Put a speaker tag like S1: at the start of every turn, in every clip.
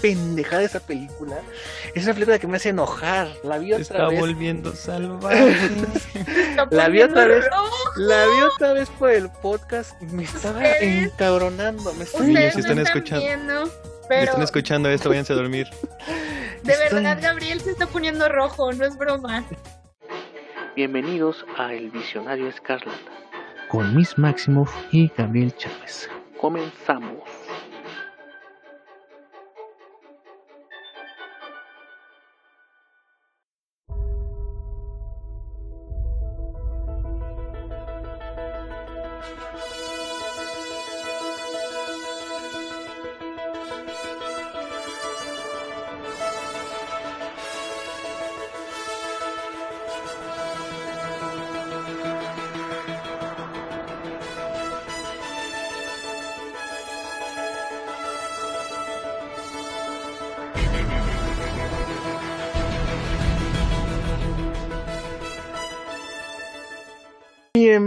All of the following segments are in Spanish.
S1: pendejada esa película. Es una película que me hace enojar. La vi otra
S2: Está
S1: vez.
S2: volviendo salvaje.
S1: La vi otra vez. La vi otra vez por el podcast. Me estaba
S3: Ustedes-
S1: encabronando. Me estaba
S2: sí
S3: no
S2: están
S3: están
S2: escuchando.
S3: viendo,
S2: Si
S3: pero
S2: están escuchando esto, váyanse a dormir.
S3: de
S1: Estoy-
S3: verdad Gabriel se está poniendo rojo, no es broma.
S1: Bienvenidos a El Visionario Escarlata. Con Miss Maximoff y Gabriel Chávez. Comenzamos.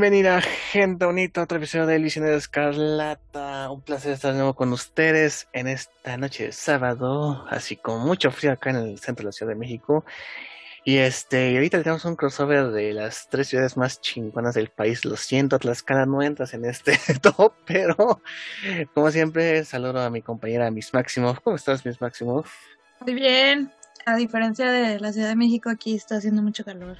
S1: Bienvenida, gente bonita, a otro episodio de El Visionario Escarlata. Un placer estar de nuevo con ustedes en esta noche de sábado, así con mucho frío acá en el centro de la Ciudad de México. Y este, ahorita tenemos un crossover de las tres ciudades más chingonas del país. Lo siento, Tlaxcala no entras en este top, pero como siempre, saludo a mi compañera Miss Maximoff. ¿Cómo estás, Miss Maximoff?
S3: Muy bien, a diferencia de la Ciudad de México, aquí está haciendo mucho calor.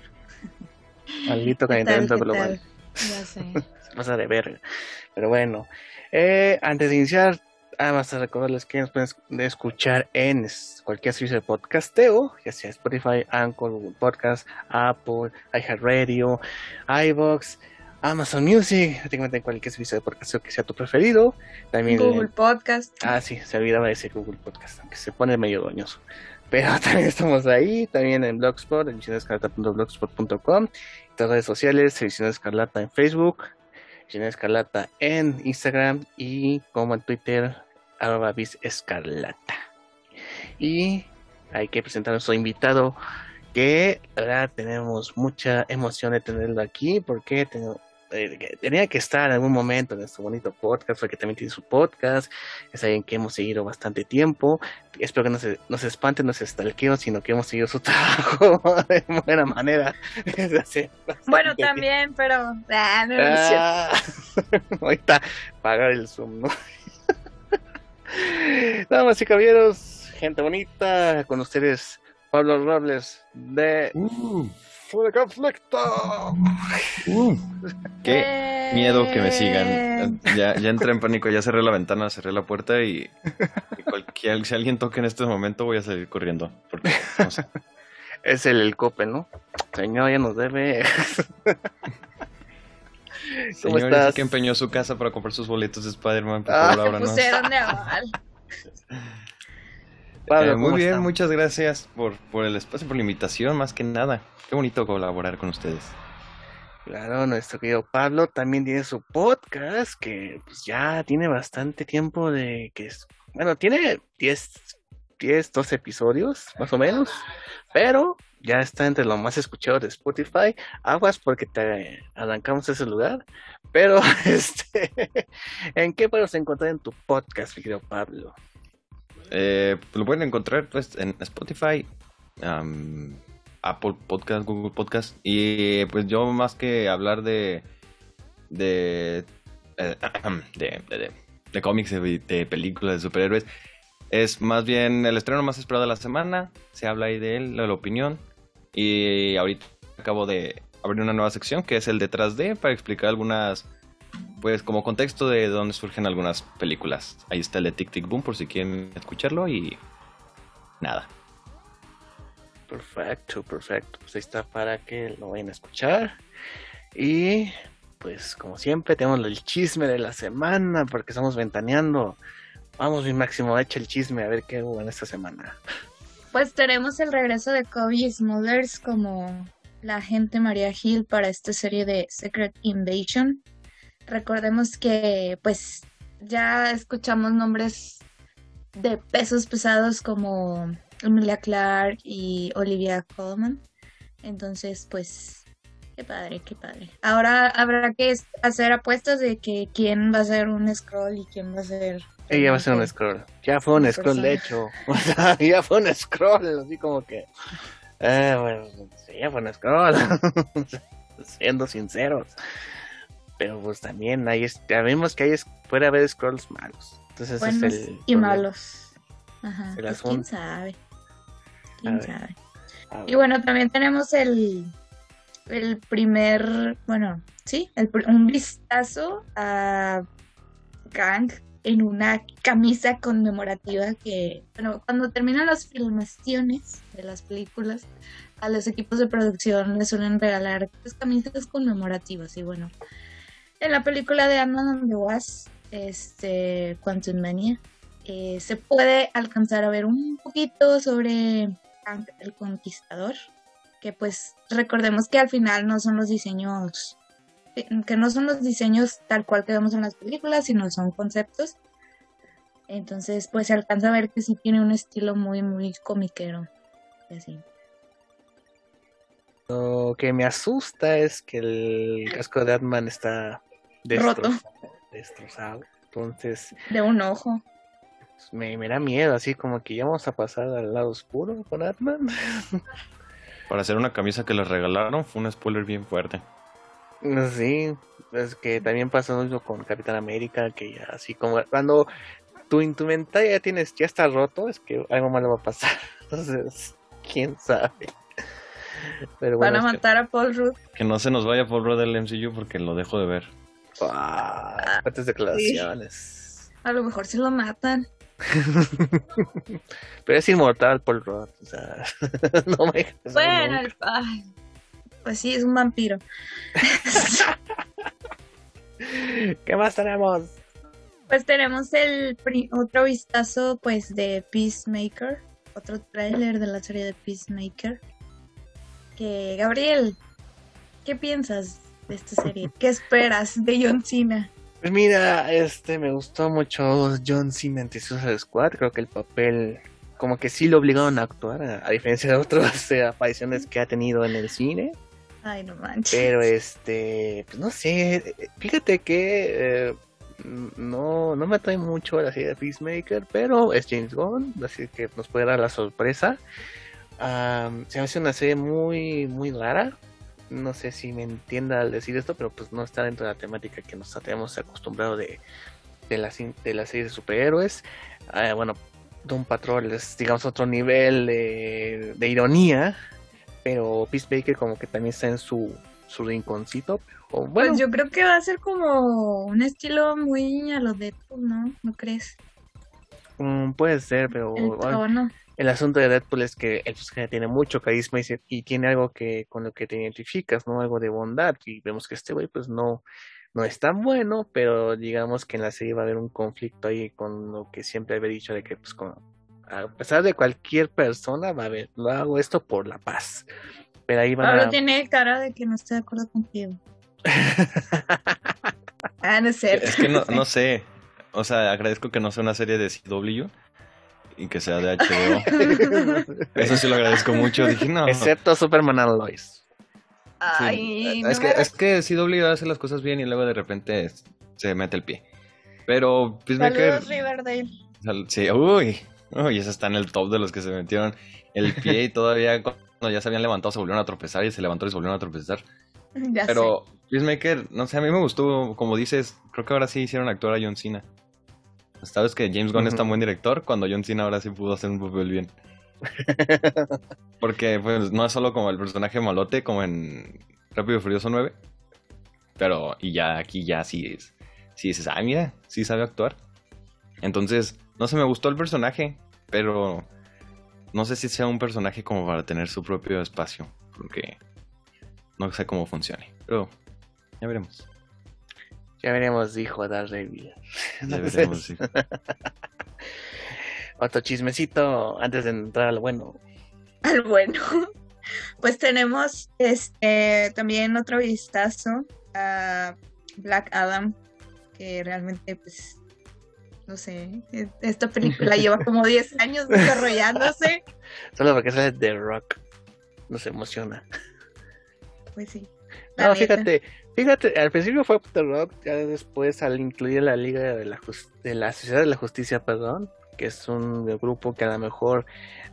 S1: Maldito
S3: ¿Qué tal,
S1: calentamiento global.
S3: Tal? Ya sé.
S1: se pasa de verga. Pero bueno, eh, antes de iniciar, además de recordarles que nos pueden es- escuchar en cualquier servicio de podcasteo, ya sea Spotify, Anchor, Google Podcast, Apple, iHeartRadio, iVoox, Amazon Music, prácticamente en cualquier servicio de podcasteo que sea tu preferido. También
S3: Google Podcast.
S1: Ah, sí, se olvidaba de ese Google Podcast, aunque se pone medio doñoso. Pero también estamos ahí, también en Blogspot, en visionescarlata.blogspot.com, redes sociales, Ediciones Escarlata en Facebook, Ediciones Escarlata en Instagram y como en Twitter, arroba Escarlata. Y hay que presentar a nuestro invitado, que verdad tenemos mucha emoción de tenerlo aquí, porque tenemos eh, que tenía que estar en algún momento en este bonito podcast, porque también tiene su podcast, es alguien que hemos seguido bastante tiempo, espero que no se, no se espante, no se stalkeo, sino que hemos seguido su trabajo de buena manera.
S3: Bueno,
S1: tiempo.
S3: también, pero... Ah, no.
S1: Ah, ahorita pagar el Zoom, ¿no? Damas y caballeros, gente bonita, con ustedes Pablo Robles de
S2: Uh,
S1: Full Conflicto.
S2: uh. Qué
S3: Eh,
S2: miedo que me sigan. Ya, ya entré en pánico, ya cerré la ventana, cerré la puerta y, y cualquier, si alguien toca en este momento voy a salir corriendo. Porque, no sé.
S1: Es el, el cope, ¿no? Señor, ya nos debe. ¿Cómo
S2: Señor,
S1: estás?
S2: que empeñó su casa para comprar sus boletos de Spider-Man, por
S1: Ah,
S2: favor, ábranos.
S3: pusieron de aval.
S1: Pablo,
S2: Eh, muy
S1: ¿cómo
S2: bien, muchas gracias por, por el espacio, por la invitación, más que nada. Qué bonito colaborar con ustedes.
S1: Claro, nuestro querido Pablo también tiene su podcast que pues, ya tiene bastante tiempo de que es, bueno, tiene 10, 10, 12 episodios más o menos, pero ya está entre los más escuchados de Spotify. Aguas porque te arrancamos ese lugar, pero este, ¿en qué puedes encontrar en tu podcast, mi querido Pablo?
S2: Eh, lo pueden encontrar pues, en Spotify, Apple Podcast, Google Podcast. Y pues yo más que hablar de de eh, de- de cómics, de, de películas, de superhéroes, es más bien el estreno más esperado de la semana. Se habla ahí de él, de la opinión. Y ahorita acabo de abrir una nueva sección que es el detrás de para explicar algunas pues como contexto de dónde surgen algunas películas. Ahí está el de Tic Tic Boom por si quieren escucharlo y nada.
S1: Perfecto, perfecto. Pues ahí está para que lo vayan a escuchar. Y pues como siempre tenemos el chisme de la semana porque estamos ventaneando. Vamos, mi máximo, echa el chisme a ver qué hubo en esta semana.
S3: Pues tenemos el regreso de Kobe Smulders como la agente María Hill para esta serie de Secret Invasion. Recordemos que pues ya escuchamos nombres de pesos pesados como Emilia Clarke y Olivia Colman. Entonces, pues Qué padre, qué padre. Ahora habrá que hacer apuestas de que quién va a ser un scroll y quién va a ser.
S1: Ella va a ser un scroll. Ya fue un scroll, de hecho. O sea, ya fue un scroll, así como que. Eh, bueno, sí, ya fue un scroll. Siendo sinceros. Pero pues también hay, ya vemos que hay, puede haber scrolls malos. Entonces
S3: Buenos es el y malos. Ajá. Pues, quién sabe. Quién sabe. Y bueno, también tenemos el el primer, bueno, sí, el, un vistazo a Kang en una camisa conmemorativa que, bueno, cuando terminan las filmaciones de las películas, a los equipos de producción les suelen regalar pues, camisas conmemorativas y bueno, en la película de Ant-Man and the Wasp, este, Quantum Mania, eh, se puede alcanzar a ver un poquito sobre el Conquistador, que pues recordemos que al final no son los diseños, que no son los diseños tal cual que vemos en las películas, sino son conceptos. Entonces, pues se alcanza a ver que sí tiene un estilo muy, muy comiquero. Así.
S1: Lo que me asusta es que el casco de Atman está destrozado, Roto. destrozado. Entonces.
S3: De un ojo.
S1: Me, me da miedo, así como que ya vamos a pasar al lado oscuro con Atman.
S2: Para hacer una camisa que les regalaron fue un spoiler bien fuerte.
S1: Sí, es que también pasó eso con Capitán América, que ya así como cuando tu inventario ya tienes, ya está roto, es que algo malo va a pasar. Entonces, quién sabe.
S3: Pero Van a matar a Paul Rudd.
S2: Que no se nos vaya Paul Rudd del MCU porque lo dejo de ver.
S1: Ah, declaraciones.
S3: A lo mejor si lo matan.
S1: Pero es inmortal Paul Rudd. O sea, no me
S3: Bueno, pues sí, es un vampiro.
S1: ¿Qué más tenemos?
S3: Pues tenemos el otro vistazo pues de Peacemaker, otro tráiler de la serie de Peacemaker. Que Gabriel, ¿qué piensas de esta serie? ¿Qué esperas de John Cena?
S1: Pues mira, este me gustó mucho John Cena en Suicide Squad. Creo que el papel, como que sí lo obligaron a actuar, a, diferencia de otras eh, apariciones que ha tenido en el cine.
S3: Ay, no manches.
S1: Pero este, pues no sé, fíjate que eh, no, no me atrae mucho la serie de Peacemaker, pero es James Gunn, así que nos puede dar la sorpresa. se me hace una serie muy, muy rara no sé si me entienda al decir esto, pero pues no está dentro de la temática que nos tenemos acostumbrado de, de, la, de la serie de superhéroes. Ah, bueno, Doom Patrol es, digamos, otro nivel de, ironía, pero Peacemaker como que también está en su, su rinconcito. Pero bueno.
S3: Pues yo creo que va a ser como un estilo muy a lo de ¿no? ¿No crees?
S1: Mm, puede ser, pero el asunto de Deadpool es que el personaje tiene mucho carisma y, tiene algo que con lo que te identificas, ¿no? Algo de bondad. Y vemos que este güey, pues no, no es tan bueno, pero digamos que en la serie va a haber un conflicto ahí con lo que siempre había dicho de que, pues, con, a pesar de cualquier persona, va a haber, lo hago esto por la paz. Pero ahí va
S3: Pablo tiene cara de que no estoy de acuerdo contigo. ah, no es cierto.
S2: Es que no, no sé. O sea, agradezco que no sea una serie de CW y que sea de HBO. Eso sí lo agradezco mucho. Dije, no.
S1: Excepto Superman and Lois.
S3: Ay,
S2: es, que, es que CW hace las cosas bien y luego de repente se mete el pie. Pero
S3: Peacemaker. Riverdale.
S2: Sí, uy. Uy, ese está en el top de los que se metieron el pie y todavía cuando ya se habían levantado se volvieron a tropezar y se levantó y se volvieron a tropezar. Pero Peacemaker, no sé, a mí me gustó, como dices, creo que ahora sí hicieron actuar a John Cena. Sabes que James Gunn es tan buen director cuando John Cena ahora sí pudo hacer un papel bien. Porque pues no es solo como el personaje malote como en Rápido y Furioso 9. Pero, y ya aquí ya sí es. Sí dices, ah, mira, sí sabe actuar. Entonces, no sé, me gustó el personaje, pero no sé si sea un personaje como para tener su propio espacio. Porque no sé cómo funcione. Pero ya veremos.
S1: Ya veremos, dijo Daredevil.
S2: Ya veremos, sí.
S1: Otro chismecito antes de entrar al bueno.
S3: Al bueno. Pues tenemos este también otro vistazo a Black Adam, que realmente pues no sé, esta película lleva como 10 años desarrollándose.
S1: Solo porque sale The Rock nos emociona.
S3: Pues sí.
S1: No,
S3: neta.
S1: fíjate, fíjate, al principio fue The Rock, ya después al incluir la Liga de la, de la Sociedad de la Justicia, perdón, que es un grupo que a lo mejor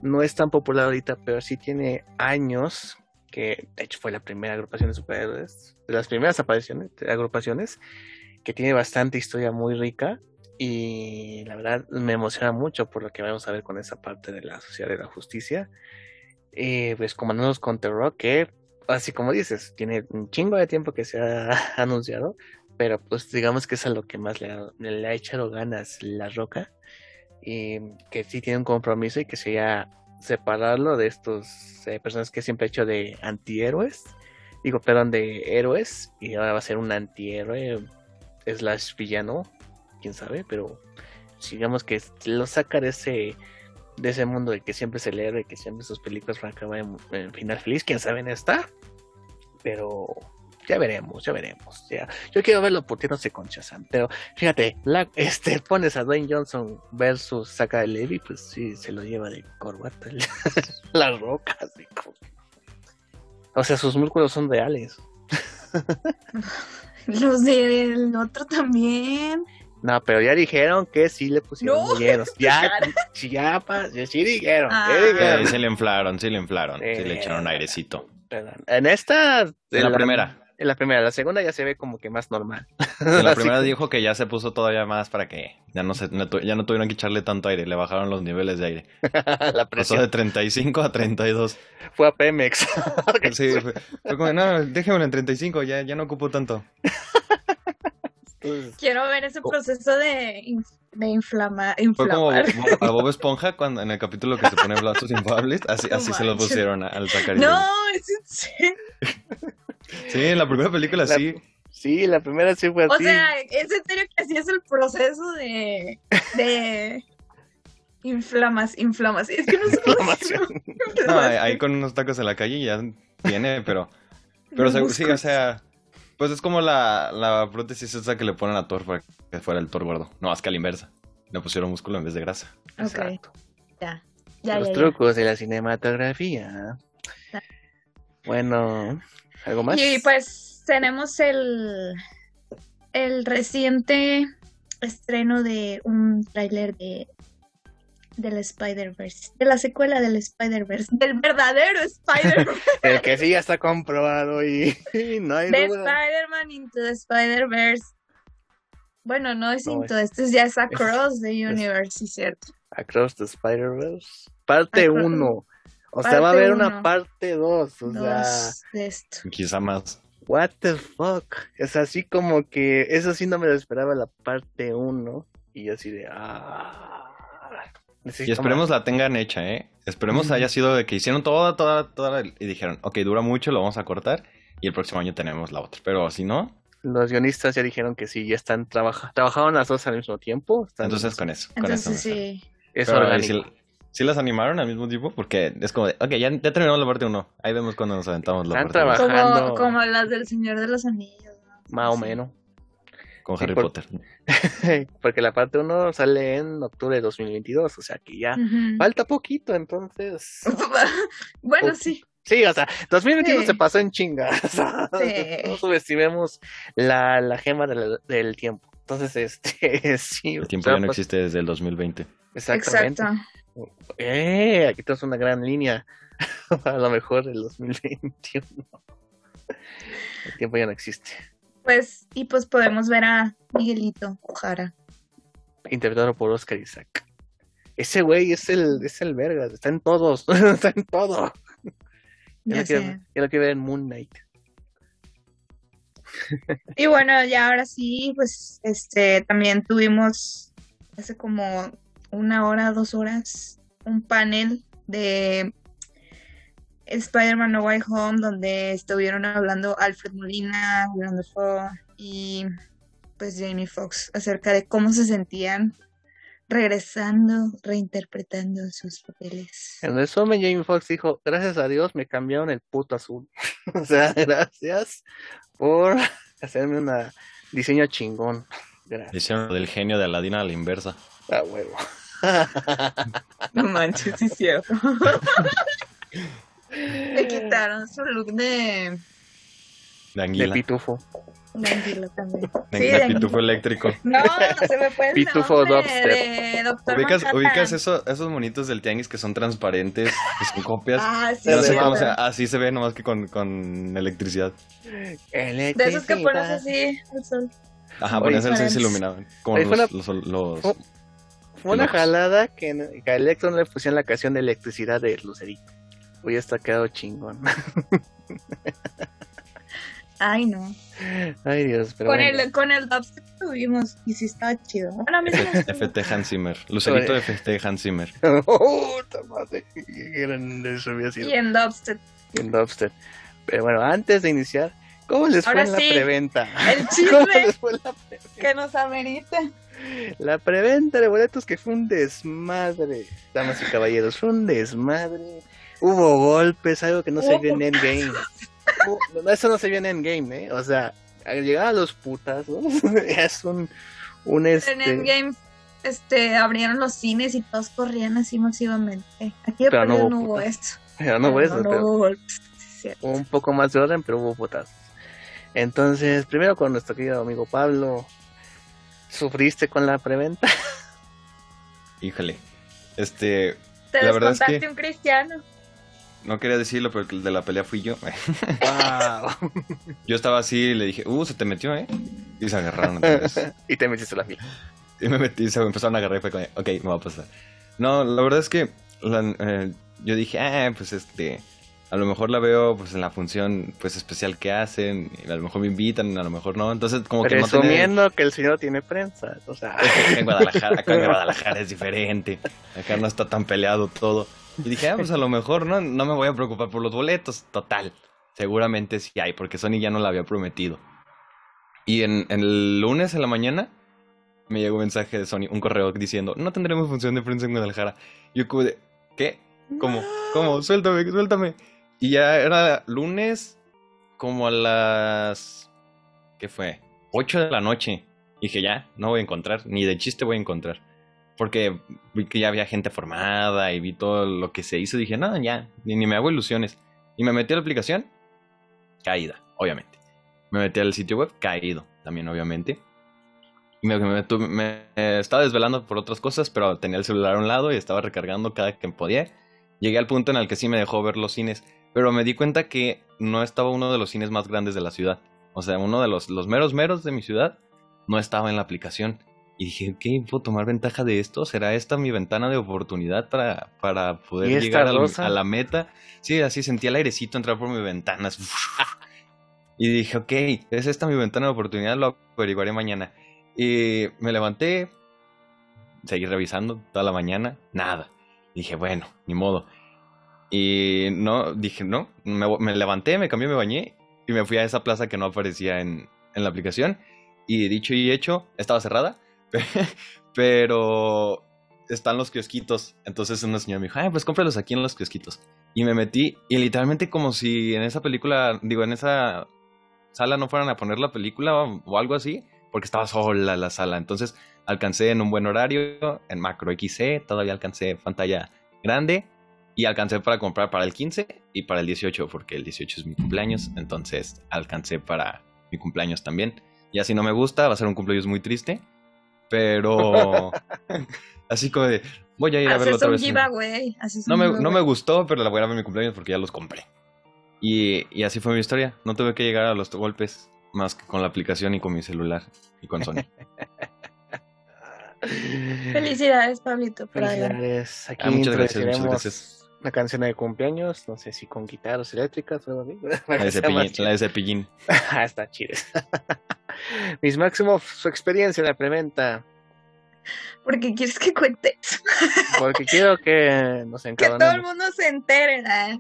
S1: no es tan popular ahorita, pero sí tiene años, que de hecho fue la primera agrupación de superhéroes, de las primeras apariciones, agrupaciones, que tiene bastante historia muy rica y la verdad me emociona mucho por lo que vamos a ver con esa parte de la Sociedad de la Justicia. Eh, pues comandándonos con The Rock, que así como dices, tiene un chingo de tiempo que se ha anunciado, pero pues digamos que es a lo que más le ha, echado ganas la roca, y que sí tiene un compromiso y que sería separarlo de estos eh, personas que siempre ha hecho de antihéroes, digo, perdón, de héroes, y ahora va a ser un antihéroe slash villano, quién sabe, pero digamos que lo saca de ese de ese mundo de que siempre se lee, de que siempre sus películas van a acabar en, final feliz, quién sabe en esta, pero ya veremos, ya veremos. Ya. Yo quiero verlo puteándose con Shazam, pero fíjate, la, este, pones a Dwayne Johnson versus Saca de Levy, pues sí, se lo lleva de corbata las rocas. y O sea, sus músculos son reales.
S3: Los del otro también.
S1: No, pero ya dijeron que sí le pusieron
S3: No.
S1: Ya, sí, ya, sí dijeron.
S3: Ah.
S1: sí
S2: Sí,
S1: dijeron.
S2: se le inflaron, sí le inflaron. Sí
S1: Eh.
S2: le echaron airecito.
S1: Perdón. En esta.
S2: En la primera.
S1: En la primera, la segunda ya se ve como que más normal.
S2: En la primera dijo que ya se puso todavía más para que ya no, se, ya no tuvieron que echarle tanto aire, le bajaron los niveles de aire.
S1: la
S2: Pasó
S1: presión
S2: de 35 a 32.
S1: fue a Pemex.
S2: Sí, fue, fue como, no, déjemelo en 35, ya, ya no ocupo tanto.
S1: Entonces,
S3: Quiero ver ese proceso de, de inflama,
S2: Fue como
S3: inflamar.
S2: Bob- a Bob Esponja cuando en el capítulo que se pone brazos infables, así, así se lo pusieron a- al sacar.
S3: No, es en serio.
S2: Sí, en la primera película
S1: La-
S2: sí.
S1: sí, la primera sí fue
S3: O
S1: así.
S3: sea, es en serio que así es el proceso de, de inflamas, inflamas. Es que no sé
S1: Inflamación.
S2: No, ahí, ahí con unos tacos en la calle ya tiene, pero, pero se- sí, o sea, pues es como la, la prótesis esa que le ponen a Thor para que fuera el Thor gordo. No, es que a la inversa. Le pusieron músculo en vez de grasa.
S3: Ok,
S1: Exacto.
S3: ya. Ya,
S1: Los
S3: ya, ya.
S1: trucos de la cinematografía. Bueno, ¿algo más?
S3: Y pues tenemos el, el reciente estreno de un tráiler de del Spider-Verse, de la secuela del Spider-Verse, del verdadero Spider-Man,
S1: El que sí ya está comprobado y, y no hay
S3: de. Spider-Man into the Spider-Verse. Bueno, no es
S1: No,
S3: into, este es ya es Across the Universe, sí, cierto.
S1: Across the Spider-Verse. Parte
S3: Across-
S1: 1. O sea,
S3: Parte
S1: va a haber
S3: uno.
S1: una parte 2. O sea,
S3: Dos de esto.
S2: Quizá más.
S1: what the fuck. Es así como que eso sí no me lo esperaba la parte 1. Y yo así de. Ah.
S2: Y esperemos la tengan hecha, ¿eh? Esperemos
S1: Ujú.
S2: haya sido de que hicieron toda, toda, toda y dijeron, ok, dura mucho, lo vamos a cortar y el próximo año tenemos la otra. Pero si no,
S1: Los guionistas ya dijeron que sí, ya están trabajando. Trabajaron las dos al mismo tiempo. Están-
S2: entonces con eso. Con eso
S3: Entonces
S2: me
S3: sí.
S1: es
S2: Pero,
S1: orgánico.
S2: ¿sí, sí las animaron al mismo tiempo? Porque es como de, ok, ya, ya terminamos la parte 1. Ahí vemos cuando nos aventamos la
S1: Están
S2: parte 2
S1: trabajando. Bajando.
S3: Como, como las del Señor de los Anillos. ¿no?
S1: Más o
S3: Sí.
S1: menos.
S2: Con
S1: sí,
S2: Harry
S1: por-
S2: Potter.
S1: Porque la parte 1 sale en octubre de 2022. O sea que ya falta poquito. Entonces.
S3: bueno, sí.
S1: Sí, o sea, 2021
S3: Sí.
S1: se pasó en chinga. O sea,
S3: Sí.
S1: No subestimemos la, la gema del, del tiempo. Entonces, este, sí.
S2: El
S1: o
S2: tiempo
S1: sea,
S2: ya no
S1: pues,
S2: existe desde el 2020.
S1: Exactamente.
S3: Exacto.
S1: Eh, aquí tenemos una gran línea. A lo mejor el 2021. El tiempo ya no existe.
S3: Pues, y pues podemos ver a Miguelito Ojara.
S1: Interpretado por Oscar Isaac. Ese güey es el, es el verga. Está en todos. Está en todo.
S3: Ya
S1: lo, quiero, yo lo quiero ver en Moon Knight.
S3: Y bueno, ya ahora sí, pues este también tuvimos hace como una hora, dos horas, un panel de Spider-Man No Way Home donde estuvieron hablando Alfred Molina, Willem Dafoe y pues Jamie Foxx acerca de cómo se sentían regresando, reinterpretando sus papeles.
S1: En resumen, Jamie Foxx dijo, gracias a Dios me cambiaron el puto azul. o sea, gracias por hacerme un diseño chingón. Gracias.
S2: Hicieron lo del genio de Aladina a la inversa.
S1: A huevo.
S3: No manches, sí cierto. Le quitaron su look de...
S2: De
S1: De
S2: anguila.
S1: pitufo.
S3: La anguila también.
S2: De,
S3: Sí,
S2: de
S3: de
S2: pitufo
S3: anguila.
S2: eléctrico.
S3: No, se me fue el
S1: Pitufo
S3: nombre
S1: dubstep.
S3: de Doctor
S2: ¿Ubicas,
S3: Manhattan.
S2: ubicas eso- esos monitos del tianguis que son transparentes, que son copias?
S3: Ah, sí,
S2: no sé
S1: sí,
S2: cómo, o sea, así se ve nomás que con, con electricidad.
S3: De esos que pones así al sol.
S2: Ajá, ponías el se
S3: diferentes.
S2: iluminaban. Como los, los, los-.
S1: Fue una jalada que, que a Electron le pusieron la canción de electricidad de Lucerito. Hoy está quedado chingón.
S3: Ay, no.
S1: Ay, Dios, pero
S3: con,
S1: bueno.
S3: el, con el dubstep tuvimos y sí estaba chido. Gustó.
S2: FT Hans Zimmer. Lucerito
S1: Oye.
S2: FT Hans Zimmer.
S1: ¡Oh, puta madre! Qué grande eso había sido.
S3: Y en dubstep.
S1: En Dubstep. Pero bueno, antes de iniciar, ¿cómo les fue en la preventa?
S3: el
S1: ¿Cómo
S3: chisme.
S1: les fue la preventa?
S3: Que nos amerita.
S1: La preventa de boletos que fue un desmadre, damas y caballeros, fue un desmadre. Hubo golpes, algo que no se vio en Endgame. Hubo- no, eso no se vio en Endgame, ¿eh? O sea, al llegar a los putas, ¿no? es un, un
S3: En
S1: este...
S3: Endgame este, abrieron los cines y todos corrían así masivamente. Aquí de
S1: Pero no hubo
S3: no hubo
S1: putas.
S3: esto.
S1: Pero no hubo eso, pero
S3: hubo golpes. Sí,
S1: un poco más de orden, pero hubo putazos. Entonces, primero con nuestro querido amigo Pablo, ¿sufriste con la preventa?
S2: Híjole. Este,
S3: Te
S2: La verdad es
S3: descontaste
S2: que-
S3: un cristiano.
S2: No quería decirlo, pero el de la pelea fui yo.
S1: ¡Wow!
S2: Yo estaba así y le dije, uh, se te metió, ¿eh? Y se agarraron otra vez.
S1: y te metiste la fila.
S2: Y me metí, se me empezaron a agarrar y fue como, ok, me va a pasar. No, la verdad es que la- eh, yo dije, ah, pues este, a lo mejor la veo pues en la función pues especial que hacen, y a lo mejor me invitan, a lo mejor no, entonces como que no tenía...
S1: Presumiendo que el señor tiene prensa. O sea,
S2: En Guadalajara, acá en Guadalajara es diferente, acá no está tan peleado todo. Y dije, ah, pues a lo mejor no, no me voy a preocupar por los boletos, total. Seguramente sí hay, porque Sony ya no la había prometido. Y en, en el lunes en la mañana me llegó un mensaje de Sony, un correo diciendo, no tendremos función de prensa en Guadalajara. Yo como de, ¿qué? ¿Cómo? ¿Cómo? Suéltame, suéltame. Y ya era lunes como a las... ¿Qué fue? 8 de la noche. Y dije, ya, no voy a encontrar, ni de chiste voy a encontrar. Porque vi que ya había gente formada y vi todo lo que se hizo. Dije, no, ya, ni, ni me hago ilusiones. Y me metí a la aplicación, caída, obviamente. Me metí al sitio web, caído, también, obviamente. Me- me estaba desvelando por otras cosas, pero tenía el celular a un lado y estaba recargando cada que podía. Llegué al punto en el que sí me dejó ver los cines, pero me di cuenta que no estaba uno de los cines más grandes de la ciudad. O sea, uno de los, los meros meros de mi ciudad no estaba en la aplicación. Y dije, ok, ¿puedo tomar ventaja de esto? ¿Será esta mi ventana de oportunidad para, para
S1: ¿Y
S2: poder llegar a la meta? Sí, así sentí el airecito entrar por mi ventana. Y dije, ok, es esta mi ventana de oportunidad, lo averiguaré mañana. Y me levanté, seguí revisando toda la mañana, nada. Dije, bueno, ni modo. Y no, dije, no, me, me levanté, me cambié, me bañé y me fui a esa plaza que no aparecía en, en la aplicación. Y dicho y hecho, estaba cerrada, pero están los kiosquitos. Entonces una señora me dijo, ay, pues cómpralos aquí en los kiosquitos. Y me metí y literalmente como si en esa película, digo, en esa sala no fueran a poner la película o, o algo así, porque estaba sola la sala. Entonces alcancé en un buen horario, en macro XC, todavía alcancé pantalla grande y alcancé para comprar para el 15 y para el 18, porque el 18 es mi cumpleaños, entonces alcancé para mi cumpleaños también. Ya si no me gusta, va a ser un cumpleaños muy triste, pero así como de, voy a ir a verlo
S3: Haces
S2: otra
S3: un
S2: vez.
S3: giveaway.
S2: No
S3: un
S2: me,
S3: giveaway.
S2: no me gustó, pero la voy a ver en mi cumpleaños porque ya los compré. Y, y así fue mi historia. No tuve que llegar a los golpes más que con la aplicación y con mi celular y con Sony.
S3: Felicidades, Pablito.
S1: Felicidades. Aquí
S2: Ah, muchas gracias, muchas gracias.
S1: una canción de cumpleaños, no sé si con guitarras eléctricas o algo así.
S2: La. La de cepillín.
S1: Ah, está chido. Mis Máximo, su experiencia en la preventa,
S3: Porque quieres que cuente eso.
S1: porque quiero que nos
S3: Que todo el mundo se entere, ¿verdad?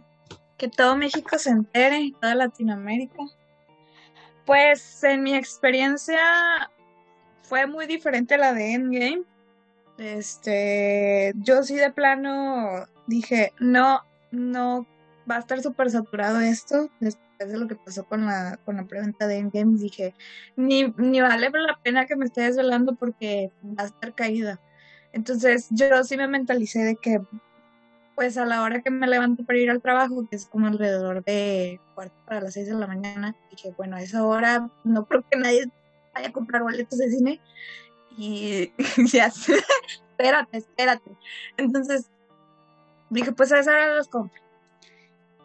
S3: Que todo México se entere, toda Latinoamérica. Pues en mi experiencia fue muy diferente a la de Endgame. Este, yo sí de plano dije, no, no, va a estar súper saturado esto. Después de lo que pasó con la, con la preventa de Endgame, dije, ni, ni vale la pena que me esté desvelando porque va a estar caída. Entonces yo sí me mentalicé de que pues a la hora que me levanto para ir al trabajo, que es como alrededor de cuarto para las seis de la mañana, dije, bueno, a esa hora no creo que nadie vaya a comprar boletos de cine. Y ya, espérate, espérate. Entonces dije, pues a esa hora los compro.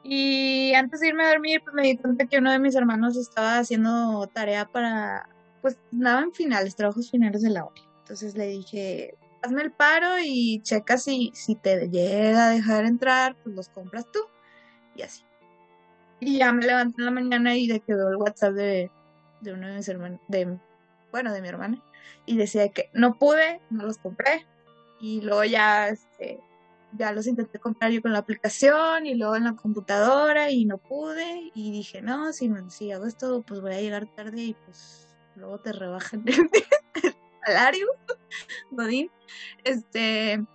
S3: Y antes de irme a dormir, pues me di cuenta que uno de mis hermanos estaba haciendo tarea para, pues nada en finales, trabajos finales de la hora. Entonces le dije, hazme el paro y checa si, si te llega a dejar entrar, pues los compras tú. Y así. Y ya me levanté en la mañana y le quedó el WhatsApp de, de uno de mis hermanos, de, bueno, de mi hermana. Y decía que no pude, no los compré. Y luego ya, este, ya los intenté comprar yo con la aplicación y luego en la computadora y no pude. Y dije, no, si, hago esto, pues voy a llegar tarde y pues luego te rebajan el salario, Godín. Este,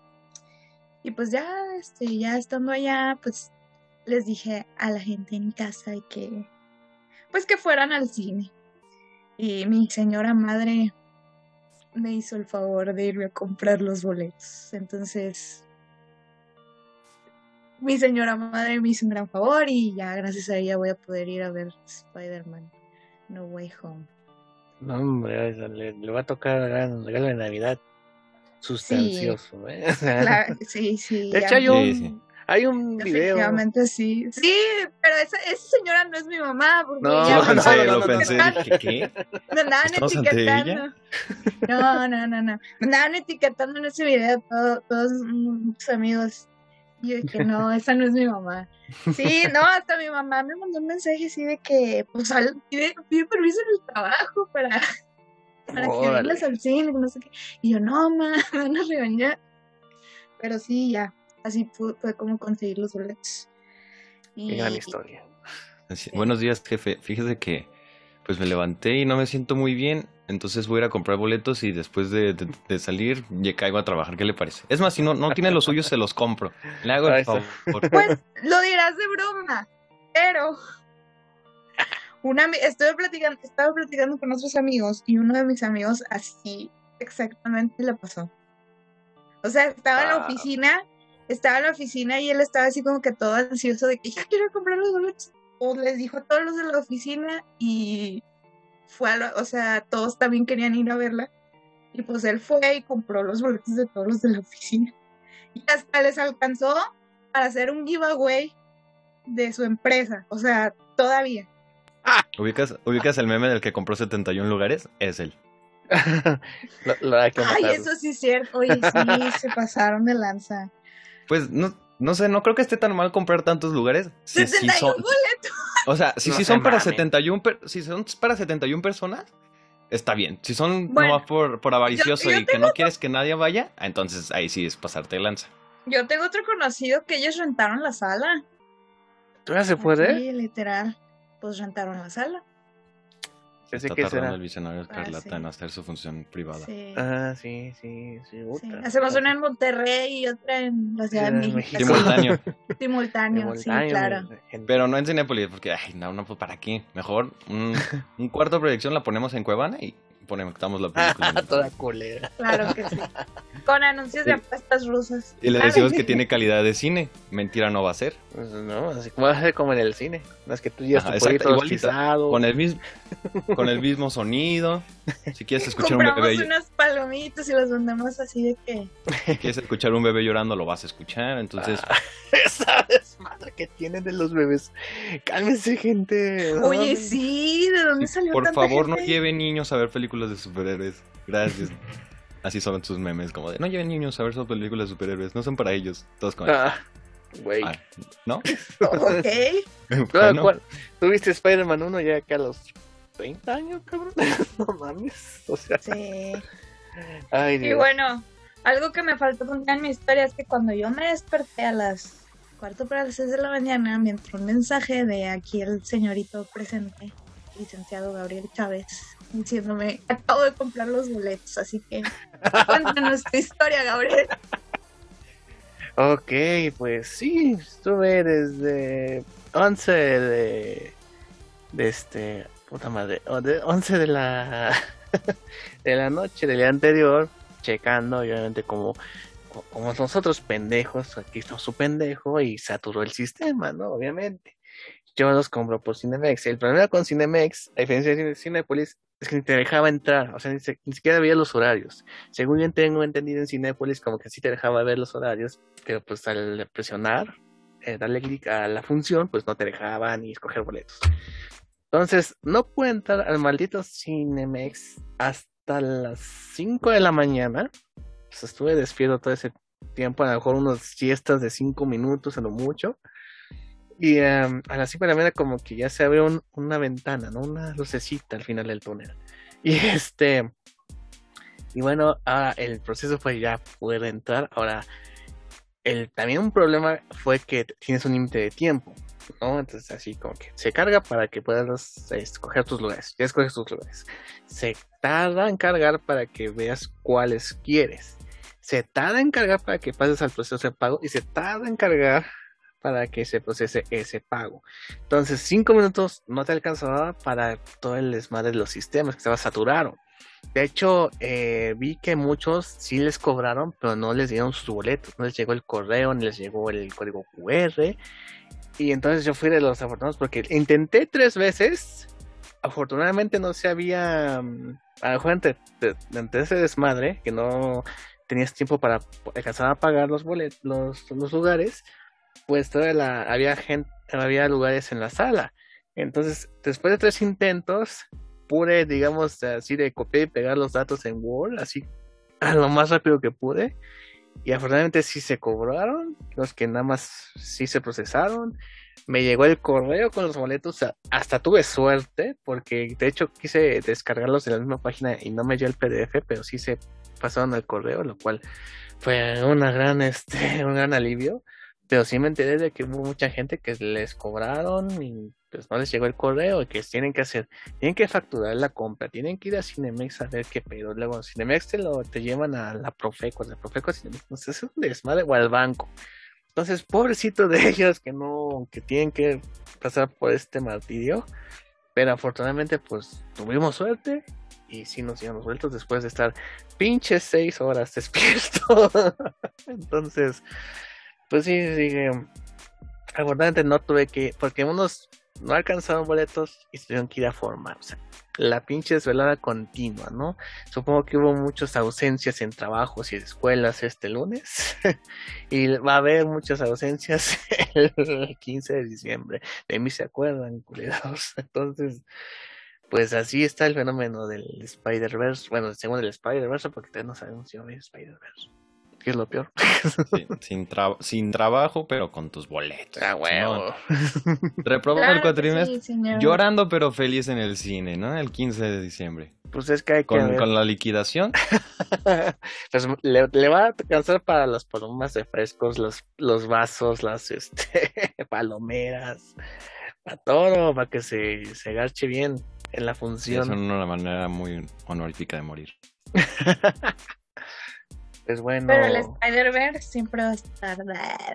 S3: y pues ya, este, ya estando allá, pues les dije a la gente en casa que, pues que fueran al cine. Y mi señora madre me hizo el favor de irme a comprar los boletos. Entonces, mi señora madre me hizo un gran favor y ya gracias a ella voy a poder ir a ver Spider-Man No Way Home.
S1: No, hombre, le, va a tocar un regalo de Navidad sustancioso.
S3: Sí, ¿eh? claro, sí, sí.
S1: De hecho, hay un, sí, sí. Hay un video.
S3: Efectivamente, sí. Sí, pero esa, esa señora no es mi mamá. Porque
S2: no,
S3: ya
S2: lo pensé, lo pensé. Dije, ¿qué?
S3: Me andaban etiquetando. No, no, no, no. Me andaban etiquetando en ese video todo, todos mis amigos. Y yo dije, no, esa no es mi mamá. Sí, no, hasta mi mamá me mandó un mensaje así de que, pues, al, pide, pide permiso en el trabajo para, para que vengas al cine, no sé qué. Y yo, no, mamá, me van a regañar. Pero sí, ya, así fue, fue como conseguir los boletos.
S1: Y... Gran historia.
S2: Sí. Buenos días, jefe. Fíjese que pues me levanté y no me siento muy bien, entonces voy a ir a comprar boletos y después de, de, de salir ya caigo a trabajar. ¿Qué le parece? Es más, si no, no tiene los suyos, se los compro. Le hago el favor.
S3: Pues lo dirás de broma, pero una, estoy platicando, estaba platicando con otros amigos y uno de mis amigos así exactamente le pasó. O sea, estaba en la oficina estaba en la oficina y él estaba así como que todo ansioso de que ya quiero comprar los boletos. O les dijo a todos los de la oficina y fue a la, o sea, todos también querían ir a verla. Y pues él fue y compró los boletos de todos los de la oficina. Y hasta les alcanzó para hacer un giveaway de su empresa. O sea, todavía.
S2: ¿Ubicas, ¿Ubicas el meme del que compró 71 lugares? Es él.
S1: lo, lo hay que
S3: Ay, eso sí es cierto. Oye, sí, se pasaron de lanza.
S2: Pues no, no sé, no creo que esté tan mal comprar tantos lugares.
S3: Si, 71 si son, boletos.
S2: O sea, si,
S1: No
S2: si
S1: se
S2: son para
S1: mamen.
S2: 71 per- si son para 71 personas, está bien. Si son
S3: Bueno,
S2: nomás por, por avaricioso
S3: yo
S2: y que no quieres que nadie vaya, entonces ahí sí es pasarte de lanza.
S3: Yo tengo otro conocido que ellos rentaron la sala.
S1: ¿Todavía se puede?
S3: Sí, literal. Pues rentaron la sala.
S1: Pensé
S2: Está
S1: que
S2: tardando
S1: será.
S2: el visionario Escarlata
S3: sí.
S2: en hacer su función privada.
S3: Sí.
S1: Ah, sí, sí, sí.
S3: Hacemos una en Monterrey y otra en la Ciudad de
S1: de
S3: México.
S1: México.
S2: Simultáneo.
S3: Simultáneo, sí, claro.
S1: gente.
S2: Pero no en Cinépolis, porque, ay, no, no, pues para qué. Mejor un, un cuarto de proyección la ponemos en Cuevana y ponemos la película.
S1: Toda culera.
S3: Claro que sí. Con anuncios de apuestas rusas.
S2: Y le decimos que tiene calidad de cine. Mentira no va a ser.
S1: Pues no, así como va a ser como en el cine. No es que tú pollito
S2: igualito.
S1: rostizado.
S2: Con el mismo, con el mismo sonido. Si quieres escuchar un bebé,
S3: unas palomitas y las vendemos así de que.
S2: si quieres escuchar un bebé llorando, lo vas a escuchar. Entonces,
S1: Esa desmadre que tienen de los bebés. Cálmense, gente. No
S3: Oye, sí, ¿de dónde salió
S2: por
S3: tanta
S2: favor, no lleven niños a ver películas de superhéroes. Gracias. Así son sus memes, como de no lleven niños a ver sus películas de superhéroes, no son para ellos. Todos como,
S1: Ah, güey.
S2: "Ah, ¿no?
S3: Ok.
S1: Claro,
S2: Bueno,
S1: ¿cuál? ¿Tuviste Spider-Man 1 ya que a los 30 años, cabrón? no mames. O sea,
S3: Sí.
S1: ay,
S3: Y
S1: Dios.
S3: bueno, algo que me faltó contar en mi historia es que cuando yo me desperté a las cuarto para las seis de la mañana, me entró un mensaje de aquí el señorito presente, licenciado Gabriel Chávez, diciéndome, acabo de comprar los boletos, así que cuéntanos tu historia, Gabriel.
S1: Ok, pues sí, estuve desde 11 de, de este, puta madre, de 11 de la, de la noche del día anterior, checando, obviamente como como nosotros pendejos, aquí está su pendejo y saturó el sistema, ¿no? Obviamente. Yo los compro por Cinemex. El problema con Cinemex, a diferencia de Cinepolis, es que ni te dejaba entrar, o sea, ni, siquiera veía los horarios. Según yo tengo entendido en Cinepolis, como que sí te dejaba ver los horarios, pero pues al presionar, eh, darle clic a la función, pues no te dejaba ni escoger boletos. Entonces, no pude entrar al maldito Cinemex hasta las 5 de la mañana. Estuve despierto todo ese tiempo, a lo mejor unos siestas de 5 minutos a lo mucho. Y em, a las 5 de como que ya se abrió un- una ventana, ¿no? Una lucecita al final del túnel. Y este... Y bueno, ahora el proceso fue ya poder entrar. Ahora, el, también un problema fue que tienes un límite de tiempo, ¿no? Entonces así como que se carga para que puedas escoger tus lugares. Ya escoges tus lugares. Se tarda en cargar para que veas cuáles quieres. Se tarda en cargar para que pases al proceso de pago y se tarda en cargar para que se procese ese pago. Entonces, cinco minutos no te alcanzaba para todo el desmadre de los sistemas que estaba saturaron. De hecho, eh, vi que muchos sí les cobraron, pero no les dieron sus boletos. No les llegó el correo, ni les llegó el código QR. Y entonces yo fui de los afortunados porque intenté tres veces. Afortunadamente no se había. mm, A lo mejor entre ese desmadre, que no tenías tiempo para alcanzar a pagar los boletos, los, lugares, pues toda la, había gente, había lugares en la sala. Entonces, después de tres intentos, pude, digamos, así de copiar y pegar los datos en Word, así a lo más rápido que pude. Y afortunadamente sí se cobraron, los que nada más sí se procesaron. Me llegó el correo con los boletos, hasta tuve suerte, porque de hecho quise descargarlos de la misma página y no me dio el PDF, pero sí se pasaron al correo, lo cual fue una gran, este, un gran alivio. Pero sí me enteré de que hubo mucha gente que les cobraron y pues no les llegó el correo que tienen que hacer, tienen que facturar la compra, tienen que ir a Cinemex a ver qué pedo. Luego Cinemex te lo te llevan a la Profeco, la Profeco Cinemex, no sé, es un desmadre o al banco. Entonces, pobrecito de ellos que no, que tienen que pasar por este martirio. Pero afortunadamente, pues tuvimos suerte y sí nos los vueltos después de estar pinches seis horas despierto. Entonces, pues sí, sí. Afortunadamente no tuve que, porque unos no alcanzaron boletos y tuvieron que ir a formar. O sea, la pinche desvelada continua, ¿no? Supongo que hubo muchas ausencias en trabajos y escuelas este lunes. y va a haber muchas ausencias el 15 de diciembre. De mí se acuerdan, culiados. Entonces, pues así está el fenómeno del Spider-Verse. Bueno, según el Spider-Verse, porque todavía no sabemos si va a haber Spider-Verse. ¿Qué es lo peor?
S2: Sí, sin, tra- sin trabajo, pero con tus boletos.
S1: Ah, huevo.
S2: Reprobó
S3: Claro
S2: el
S3: que
S2: cuatrimestre.
S3: sí.
S2: Llorando pero feliz en el cine, ¿no? El 15 de diciembre.
S1: Pues es que hay que
S2: Con,
S1: ver.
S2: con la liquidación.
S1: pues le, le va a alcanzar para las palomas de frescos, los, los vasos, las este, palomeras, para todo, para que se, se garche bien en la
S2: Sí, es
S1: función.
S2: una manera muy honorífica de morir.
S1: Pues bueno,
S3: Pero el Spider-Verse siempre va a estar.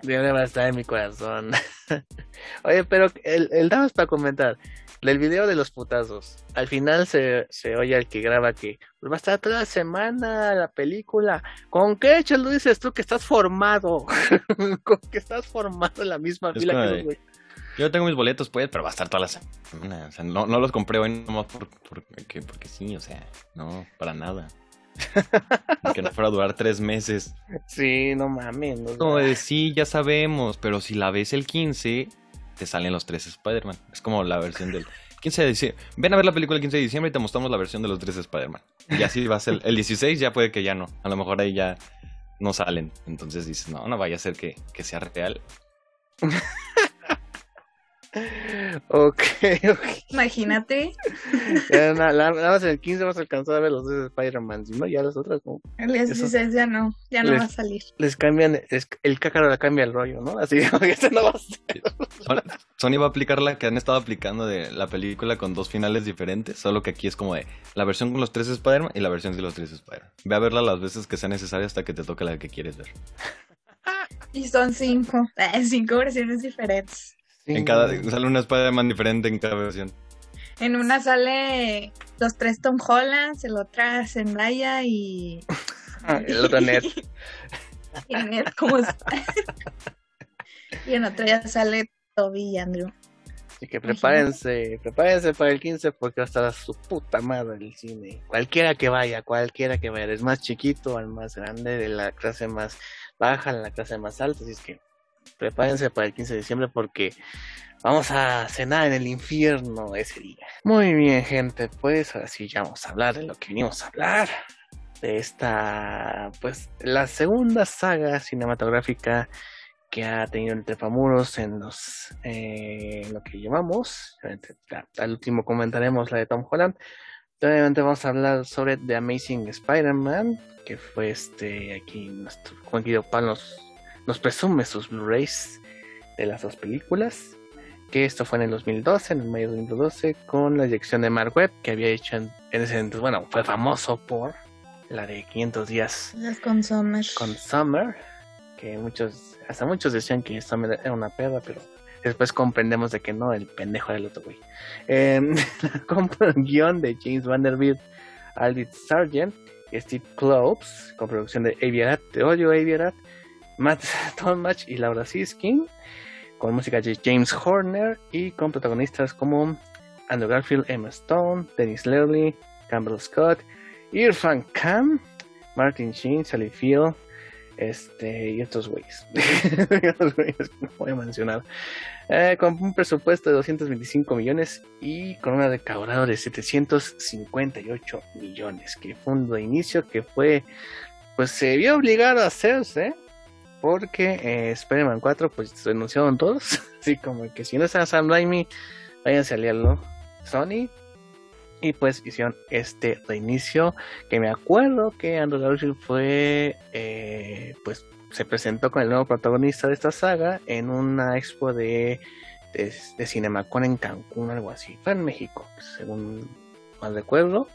S1: siempre va a estar en mi corazón. Oye, pero el, el damas para comentar, del video de los putazos, al final se, se oye al que graba que pues, va a estar toda la semana la película. ¿Con qué hecho lo dices tú que estás formado? Con que estás formado en la misma
S2: Es
S1: fila que los.
S2: Yo tengo mis boletos, pues, pero va a estar toda la semana. O sea, no, no los compré hoy nomás por, porque, porque sí, o sea, no, para nada. que no fuera a durar tres meses.
S1: Sí, no mames. no-
S2: Como de sí, ya sabemos, pero si la ves el 15, te salen los tres Spider-Man. Es como la versión del 15 de diciembre. Ven a ver la película el 15 de diciembre y te mostramos la versión de los tres Spider-Man. Y así va a ser. El 16 ya puede que ya no. A lo mejor ahí ya no salen. Entonces dices, no, no vaya a ser que, que sea real.
S1: Ok, ok.
S3: Imagínate,
S1: Ya, Nada más en el 15 vas a alcanzar a ver los dos Spider-Man, ¿no? Ya las otras como
S3: el 16 ya no, ya no
S1: Les-
S3: va a salir.
S1: les cambian, es- el cácaro le cambia el rollo, ¿no? Así que este no va a ser.
S2: Son- Sony va a aplicar la que han estado aplicando de la película con dos finales diferentes, solo que aquí es como de la versión con los tres Spider-Man y la versión sin los tres Spider-Man. Ve a verla las veces que sea necesaria hasta que te toque la que quieres ver.
S3: Y son cinco, eh, cinco versiones diferentes.
S1: Sí.
S2: En cada sale una Spider-Man diferente en cada versión.
S3: En una sale los tres Tom Hollands, en la otra Zendaya y...
S1: Ah, el otro net.
S3: ¿Cómo está? y en otra ya sale Toby y Andrew.
S1: Así que prepárense, prepárense para el 15 porque va a estar a su puta madre el cine. Cualquiera que vaya, cualquiera que vaya, es más chiquito al más grande, de la clase más baja a la clase más alta. Así es que prepárense para el 15 de diciembre porque vamos a cenar en el infierno ese día. Muy bien, gente, pues ahora sí ya vamos a hablar de lo que venimos a hablar. De esta, pues, la segunda saga cinematográfica que ha tenido entre famuros en los eh, lo que llamamos al último comentaremos la de Tom Holland obviamente vamos a hablar sobre The Amazing Spider-Man que fue este aquí nuestro Juan Guido Pan nos, presume sus Blu-rays de las dos películas que esto fue en el 2012 en el mayo de 2012 con la dirección de Mark Webb que había hecho en, ese entonces bueno fue famoso por la de 500 días
S3: con Summer
S1: con Summer que muchos, hasta muchos decían que esta era una perra, pero después comprendemos de que no, el pendejo era el otro güey. Eh, guion de James Vanderbilt, Aldith Sargent y Steve Kloves, con producción de Aviarat, de Odio Aviarat, Matt Tomach y Laura Siskin, con música de James Horner y con protagonistas como Andrew Garfield, Emma Stone, Dennis Lurley, Campbell Scott, Irfan Khan, Martin Sheen, Sally Field, este, y estos güeyes. estos güeyes no voy a. Eh, con un presupuesto de 225 millones y con una recaudado de 758 millones. Que fue un inicio que fue, pues se vio obligado a hacerse. Porque eh, Spider-Man 4, pues renunciaron todos. Así como que si no está Sam Raimi, váyanse a liarlo. Sony y pues hicieron este reinicio que me acuerdo que Andrew Garfield fue eh, pues se presentó con el nuevo protagonista de esta saga en una expo de, de, Cinemacon en Cancún, algo así. Fue en México, según mal recuerdo.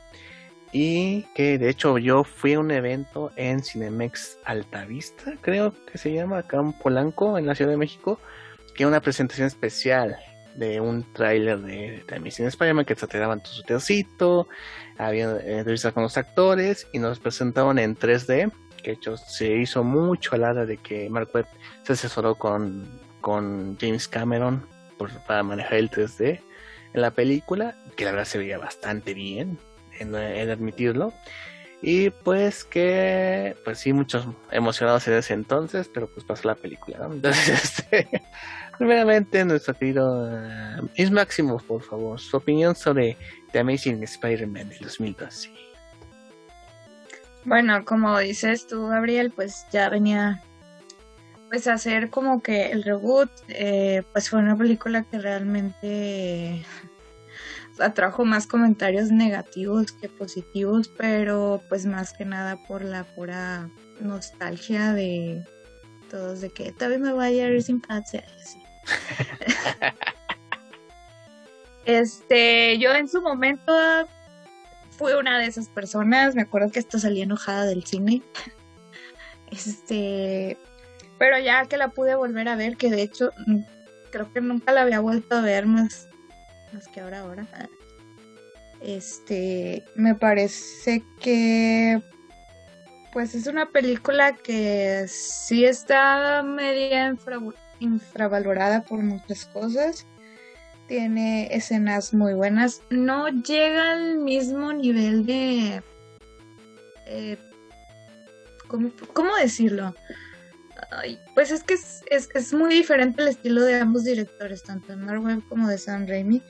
S1: Y que de hecho yo fui a un evento en Cinemex Altavista, creo que se llama, acá en Polanco, en la Ciudad de México, que una presentación especial de un tráiler de, de Amazing Spider-Man que te daban tu hotelcito, había entrevistas con los actores y nos presentaban en 3D, que hecho se hizo mucho al hora de que Mark Webb se asesoró con, con James Cameron para manejar el 3D en la película, que la verdad se veía bastante bien, en, admitirlo. Y pues que, pues sí, muchos emocionados en ese entonces, pero pues pasó la película, ¿no? Entonces, este, primeramente nuestro querido uh, Máximo, por favor, su opinión sobre The Amazing Spider-Man del 2012.
S3: Bueno, como dices tú, Gabriel, pues ya venía pues a hacer como que el reboot, eh, pues fue una película que realmente atrajo más comentarios negativos que positivos, pero pues más que nada por la pura nostalgia de todos de que Tobey Maguire sin infancia. este, yo en su momento fui una de esas personas, me acuerdo que hasta salí enojada del cine. Este, pero ya que la pude volver a ver, que de hecho mm, creo que nunca la había vuelto a ver más más que ahora ahora. Este, me parece que pues es una película que sí está media infravalorada por muchas cosas. Tiene escenas muy buenas. No llega al mismo nivel de... Eh, ¿cómo, decirlo? pues es que es, es, muy diferente el estilo de ambos directores, tanto de Marvel como de Sam Raimi.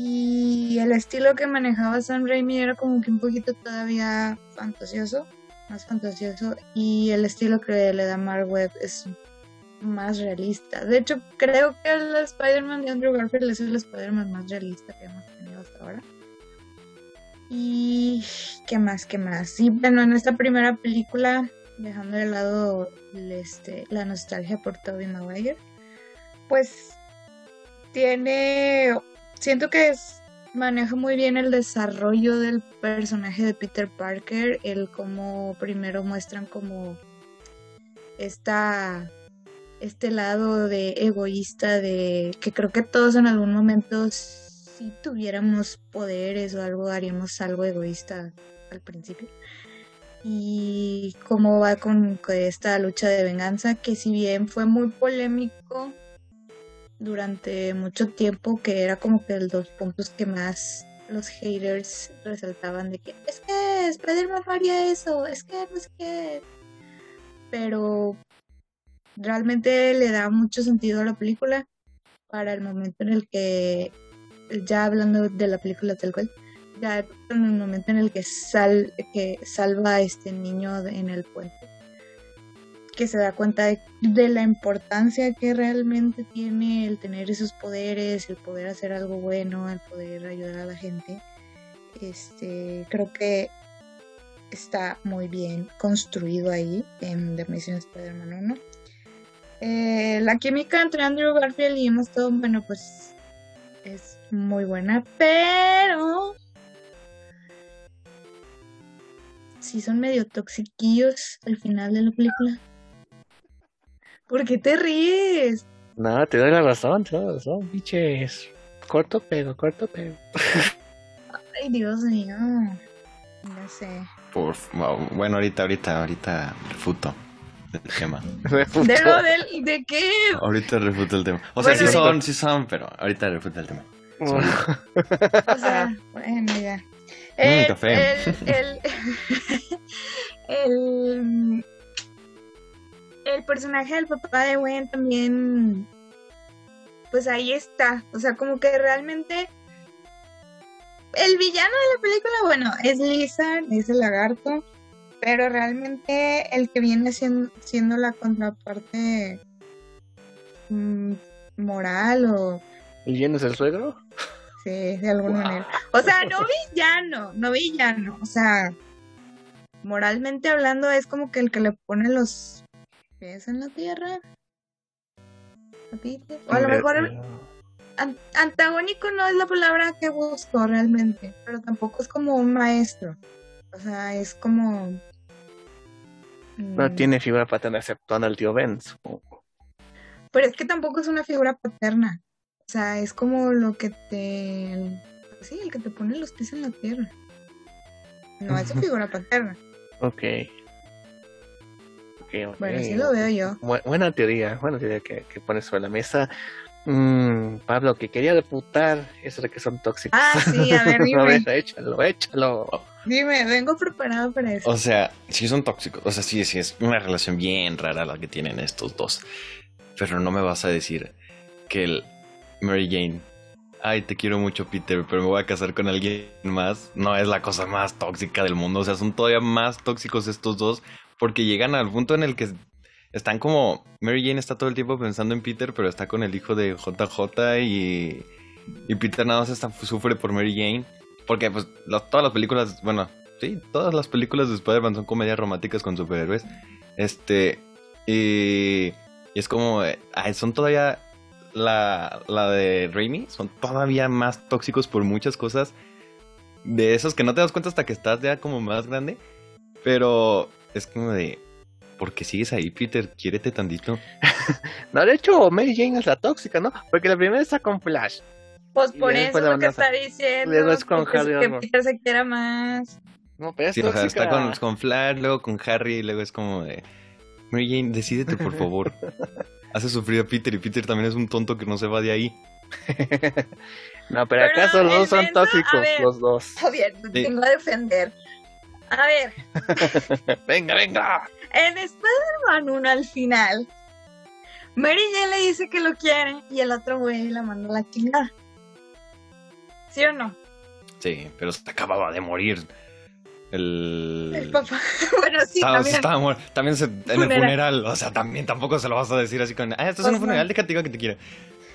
S3: Y el estilo que manejaba Sam Raimi era como que un poquito todavía fantasioso, más fantasioso. Y el estilo que le da Mark Webb es más realista. De hecho, creo que el Spider-Man de Andrew Garfield es el Spider-Man más realista que hemos tenido hasta ahora. Y qué más, qué más. Y bueno, en esta primera película, dejando de lado este, la nostalgia por Tobey Maguire, pues tiene siento que maneja muy bien el desarrollo del personaje de Peter Parker, el cómo primero muestran como esta este lado de egoísta de que creo que todos en algún momento si tuviéramos poderes o algo haríamos algo egoísta al principio. Y cómo va con esta lucha de venganza que si bien fue muy polémico durante mucho tiempo que era como que los puntos que más los haters resaltaban de que es que Spider-Man haría eso, es que no sé qué. Pero realmente le da mucho sentido a la película para el momento en el que, ya hablando de la película tal cual, ya en el momento en el que, sal, que salva a este niño en el puente, que se da cuenta de, la importancia que realmente tiene el tener esos poderes, el poder hacer algo bueno, el poder ayudar a la gente. Este, creo que está muy bien construido ahí en The Amazing Spider-Man 1. Eh, la química entre Andrew Garfield y Emma Stone, bueno, pues es muy buena, pero sí son medio toxiquillos al final de la película. ¿Por qué te ríes?
S1: No, te doy la razón, te doy la razón, biches. Corto pero, corto pero.
S3: Ay, Dios mío. No sé.
S2: Por, bueno, ahorita, ahorita, ahorita refuto el tema.
S3: ¿De, lo, de, ¿De qué?
S2: Ahorita refuto el tema. O sea, sí son, sí son, pero ahorita refuto el tema.
S3: o sea, bueno, ya.
S2: El, mm, café.
S3: El, el, el, el, personaje del papá de Gwen también, pues ahí está. O sea, como que realmente el villano de la película, bueno, es Lisa, es el lagarto, pero realmente el que viene siendo, siendo la contraparte mm, moral o...
S1: ¿Y quién es el suegro?
S3: Sí, de alguna manera. O sea, no villano, no villano. O sea, moralmente hablando es como que el que le pone los pies en la tierra. O a lo mejor antagónico no es la palabra que busco realmente, pero tampoco es como un maestro. O sea, es como...
S1: No mm, tiene figura paterna exceptuando al tío Ben,
S3: Pero es que tampoco es una figura paterna. O sea, es como lo que te... Sí, el que te pone los pies en la tierra. No es su figura paterna.
S1: Ok. Okay,
S3: Bueno, sí lo veo yo.
S1: buena teoría, buena teoría que, que pones sobre la mesa. Mm, Pablo, que quería reputar eso de que son tóxicos.
S3: Ah, sí, a ver, dime.
S1: échalo, échalo.
S3: Dime, vengo preparado para eso.
S2: O sea, sí son tóxicos. O sea, sí, sí, es una relación bien rara la que tienen estos dos. Pero no me vas a decir que el Mary Jane, ay, te quiero mucho, Peter, pero me voy a casar con alguien más. No es la cosa más tóxica del mundo. O sea, son todavía más tóxicos estos dos porque llegan al punto en el que están como. Mary Jane está todo el tiempo pensando en Peter, pero está con el hijo de JJ y. Y Peter nada más está, sufre por Mary Jane. Porque, pues, todas las películas. Bueno, sí, todas las películas de Spider-Man son comedias románticas con superhéroes. Este. Y. Y es como. son todavía. La, la de Raimi. Son todavía más tóxicos por muchas cosas. De esos que no te das cuenta hasta que estás ya como más grande. Pero es como de porque sigues ahí, Peter? Quiérete tantito.
S1: no, de hecho, Mary Jane es la tóxica, ¿no? Porque la primera está con Flash.
S3: Pues por eso lo que está diciendo.
S1: Luego es con Harry.
S3: Que Peter se quiera más.
S1: No, pero es
S2: sí, o sea, está con, con, Flash, luego con Harry, y luego es como de. Mary Jane, decídete, por favor. Hace sufrir a Peter y Peter también es un tonto que no se va de ahí.
S1: no, pero, acaso los dos son tóxicos, los dos.
S3: Está bien, te tengo a defender. A ver.
S1: venga, venga.
S3: En Spider-Man 1 al final, Mary Jane le dice que lo quiere y el otro güey la manda a la chingada. ¿Sí o no?
S2: Sí, pero se acababa de morir. El...
S3: el papá. bueno, sí,
S2: estaba, también. Estaba también se, en el funeral. O sea, también tampoco se lo vas a decir así con. Ah, esto es un pues funeral, déjate que te quiere.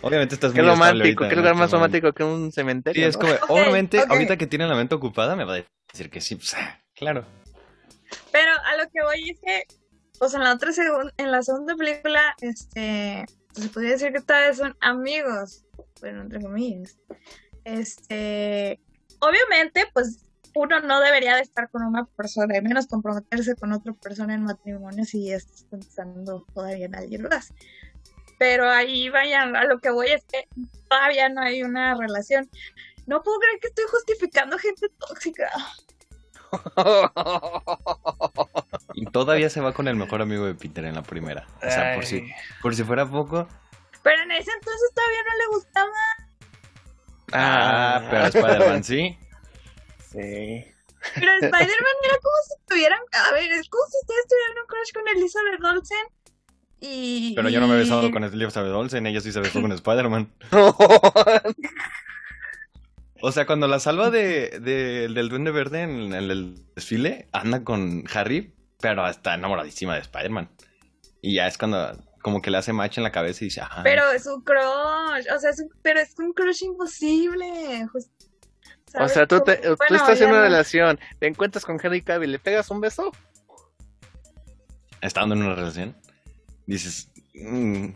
S2: Obviamente estás
S1: Qué romántico, qué lugar más romántico que un cementerio.
S2: Sí, es como, obviamente, ahorita que tiene la mente ocupada, me va a decir que sí, pues, claro.
S3: Pero a lo que voy es que, pues en la otra en la segunda película, este, se podría decir que todavía son amigos, bueno, entre comillas. Este, obviamente, pues uno no debería de estar con una persona, y menos comprometerse con otra persona en matrimonio si estás pensando todavía en alguien más. Pero ahí vayan, a lo que voy es que todavía no hay una relación. No puedo creer que estoy justificando gente tóxica.
S2: Y todavía se va con el mejor amigo de Peter en la primera. O sea, por si, por si fuera poco.
S3: Pero en ese entonces todavía no le gustaba.
S2: Ah, pero Spider-Man sí.
S1: Sí.
S3: Pero Spider-Man era como si tuvieran. A ver, es como si ustedes tuvieran un crush con Elizabeth Olsen. Y.
S2: Pero yo no me he besado con Elizabeth Olsen, ella sí se besó con Spider-Man. O sea, cuando la salva de, de- del Duende Verde en, en el desfile, anda con Harry, pero está enamoradísima de Spider-Man. Y ya es cuando como que le hace match en la cabeza y dice, ajá.
S3: Pero es un crush. O sea, es un- pero es un crush imposible. Just-
S1: O
S3: ¿sabes
S1: sea, tú, te- tú estás en una
S3: no.
S1: relación, te encuentras con Henry Cavill, ¿le pegas un beso?
S2: Estando en una relación, dices, mm,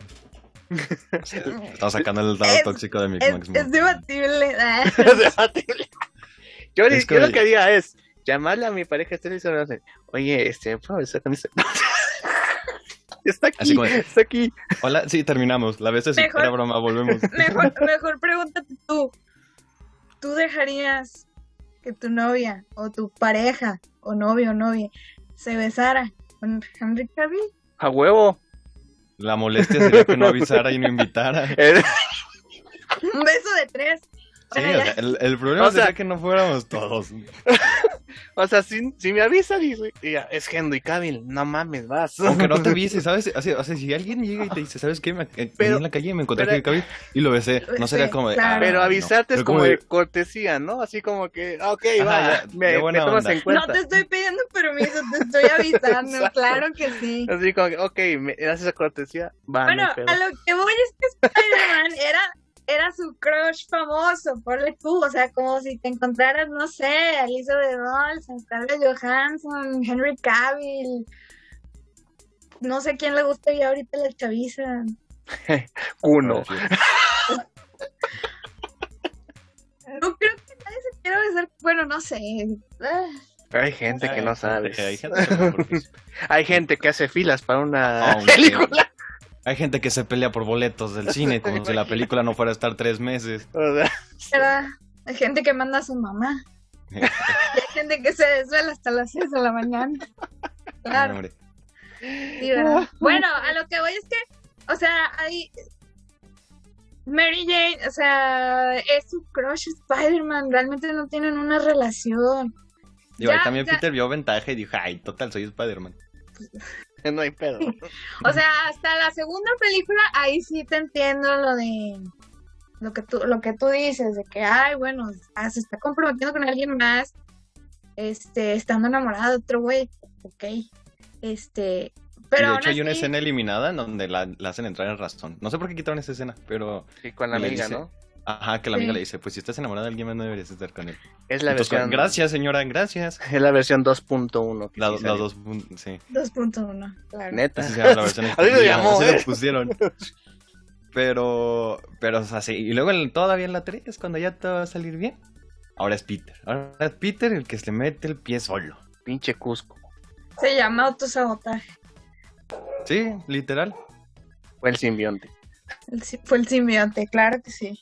S2: estamos sacando el lado
S3: Es-
S2: tóxico de mi
S3: Es,
S2: Max
S3: es debatible. Ah.
S1: Es debatible. yo,
S2: Es
S1: yo lo
S2: que-
S1: haría es llamarle a mi pareja este y decirle, oye, este, ¿puedo besar con este? está aquí,
S2: como-
S1: está aquí.
S2: Hola, sí, terminamos. La vez es
S3: Mejor-
S2: era broma, volvemos.
S3: Mejor, mejor pregúntate tú. ¿Tú dejarías que tu novia o tu pareja o novio o novia se besara con Henry Cavill?
S1: A huevo.
S2: La molestia sería que no avisara y no invitara.
S3: Un beso de tres.
S2: Sí, o sea, el, el problema
S1: O sea-
S2: sería que no fuéramos todos.
S1: o sea, si, si me avisa, dice, ya, es Henry Cavill, no mames, vas.
S2: Aunque no te avise, ¿sabes? O sea, o sea, si alguien llega y te dice, ¿sabes qué? Me, eh,
S1: Pero-
S2: en la calle y me encontré
S1: pero-
S2: con el cabello y lo besé. No sería
S3: Sí,
S2: como de.
S3: claro.
S2: "Ah,
S1: Pero
S2: no".
S1: avisarte es
S2: Pero
S1: como
S2: de-
S1: de cortesía, ¿no? Así como que, ah, ok,
S2: Ajá,
S1: va,
S2: ya,
S1: me, me
S2: buena
S1: tomas
S2: onda.
S1: en cuenta.
S3: No te estoy pidiendo permiso, te estoy avisando. Claro que sí.
S1: Así como que, ok, me haces esa cortesía, va,
S3: Bueno, a lo que voy es que Spider-Man era, era su crush famoso, ponle tú, o sea, como si te encontraras, no sé, a Elizabeth Olsen, Scarlett Johansson, Henry Cavill, no sé quién le gusta ya ahorita la chaviza.
S1: Uno.
S3: No creo que nadie se quiera besar, bueno, no sé.
S1: Hay gente que no sabe.
S2: Hay gente que no, porque-
S1: Hay gente que hace filas para una
S2: Aunque-
S1: película.
S2: Hay gente que se pelea por boletos del cine como si la película no fuera a estar tres meses.
S1: O sea,
S3: ¿verdad? Hay gente que manda a su mamá. Y hay gente que se desvela hasta las 6 de la mañana. Claro.
S2: Hombre.
S3: Sí, ¿verdad? Bueno, a lo que voy es que, o sea, hay. Mary Jane, o sea, es su crush Spider-Man, realmente no tienen una relación.
S2: Digo, ahí
S3: Ya,
S2: también
S3: ya.
S2: Peter vio ventaja y dijo, ay, total, soy Spider-Man.
S1: no hay pedo.
S3: O sea, hasta la segunda película, ahí sí te entiendo lo de lo que tú, lo que tú dices, de que, ay, bueno, ah, se está comprometiendo con alguien más, este, estando enamorado de otro güey, ok, este, pero
S2: y de hecho hay una escena eliminada en donde la, la hacen entrar en razón. No sé por qué quitaron esa escena, pero...
S1: Y con la
S2: Y le
S1: amiga,
S2: dice-
S1: ¿no?
S2: Ajá, que la amiga
S3: Sí.
S2: le dice, pues si estás enamorada de alguien más no deberías estar con él.
S1: Es la
S2: Entonces,
S1: versión.
S2: gracias señora, gracias.
S1: Es la versión 2.1. que
S2: La,
S1: sí
S2: la
S1: salió.
S2: dos, pun- sí.
S3: 2.1, claro.
S1: Neta.
S2: Se la versión
S1: Así lo
S2: extendida,
S1: llamó,
S2: así
S1: ¿eh?
S2: lo pusieron. Pero, pero, o sea, sí. Y luego todavía en la 3, cuando ya todo va a salir bien. Ahora es Peter. Ahora es Peter el que se le mete el pie solo.
S1: Pinche Cusco.
S3: Se llama autosabotaje.
S2: Sí, literal.
S1: Fue el simbionte.
S3: El fue el simbionte, claro que sí.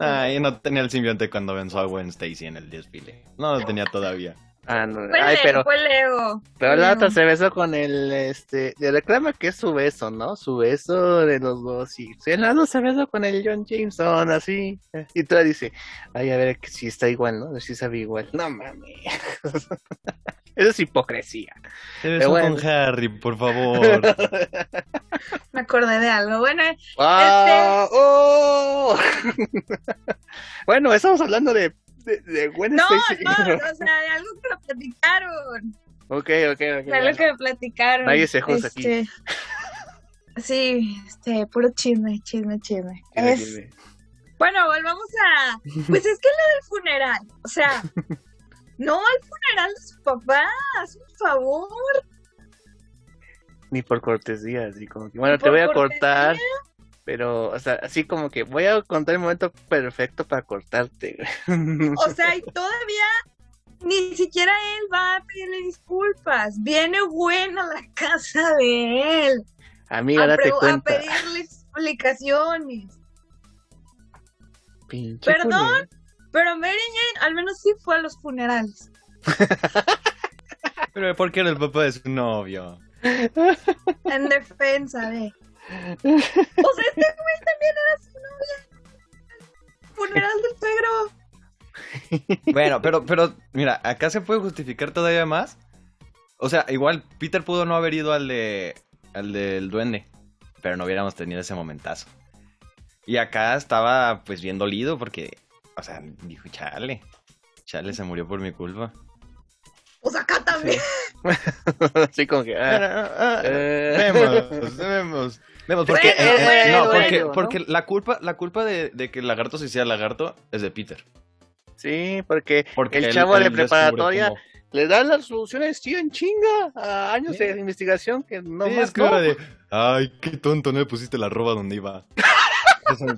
S2: Ah, no tenía el simbionte cuando venció a Gwen Stacy en el desfile. No lo tenía todavía.
S1: Ah, no.
S3: Fue
S1: Ay, pero,
S3: fue Leo.
S1: pero la otra se besó con el, este, le reclama que es su beso, ¿no? Su beso de los dos. Y el lado se besó con el John Jameson, así. Y toda dice, ay, a ver que si está igual, ¿no? Si sabe igual. No mames. Eso es hipocresía.
S2: Se besó
S1: bueno.
S2: con Harry, por favor.
S3: Me acordé de algo. Bueno,
S1: ¡Ah! ¡Oh! bueno, estamos hablando de, de, de Gwen
S3: no,
S1: Stacy.
S3: no, o sea, de algo que me platicaron.
S1: ok, ok, ok.
S3: De algo que me platicaron.
S1: Nadie se juzga aquí.
S3: Este, Sí, este, puro chisme, chisme, chisme. Es-. Bueno, volvamos a. Pues es que lo del funeral. O sea, no al funeral de su papá, haz un favor.
S1: Ni por cortesía, así como que, bueno, te voy a
S3: cortesía.
S1: cortar, pero, o sea, así como que voy a contar el momento perfecto para cortarte.
S3: O sea, y todavía ni siquiera él va a pedirle disculpas. Viene Gwen a la casa de él
S1: Amiga,
S3: a,
S1: date
S3: pre- a
S1: cuenta.
S3: pedirle explicaciones.
S1: Pinche
S3: Perdón. Pero Mary Jane al menos sí fue a los funerales.
S2: Pero ¿por qué era el papá de su novio?
S3: En defensa de. O sea, este güey también era su novia. Funeral del suegro.
S2: Bueno, pero, pero, mira, acá se puede justificar todavía más. O sea, igual Peter pudo no haber ido al de. al del duende. Pero no hubiéramos tenido ese momentazo. Y acá estaba pues bien dolido porque. O sea, dijo, chale. Chale se murió por mi culpa.
S3: Pues acá también.
S1: Así como que. ah, eh.
S2: Vemos, vemos. Vemos, porque, eh,
S3: bueno,
S2: no, porque,
S1: ¿no?
S2: porque la culpa, la culpa de, de que el lagarto se hiciera lagarto es de Peter.
S1: Sí, porque,
S2: Porque
S1: el
S2: él-
S1: chavo de
S2: él descubre
S1: preparatoria
S2: cómo-
S1: le da las soluciones, tío, en chinga, a años
S2: Sí.
S1: de investigación que no
S2: Sí,
S1: más
S2: es que
S1: no.
S2: de, ay, qué tonto, no le pusiste la roba donde iba.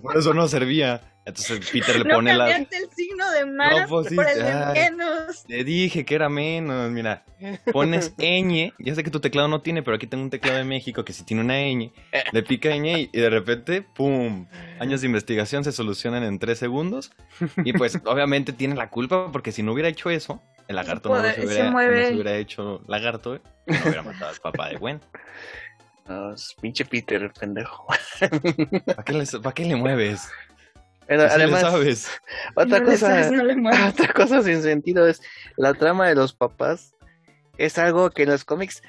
S2: Por eso no servía. Entonces Peter le
S3: No
S2: pone la...
S3: el signo de más
S2: pues sí,
S3: por el de
S2: ay.
S3: menos.
S2: Le dije que era menos, mira. Pones ñ, ya sé que tu teclado no tiene, pero aquí tengo un teclado de México que sí tiene una ñ. Le pica ñ y, y de repente, ¡pum! Años de investigación se solucionan en tres segundos. Y pues obviamente tiene la culpa porque si no hubiera hecho eso, el lagarto no,
S3: Poder-
S2: se
S3: se
S2: hubiera, no
S3: mueve.
S2: se hubiera hecho lagarto y no hubiera matado al papá de Gwen.
S1: No, es pinche Peter, pendejo.
S2: ¿Para qué, le- para qué le mueves?
S1: Pero
S2: Si sí le
S1: además,
S2: sabes.
S1: otra
S3: no le
S1: cosa,
S3: sabes, no le mueves.
S1: otra cosa sin sentido es la trama de los papás. Es algo que en los cómics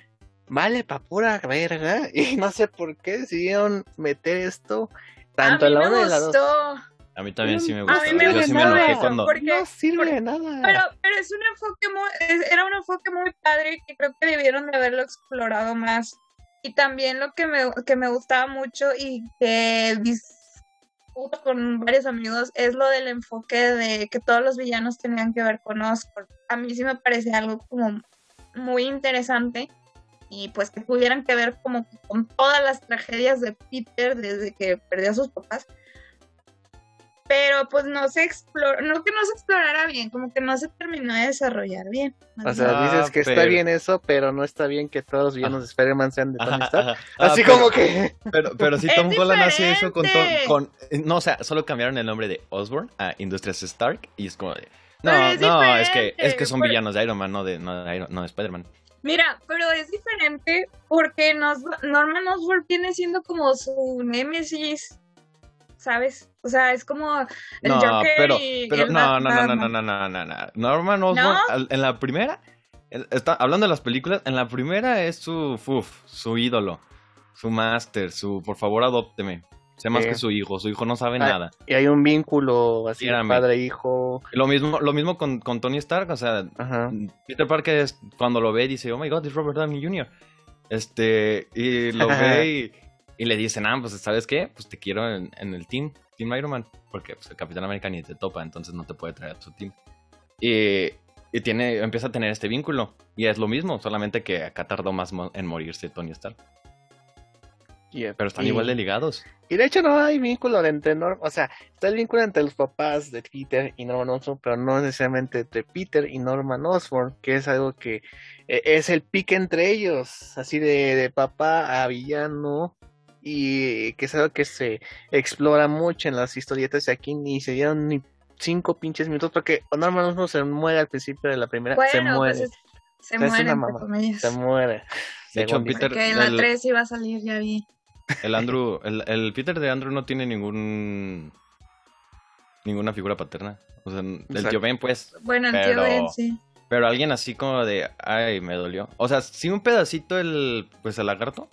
S1: vale pa' pura verga. Y no sé por qué decidieron meter esto tanto
S3: a
S1: en la
S3: me
S1: una y la dos.
S2: A mí también sí me
S3: A
S2: gustó.
S3: mí me
S2: Yo sí me
S3: gustó
S2: enojé
S3: eso,
S2: cuando...
S3: porque-
S1: No sirve
S3: porque-
S1: de nada.
S3: Pero, pero es un enfoque muy, es- era un enfoque muy padre que creo que debieron de haberlo explorado más. Y también lo que me, que me gustaba mucho y que discuto con varios amigos es lo del enfoque de que todos los villanos tenían que ver con Oscorp. A mí sí me parece algo como muy interesante y pues que tuvieran que ver como con todas las tragedias de Peter desde que perdió a sus papás. Pero pues no se exploró, no que no se explorara bien, como que no se terminó de desarrollar bien.
S1: O sea,
S2: Ah,
S1: dices que está bien eso, pero no está bien que todos los villanos de Spider-Man sean de Tony Stark.
S2: Ah,
S1: Así
S2: pero-
S1: como que.
S2: Pero, pero si Tom Holland hace eso con, con... No, o sea, solo cambiaron el nombre de Osborn a Industrias Stark y es como de... No,
S3: es
S2: no, es que, es que son
S3: por-
S2: villanos de Iron Man, no de, no de, Iron- no de Spider-Man.
S3: Mira, pero es diferente porque nos, Norman Osborn viene siendo como su némesis, ¿sabes? O sea, es como el
S2: No,
S3: Joker
S2: pero,
S3: y
S2: pero
S3: el
S2: no, no, no, no, no, no, no, no, no. Norman Osborn, en la primera, está, hablando de las películas, en la primera es su, uf, su ídolo, su máster, su, por favor, adópteme. Sé más
S1: Sí.
S2: que su hijo, su hijo no sabe
S1: Ah,
S2: nada.
S1: Y hay un vínculo así padre-hijo.
S2: Lo mismo, lo mismo con, con Tony Stark, o sea,
S1: Ajá.
S2: Peter Parker es- cuando lo ve dice, oh my god, es Robert Downey Jr. Este, y lo ve y, y le dicen, ah, pues sabes qué, pues te quiero en, en el team, Team Iron Man, porque pues, el Capitán América ni te topa, entonces no te puede traer a su team. Y, y tiene, empieza a tener este vínculo, y es lo mismo, solamente que acá tardó más mo- en morirse Tony Stark.
S1: Yeah.
S2: Pero están
S1: Y-
S2: igual de ligados.
S1: Y de hecho no hay vínculo entre Norman, o sea, está el vínculo entre los papás de Peter y Norman Osborn, pero no necesariamente entre Peter y Norman Osborn, que es algo que eh, es el pique entre ellos, así de, de papá a villano, y que es algo que se explora mucho en las historietas y aquí ni se dieron ni cinco pinches minutos, porque Norman Osborn se muere al principio de la primera, se
S3: Bueno,
S1: muere,
S3: pues es- se muere,
S1: mamá.
S3: comillas.
S1: se muere.
S2: De hecho, Peter,
S3: Que en la
S2: el-
S3: 3 iba a salir, ya vi.
S2: El Andrew, el, el Peter de Andrew no tiene ningún ninguna figura paterna. O sea, el
S1: Exacto.
S2: tío Ben, pues,
S3: Bueno, el
S2: Pero-
S3: tío Ben, sí.
S2: pero alguien así como de, ay, me dolió. O sea, sí un pedacito el, pues el lagarto,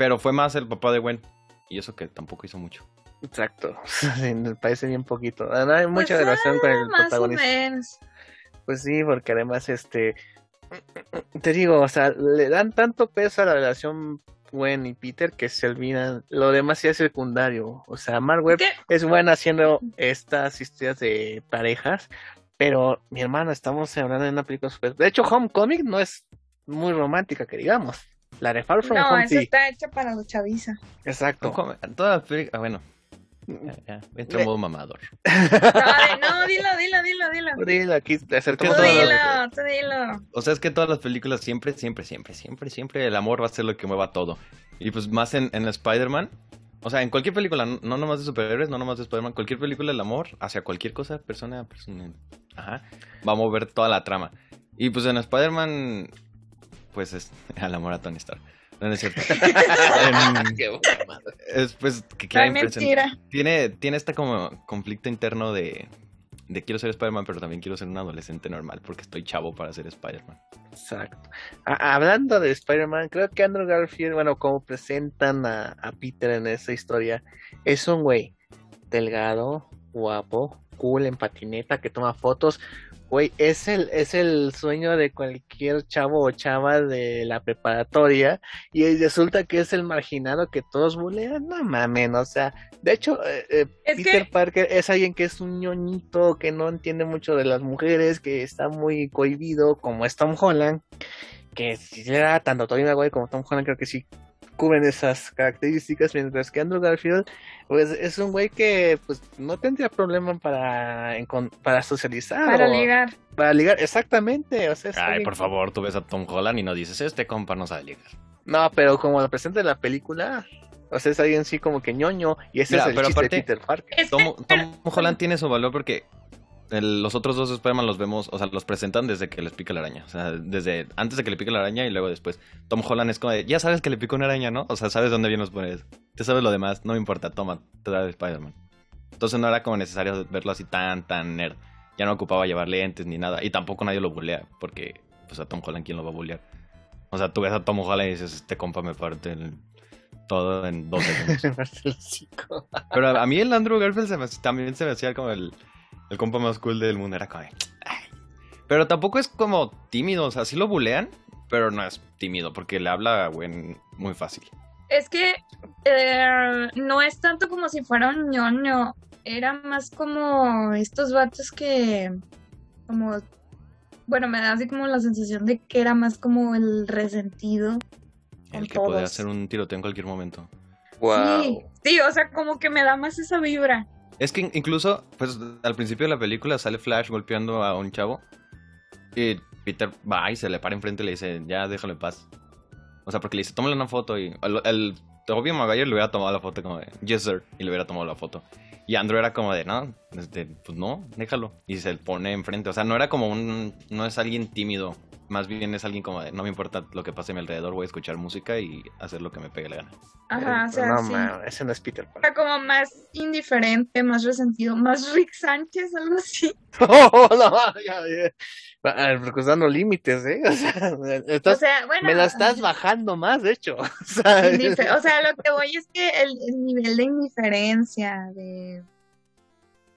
S2: pero fue más el papá de Gwen. Y eso que tampoco hizo mucho.
S1: Exacto, Sí, me parece bien poquito. No hay mucha
S3: Pues,
S1: relación con el
S3: Más o
S1: protagonista.
S3: menos.
S1: Pues sí, porque además, este, te digo, o sea, le dan tanto peso a la relación Gwen y Peter que se olvidan, lo demás ya es secundario. O sea, Mark es buena haciendo estas historias de parejas, pero mi hermano, estamos hablando de una película super... De hecho, Homecoming no es muy romántica, que digamos. La de Far From
S3: No,
S1: Home
S3: eso
S1: sí.
S3: está hecho para los chaviza.
S1: Exacto.
S2: ¿Cómo? Todas las películas- ah, bueno, ya, ya, entra en modo mamador.
S3: No, no, dilo, dilo, dilo, dilo.
S1: Dile, Aquí te
S3: Tú
S1: acercamos
S2: todas
S3: dilo,
S1: a
S3: tú dilo.
S2: O sea, es que todas las películas siempre, siempre, siempre, siempre, siempre el amor va a ser lo que mueva todo. Y pues más en, en Spider-Man. O sea, en cualquier película, no no nomás de superhéroes, no nomás de Spider-Man, cualquier película el amor hacia cualquier cosa, persona, persona, ajá, va a mover toda la trama. Y pues en Spider-Man, pues es al amor a Tony Stark. No, no es cierto.
S1: Qué buena madre.
S2: Es pues que quiere
S3: Ay, mentira.
S2: Tiene, tiene este como conflicto interno de, de quiero ser Spider-Man, pero también quiero ser un adolescente normal porque estoy chavo para ser Spider-Man.
S1: Exacto. A- hablando de Spider-Man, creo que Andrew Garfield, bueno, como presentan a, a Peter en esta historia, es un güey delgado, guapo, cool, en patineta, que toma fotos. Güey, es el, es el sueño de cualquier chavo o chava de la preparatoria y resulta que es el marginado que todos bulean. No mamen, o sea, de hecho, eh, eh, Peter
S3: que-
S1: Parker es alguien que es un ñoñito, que no entiende mucho de las mujeres, que está muy cohibido, como es Tom Holland, que si era tanto Tobey Maguire como Tom Holland, creo que sí cubren esas características, mientras que Andrew Garfield, pues es un güey que pues no tendría problema para, para socializar.
S3: Para
S1: o-
S3: ligar.
S1: Para ligar, exactamente. O sea,
S2: Ay, por favor, tú ves a Tom Holland y no dices, este compa no sabe ligar.
S1: No, pero como lo presenta en la película, o sea, es alguien sí como que ñoño, y ese
S2: Mira,
S1: es el
S2: pero
S1: chiste
S2: aparte-
S1: de Peter Parker.
S2: Tom Holland tiene su valor porque el- los otros dos Spider-Man los vemos, o sea, los presentan desde que les pica la araña. O sea, desde antes de que le pique la araña y luego después. Tom Holland es como de, ya sabes que le picó una araña, ¿no? O sea, sabes dónde vienen los poderes. Te sabes lo demás, no me importa, toma, te da Spider-Man. Entonces no era como necesario verlo así tan, tan nerd. Ya no ocupaba llevar lentes ni nada. Y tampoco nadie lo bulea, porque pues a Tom Holland, ¿quién lo va a bulear? O sea, tú ves a Tom Holland y dices, este compa me parte el- todo en dos segundos. Pero a, a mí el Andrew Garfield se me- también se me hacía como el, el compa más cool del mundo. Era como. Pero tampoco es como tímido. O sea, sí lo bulean, pero no es tímido porque le habla, güey, muy fácil.
S3: Es que eh, no es tanto como si fuera un ñoño. Era más como estos vatos que. Como. Bueno, me da así como la sensación de que era más como el resentido.
S2: El que puede
S3: todos.
S2: hacer un tiroteo en cualquier momento.
S1: Wow.
S3: Sí, sí, o sea, como que me da más esa vibra.
S2: Es que incluso, pues al principio de la película sale Flash golpeando a un chavo. Y Peter va y se le para enfrente y le dice, ya déjalo en paz. O sea, porque le dice, tómale una foto. Y el, el Tobey Maguire le hubiera tomado la foto como de, yes sir. Y le hubiera tomado la foto. Y Andrew era como de, no, este, pues no, déjalo. Y se le pone enfrente. O sea, no era como un, no es alguien tímido. Más bien es alguien como de, no me importa lo que pase a mi alrededor, voy a escuchar música y hacer lo que me pegue la gana.
S3: Ajá, o sea,
S1: no,
S3: sí.
S1: ese no es Peter
S3: O
S1: Parker.
S3: sea, como más indiferente, más resentido, más Rick Sánchez, algo así.
S1: Oh, no, ya, ya. Límites, ¿eh? O sea,
S3: O
S1: estás-
S3: sea, bueno.
S1: me la estás bajando más, de hecho. O sea,
S3: indife- O sea, lo que voy es que el, el nivel de indiferencia, de,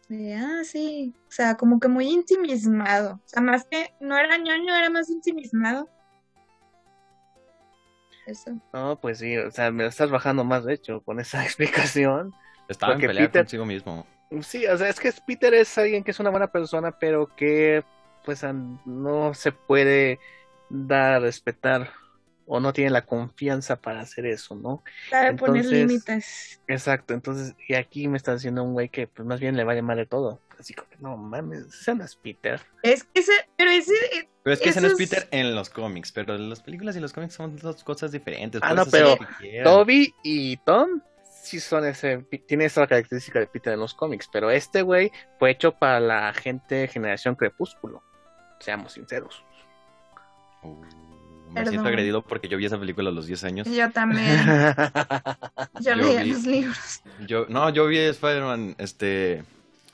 S3: de, ah, sí, o sea, como que muy intimismado. O sea, más que, no era ñoño, era más intimismado. Eso.
S1: No, pues sí, o sea, me estás bajando más, de hecho, con esa explicación.
S2: Estaba
S1: Porque
S2: en pelea
S1: Peter-
S2: consigo mismo.
S1: Sí, o sea, es que Peter es alguien que es una buena persona, pero que pues no se puede dar a respetar o no tiene la confianza para hacer eso, ¿no?
S3: Sabe poner límites.
S1: Exacto, entonces, y aquí me está diciendo un güey que pues más bien le vale mal de todo. Así como que no mames, ese no es Peter.
S3: Es que ese, pero ese,
S2: Pero es que ese no es Peter en los cómics, pero las películas y los cómics son dos cosas diferentes.
S1: Ah, no, pero. Toby y Tom sí son ese, tiene esa característica de Peter en los cómics, pero este güey fue hecho para la gente generación Crepúsculo. Seamos sinceros.
S2: Uh, me
S3: Perdón.
S2: siento agredido porque yo vi esa película a los 10 años.
S3: yo también, yo
S2: Yo
S3: leía
S2: vi-
S3: los libros.
S2: Yo, no, yo vi Spider-Man, este,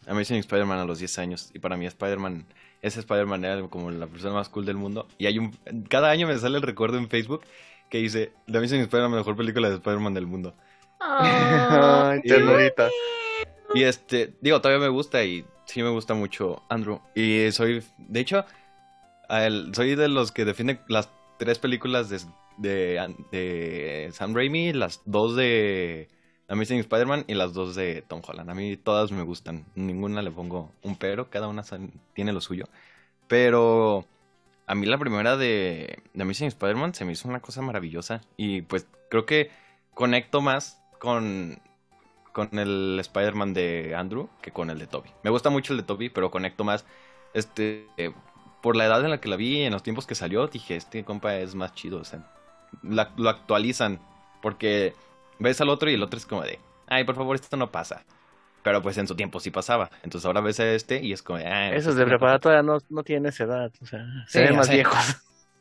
S2: Amazing Spider-Man a los 10 años. Y para mí Spider-Man, ese Spider-Man era como la persona más cool del mundo. Y hay un, cada año me sale el recuerdo en Facebook que dice, The Amazing Spider-Man, mejor película de Spider-Man del mundo.
S3: Oh,
S1: Ay, ternurita.
S2: Y este, digo, todavía me gusta y sí me gusta mucho Andrew. Y soy, de hecho, soy de los que defienden las tres películas de, de, de Sam Raimi, las dos de Amazing Spider-Man y las dos de Tom Holland. A mí todas me gustan, ninguna le pongo un pero, cada una tiene lo suyo. Pero a mí la primera de, de Amazing Spider-Man se me hizo una cosa maravillosa y pues creo que conecto más con, con el Spider-Man de Andrew que con el de Toby. Me gusta mucho el de Toby, pero conecto más este por la edad en la que la vi, en los tiempos que salió, dije, este compa es más chido, o sea, la- lo actualizan porque ves al otro y el otro es como de, ay, por favor, esto no pasa. Pero pues en su tiempo sí pasaba. Entonces ahora ves a este y es como, ah,
S1: Esos
S2: esto
S1: de
S2: no pasa".
S1: preparatoria no, no tienen esa edad, o sea, se
S2: Sí,
S1: ven más
S2: sé.
S1: viejos.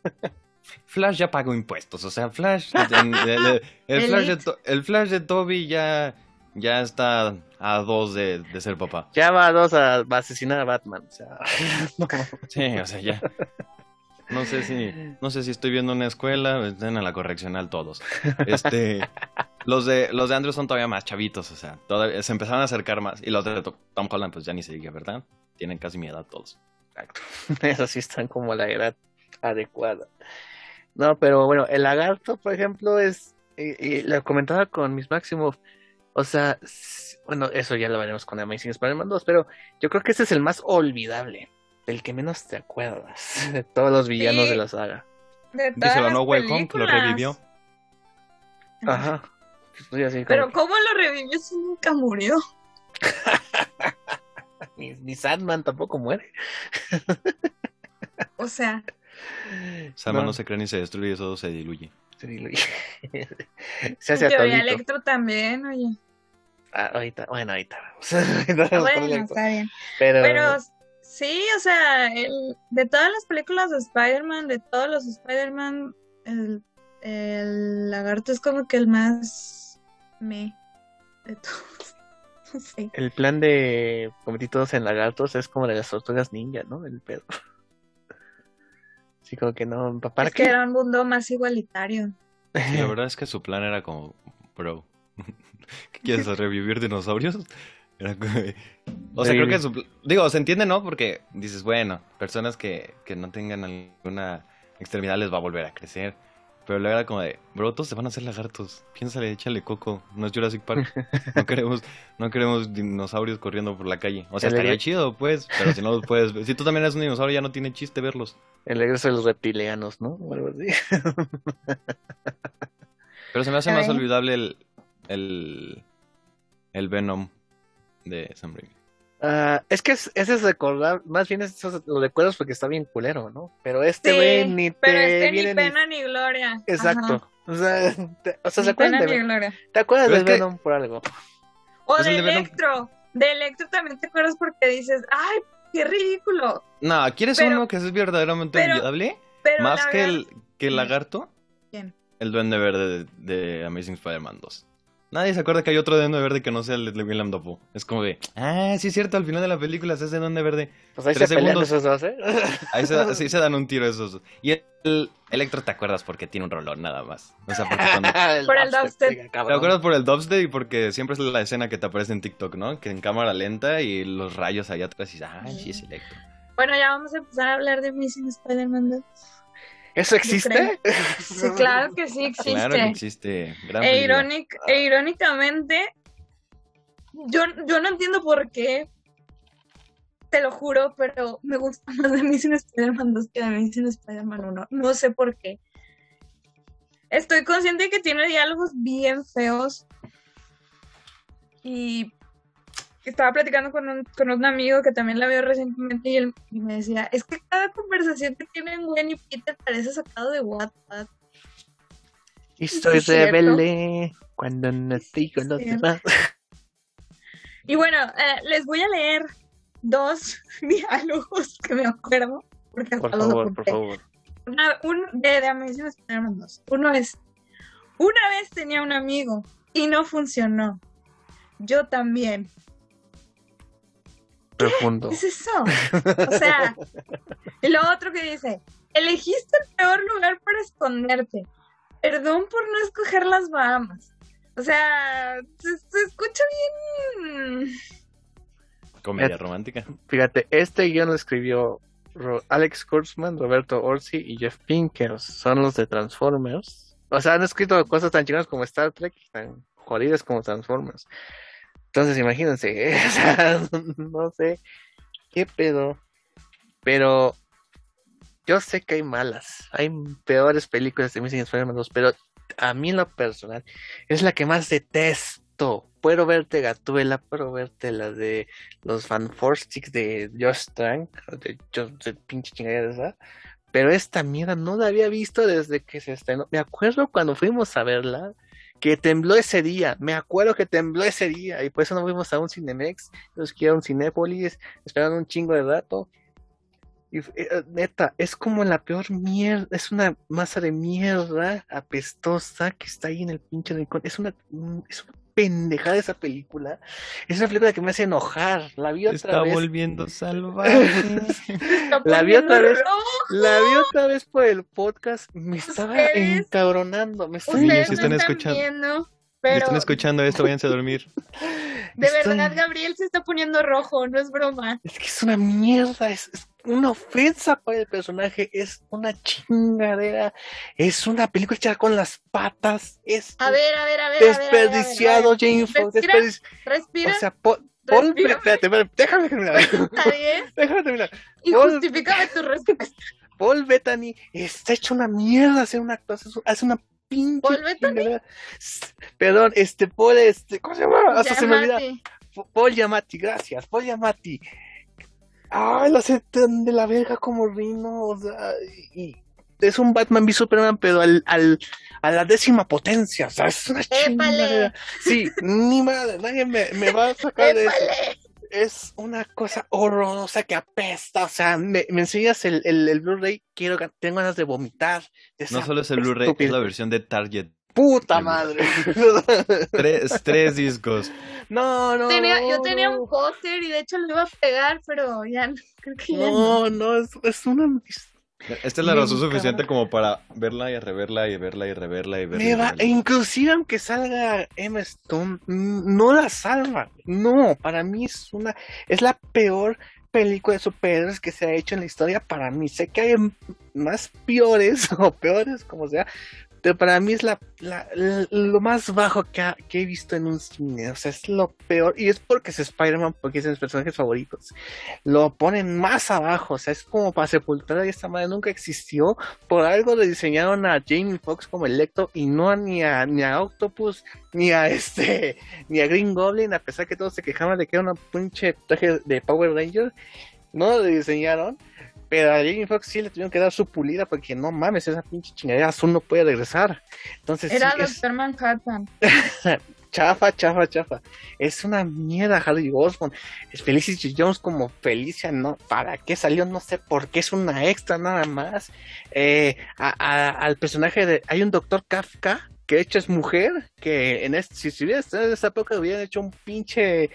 S2: Flash ya pagó impuestos, o sea, Flash, el, el, Flash de, el Flash de Toby ya, ya está a dos de, de, ser papá.
S1: Ya va a dos a, asesinar a Batman, o sea.
S2: Sí, o sea, ya. No sé si, no sé si estoy viendo una escuela, están en la correccional todos. Este, los de, los de Andrew son todavía más chavitos, o sea, todavía, se empezaron a acercar más. Y los de Tom Holland, pues ya ni se diga, ¿verdad? Tienen casi mi edad todos.
S1: Exacto. Esos sí están como la edad adecuada. No, pero bueno, el lagarto, por ejemplo, es, y, lo comentaba con mis máximos, o sea, bueno, eso ya lo veremos con Amazing Spider-Man 2, pero yo creo que ese es el más olvidable del que menos te acuerdas de todos los villanos de la saga.
S2: Dice la No Way Home que lo revivió.
S1: Ajá.
S3: Pero ¿cómo lo revivió si nunca murió?
S1: ni, Sandman tampoco muere.
S3: o sea.
S2: Sandman no. se cree ni se destruye, eso se diluye.
S1: Se
S3: hace a Electro también, oye.
S1: Ah, ahorita, bueno, ahorita
S3: bueno, está bien. Pero Sí, o sea, el, de todas las películas de Spider-Man, de todos los Spider-Man, el, el, lagarto es como que el más me de todos. No sé.
S1: El plan de convertir todos en lagartos es como de las tortugas ninja, ¿no? El pedo. Sí, como que no,
S3: papá. Es que era un mundo más igualitario.
S2: la verdad es que su plan era como, bro, ¿qué quieres revivir dinosaurios? o sea, creo que digo, se entiende, ¿no? Porque dices, bueno, personas que, que no tengan alguna extremidad les va a volver a crecer. Pero luego era como de, bro, todos se van a hacer lagartos. Piénsale, échale coco. No es Jurassic Park. No queremos, no queremos dinosaurios corriendo por la calle. O sea, estaría chido, pues. Pero si no los puedes ver. Si tú también eres un dinosaurio, ya no tiene chiste verlos.
S1: El regreso de los reptilianos, ¿no? O algo así.
S2: Pero se me hace más olvidable el, el, el Venom de Sam Raimi.
S1: Uh, es que ese es recordar, más bien esos lo recuerdas porque está bien culero, ¿no? Pero este güey
S3: sí,
S1: ni
S3: te pero este ni pena ni, gloria.
S1: Exacto. O sea, te, o sea,
S3: ni
S1: ¿se
S3: pena ni gloria.
S1: ¿Te acuerdas de Venom que... por algo?
S3: O pues de Electro. De Electro también te acuerdas porque dices, ay, qué ridículo.
S2: No, ¿quieres pero, uno que es verdaderamente pero, olvidable? Pero Más que el, que el lagarto.
S3: ¿Quién?
S2: El duende verde de, de Amazing Spider-Man 2. Nadie se acuerda que hay otro duende verde que no sea el de William Dafoe. Es como de, ah, sí es cierto, al final de la película es ese duende verde.
S1: Pues ahí Tres se segundos. esos dos, ¿eh?
S2: Ahí se, sí se dan un tiro esos. Y el Electro te acuerdas porque tiene un rolón nada más. O sea, porque cuando...
S3: el por el dubstep.
S2: Te acuerdas por el dubstep y porque siempre es la escena que te aparece en TikTok, ¿no? Que en cámara lenta y los rayos allá atrás y dices, ah, sí es Electro.
S3: Bueno, ya vamos a empezar a hablar de Missing Spider-Man 2.
S1: ¿Eso existe?
S3: Sí, claro que sí existe.
S2: Claro que existe. Gran
S3: e, irónic, e, irónicamente, yo, yo no entiendo por qué, te lo juro, pero me gusta más de Amazing Spider-Man 2 que de Amazing Spider-Man 1. No sé por qué. Estoy consciente de que tiene diálogos bien feos. Y estaba platicando con un, con un amigo que también la vio recientemente y él y me decía, es que cada conversación que tienen Gwen y Peter parece sacado de WhatsApp.
S1: Y soy rebelde cuando no estoy con los demás.
S3: Y bueno, eh, les voy a leer dos diálogos que me acuerdo. Porque
S1: por favor, por favor.
S3: Una, un, de, de Amazing Spider-Man 2. Uno es, una vez tenía un amigo y no funcionó. Yo también.
S1: Profundo.
S3: ¿Qué es eso? O sea, lo otro que dice, elegiste el peor lugar para esconderte. Perdón por no escoger las Bahamas. O sea, se, escucha bien.
S2: Comedia romántica.
S1: Fíjate, este guion lo escribió Alex Kurtzman, Roberto Orsi y Jeff Pinkers. Son los de Transformers. O sea, han escrito cosas tan chingadas como Star Trek y tan jodidas como Transformers. Entonces, imagínense, no sé qué pedo. Pero yo sé que hay malas, hay peores películas de Missing Spider-Man 2, pero a mí en lo personal es la que más detesto. Puedo verte Gatuela, puedo verte la de los fanforstics de Josh Trank, de, de pinche chingadera esa. Pero esta mierda no la había visto desde que se estrenó. Me acuerdo cuando fuimos a verla que tembló ese día, me acuerdo que tembló ese día, y por eso no fuimos a un Cinemex, nos que a un Cinépolis, esperaron un chingo de rato, Y, eh, neta, es como la peor mierda, es una masa de mierda apestosa que está ahí en el pinche rincón. Es mm, es una pendejada esa película. Es una película que me hace enojar. La vi otra
S2: Está
S1: vez.
S2: volviendo salvaje.
S3: Está
S1: La vi otra vez. La vi otra vez por el podcast. Me estaba
S3: Ustedes-
S1: encabronando. Me estaba
S2: Niños,
S3: Ustedes
S2: si
S3: no
S2: están escuchando-
S3: viendo,
S2: Si
S3: pero
S2: están escuchando esto, váyanse a dormir.
S3: de
S1: Estoy-
S3: verdad Gabriel se está poniendo rojo, no es broma.
S1: Es que es una mierda, es, es una ofensa para el personaje, es una chingadera, es una película hecha con las patas, es
S3: A ver, a ver, a ver.
S1: desperdiciado, Jane Fox,
S3: Respira,
S1: desperdici-
S3: Respira,
S1: O sea, po- Paul, espérate, déjame terminar,
S3: está bien.
S1: déjame terminar.
S3: Y
S1: Paul-
S3: justifícame tu respuesta.
S1: Paul Bettany está hecho una mierda hacer una actuación, hace una pinche
S3: ¿Paul Bettany?
S1: Perdón, este Paul, este, ¿cómo se llama? Hasta se me olvida. Paul Yamati, gracias, Paul Yamati. Ay, lo sé tan de la verga como Rino, o sea, y es un Batman v Superman, pero al, al, a la décima potencia, o sea, es una
S3: Épale.
S1: chingadera. Sí, ni madre, nadie me, me va a sacar de eso. Es una cosa horrorosa que apesta, o sea, me, me enseñas el, el, el Blu-ray, quiero, tengo ganas de vomitar. de
S2: No solo es el Blu-ray, es la versión de Target.
S1: Puta madre.
S2: Tres, tres discos.
S1: no, no.
S3: Tenía- yo tenía un póster y de hecho lo iba a pegar, pero ya no, creo que ya
S1: No,
S3: no.
S1: no, es, es una.
S2: Esta es la razón suficiente como para verla y reverla y verla y reverla y verla. y
S1: Me va,
S2: reverla.
S1: e inclusive aunque salga Emma Stone, no la salva. No, para mí es una, es la peor película de superhéroes que se ha hecho en la historia. Para mí, sé que hay más peores o peores, como sea, para mí es la, lo más bajo que, ha- he visto en un cine. O sea, es lo peor. Y es porque es Spider-Man, porque es de mis personajes favoritos. Lo ponen más abajo. O sea, es como para sepultar y esta madre nunca existió. Por algo le diseñaron a Jamie Foxx como Electro y no a, ni a ni a Octopus ni a este ni a Green Goblin, a pesar que todos se quejaban de que era una pinche traje de Power Ranger. No lo diseñaron. Pero a Jamie Foxx sí le tuvieron que dar su pulida porque no mames, esa pinche chingadera azul no puede regresar. Entonces,
S3: Era
S1: sí, es
S3: Doctor Manhattan.
S1: chafa, chafa, chafa. Es una mierda Harry Osborn. Es Felicity Jones como Felicia, ¿no? ¿Para qué salió? No sé por qué es una extra nada más. Eh, a- a- al personaje de... Hay un doctor Kafka que de hecho es mujer, que en este, si se hubiera estado en esa época hubieran hecho un pinche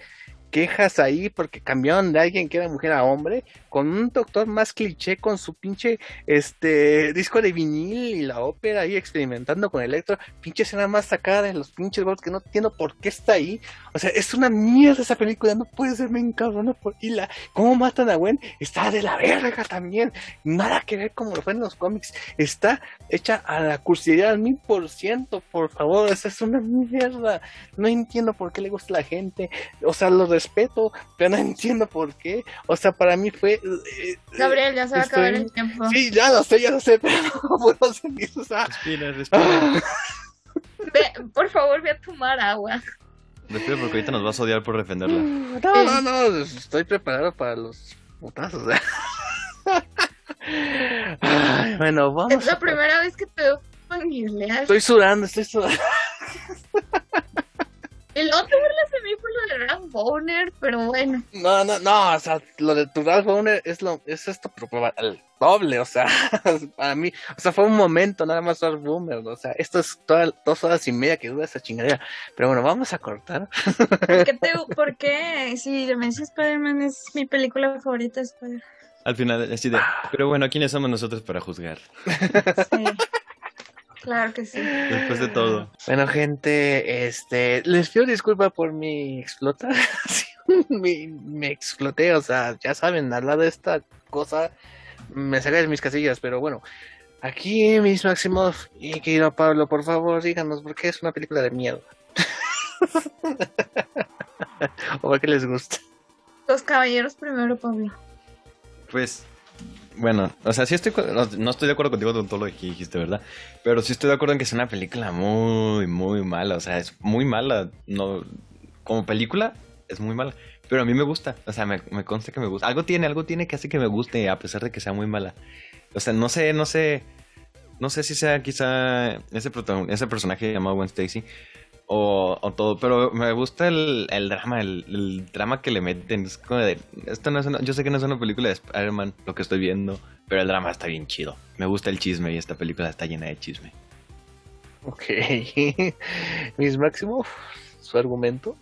S1: quejas ahí porque cambiaron de alguien que era mujer a hombre, con un doctor más cliché con su pinche este disco de vinil y la ópera ahí experimentando con Electro, pinche escena más sacada de los pinches gordos que no entiendo por qué está ahí. O sea, es una mierda esa película, no puede ser, me encabrona por y la cómo matan a Gwen está de la verga también. Nada que ver como lo fue en los cómics. Está hecha a la cursilería al mil por ciento, por favor. Esa es una mierda. No entiendo por qué le gusta a la gente. O sea, lo respeto, pero no entiendo por qué. O sea, para mí fue. Eh,
S3: Gabriel, ya se va a acabar el tiempo.
S1: Sí, ya lo sé, ya lo sé, pero no puedo seguir. O sea,
S2: Respira, respira.
S3: Ve, por favor, ve a tomar agua.
S2: Respira porque ahorita nos vas a odiar por defenderla.
S1: no, no, no, estoy preparado para los putazos. Ay, bueno, vamos.
S3: Es la
S1: a-
S3: primera vez que te veo fangirlear.
S1: Estoy sudando, estoy sudando.
S3: El otro burlas de mí por lo de Ralph Boner, pero bueno.
S1: No, no, no, o sea, lo de tu Ralph Bowner es lo, es esto, el doble, o sea, para mí, o sea, fue un momento nada más Ralph Boomer, o sea, esto es todas dos horas y media que dura esa chingadera, pero bueno, vamos a cortar.
S3: ¿Por qué, te, por qué? Si Demencia Spider-Man es mi película favorita de Spider-Man.
S2: Al final, así de. Pero bueno, ¿quiénes somos nosotros para juzgar?
S3: Sí. Claro que sí.
S2: Después de todo.
S1: Bueno, gente, este, les pido disculpa por mi explotación, mi, me exploté, o sea, ya saben, al lado de esta cosa me saca de mis casillas, pero bueno, aquí Miss Maximoff y querido Pablo, por favor, díganos por qué es una película de miedo. o por qué les gusta.
S3: Los caballeros primero, Pablo.
S2: Pues, bueno, o sea, sí estoy, no, estoy de acuerdo contigo con todo lo que dijiste, ¿verdad? Pero sí estoy de acuerdo en que es una película muy, muy mala, o sea, es muy mala, no, como película es muy mala, pero a mí me gusta, o sea, me, consta que me gusta, algo tiene, algo tiene que hace que me guste a pesar de que sea muy mala, o sea, no sé, no sé, no sé si sea quizá ese, ese personaje llamado Gwen Stacy, o, o todo, pero me gusta el, el drama, el, el drama que le meten. Es como de, esto no es una- yo sé que no es una película de Spider-Man lo que estoy viendo, pero el drama está bien chido. Me gusta el chisme y esta película está llena de chisme.
S1: Ok. Miss Máximo, su argumento.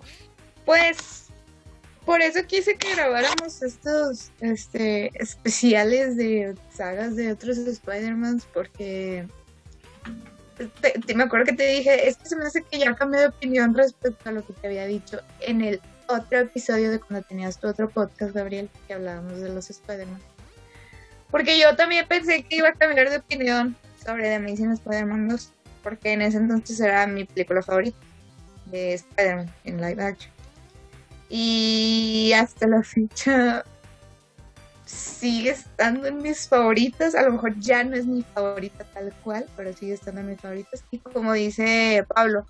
S3: Pues por eso quise que grabáramos estos este, especiales de sagas de otros Spider-Mans, porque te- me acuerdo que te dije, es que se me hace que ya cambié de opinión respecto a lo que te había dicho en el otro episodio de cuando tenías tu otro podcast, Gabriel, que hablábamos de los Spider-Man. Porque yo también pensé que iba a cambiar de opinión sobre The Amazing Spider-Man 2, porque en ese entonces era mi película favorita de Spider-Man en live action. Y hasta la fecha sigue estando en mis favoritas. A lo mejor ya no es mi favorita tal cual, pero sigue estando en mis favoritas. Y como dice Pablo,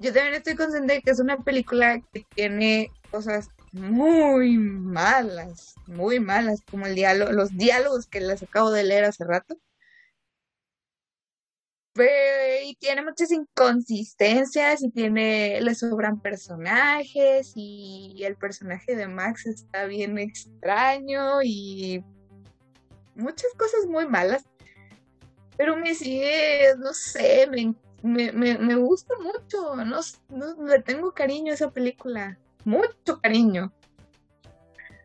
S3: yo también estoy consciente de que es una película que tiene cosas muy malas, muy malas, como el diálogo, los diálogos que les acabo de leer hace rato. Y tiene muchas inconsistencias y tiene, le sobran personajes y el personaje de Max está bien extraño y muchas cosas muy malas. Pero me sigue, no sé, me, me, me, me gusta mucho, no, no, le tengo cariño a esa película, mucho cariño.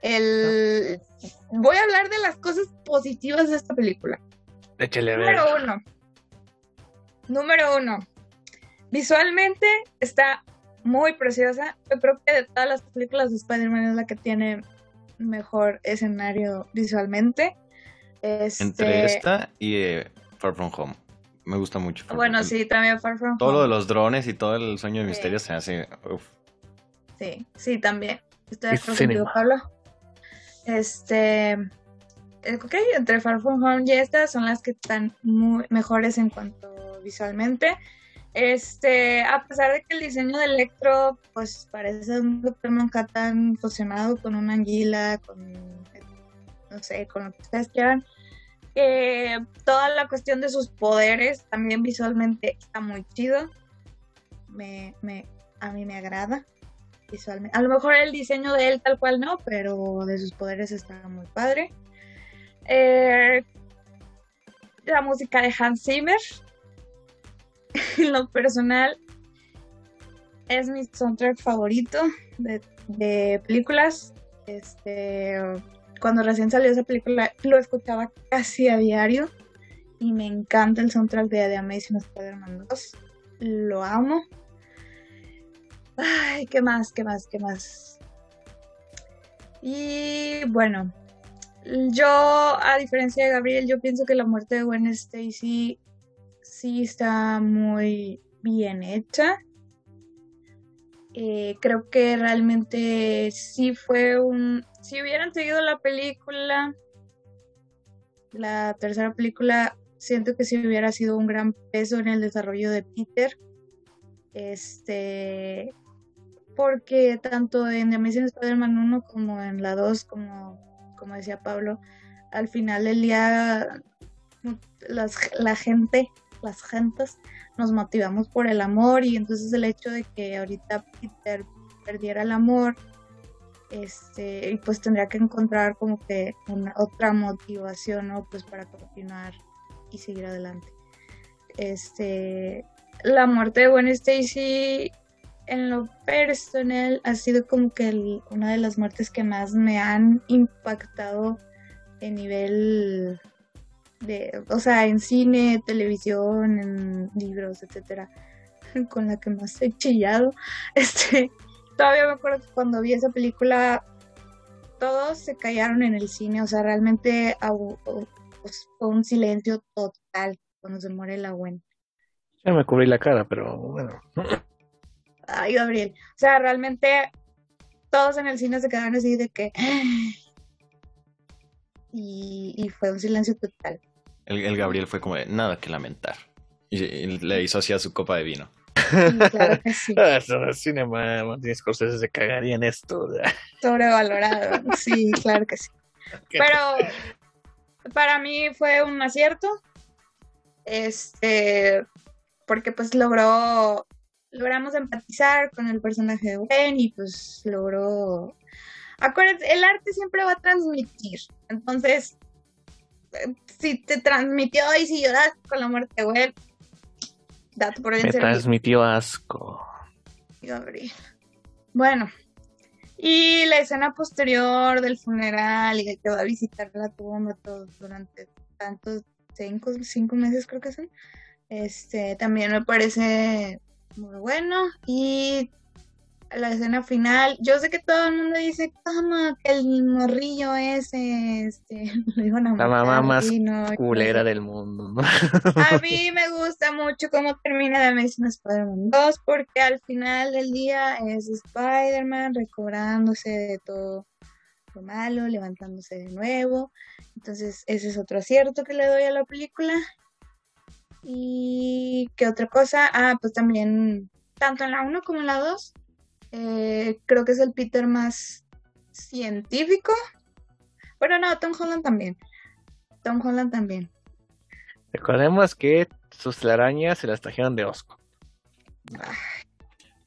S3: El, voy a hablar de las cosas positivas de esta película.
S1: Échale.
S3: Número uno. Número uno. Visualmente está muy preciosa. Yo creo que de todas las películas de Spider-Man es la que tiene mejor escenario visualmente. Este,
S2: Entre esta y eh, Far From Home. Me gusta mucho. Far
S3: Bueno,
S2: From-
S3: sí, también Far From
S2: Todo lo
S3: Home.
S2: de los drones y todo el sueño de
S3: Sí.
S2: misterio se hace. uf.
S3: Sí, sí, también. Estoy de acuerdo contigo, Pablo. Este. eh, Ok, entre Far From Home y estas son las que están muy mejores en cuanto visualmente. Este, a pesar de que el diseño de Electro, pues parece un Doctor Manhattan fusionado con una anguila, con, no sé, con lo que ustedes quieran. Eh, toda la cuestión de sus poderes también visualmente está muy chido. Me, me, a mí me agrada visualmente. A lo mejor el diseño de él tal cual no, pero de sus poderes está muy padre. Eh, la música de Hans Zimmer, en lo personal, es mi soundtrack favorito de, películas. Este, cuando recién salió esa película, lo escuchaba casi a diario y me encanta el soundtrack de The Amazing Spider-Man 2. Lo amo. Ay, ¿qué más? ¿Qué más? ¿Qué más? Y bueno, yo, a diferencia de Gabriel, yo pienso que la muerte de Gwen Stacy sí está muy bien hecha. Eh, creo que realmente sí fue un... Si hubieran seguido la película, la tercera película, siento que sí hubiera sido un gran peso en el desarrollo de Peter. Este, porque tanto en The Amazing Spider-Man 1 como en la 2, como, como decía Pablo, al final del día la gente, las gentes, nos motivamos por el amor y entonces el hecho de que ahorita Peter perdiera el amor, este, y pues tendría que encontrar como que una otra motivación, ¿no? Pues para continuar y seguir adelante. Este, la muerte de Gwen Stacy en lo personal ha sido como que una de las muertes que más me han impactado en nivel de, o sea, en cine, televisión, en libros, etcétera, con la que más he chillado. Este, todavía me acuerdo que cuando vi esa película todos se callaron en el cine, o sea, realmente au- au- pues, fue un silencio total cuando se muere la Gwen.
S1: Ya me cubrí la cara, pero bueno.
S3: Ay, Gabriel. O sea, realmente todos en el cine se quedaron así de que. Y, y fue un silencio total.
S2: El, el Gabriel fue como de nada que lamentar. Y, y le hizo así a su copa de vino.
S3: Y claro que sí.
S1: Ah, cinema, Martin Scorsese se cagaría en esto.
S3: Sobrevalorado. Sí, claro que sí. Pero para mí fue un acierto. Este, porque pues logró logramos empatizar con el personaje de Gwen y pues logró... Acuérdense, el arte siempre va a transmitir. Entonces, si te transmitió y si lloras con la muerte de dato por bien
S1: Me
S3: servido.
S1: transmitió asco.
S3: Gabriel. Bueno, y la escena posterior del funeral y de que va a visitar la tumba todo durante tantos, cinco, cinco meses creo que son, este, también me parece muy bueno. Y la escena final, yo sé que todo el mundo dice, como que el morrillo ese, este, lo iban a
S1: La mamá más
S3: no,
S1: culera
S3: no sé.
S1: del mundo, ¿no?
S3: A mí me gusta mucho cómo termina The Amazing Spider-Man 2 porque al final del día es Spider-Man recobrándose de todo lo malo, levantándose de nuevo. Entonces ese es otro acierto que le doy a la película. Y qué otra cosa, ah, pues también tanto en la 1 como en la 2 eh, creo que es el Peter más científico. Bueno, no, Tom Holland también. Tom Holland también.
S1: Recordemos que sus telarañas se las trajeron de Osco.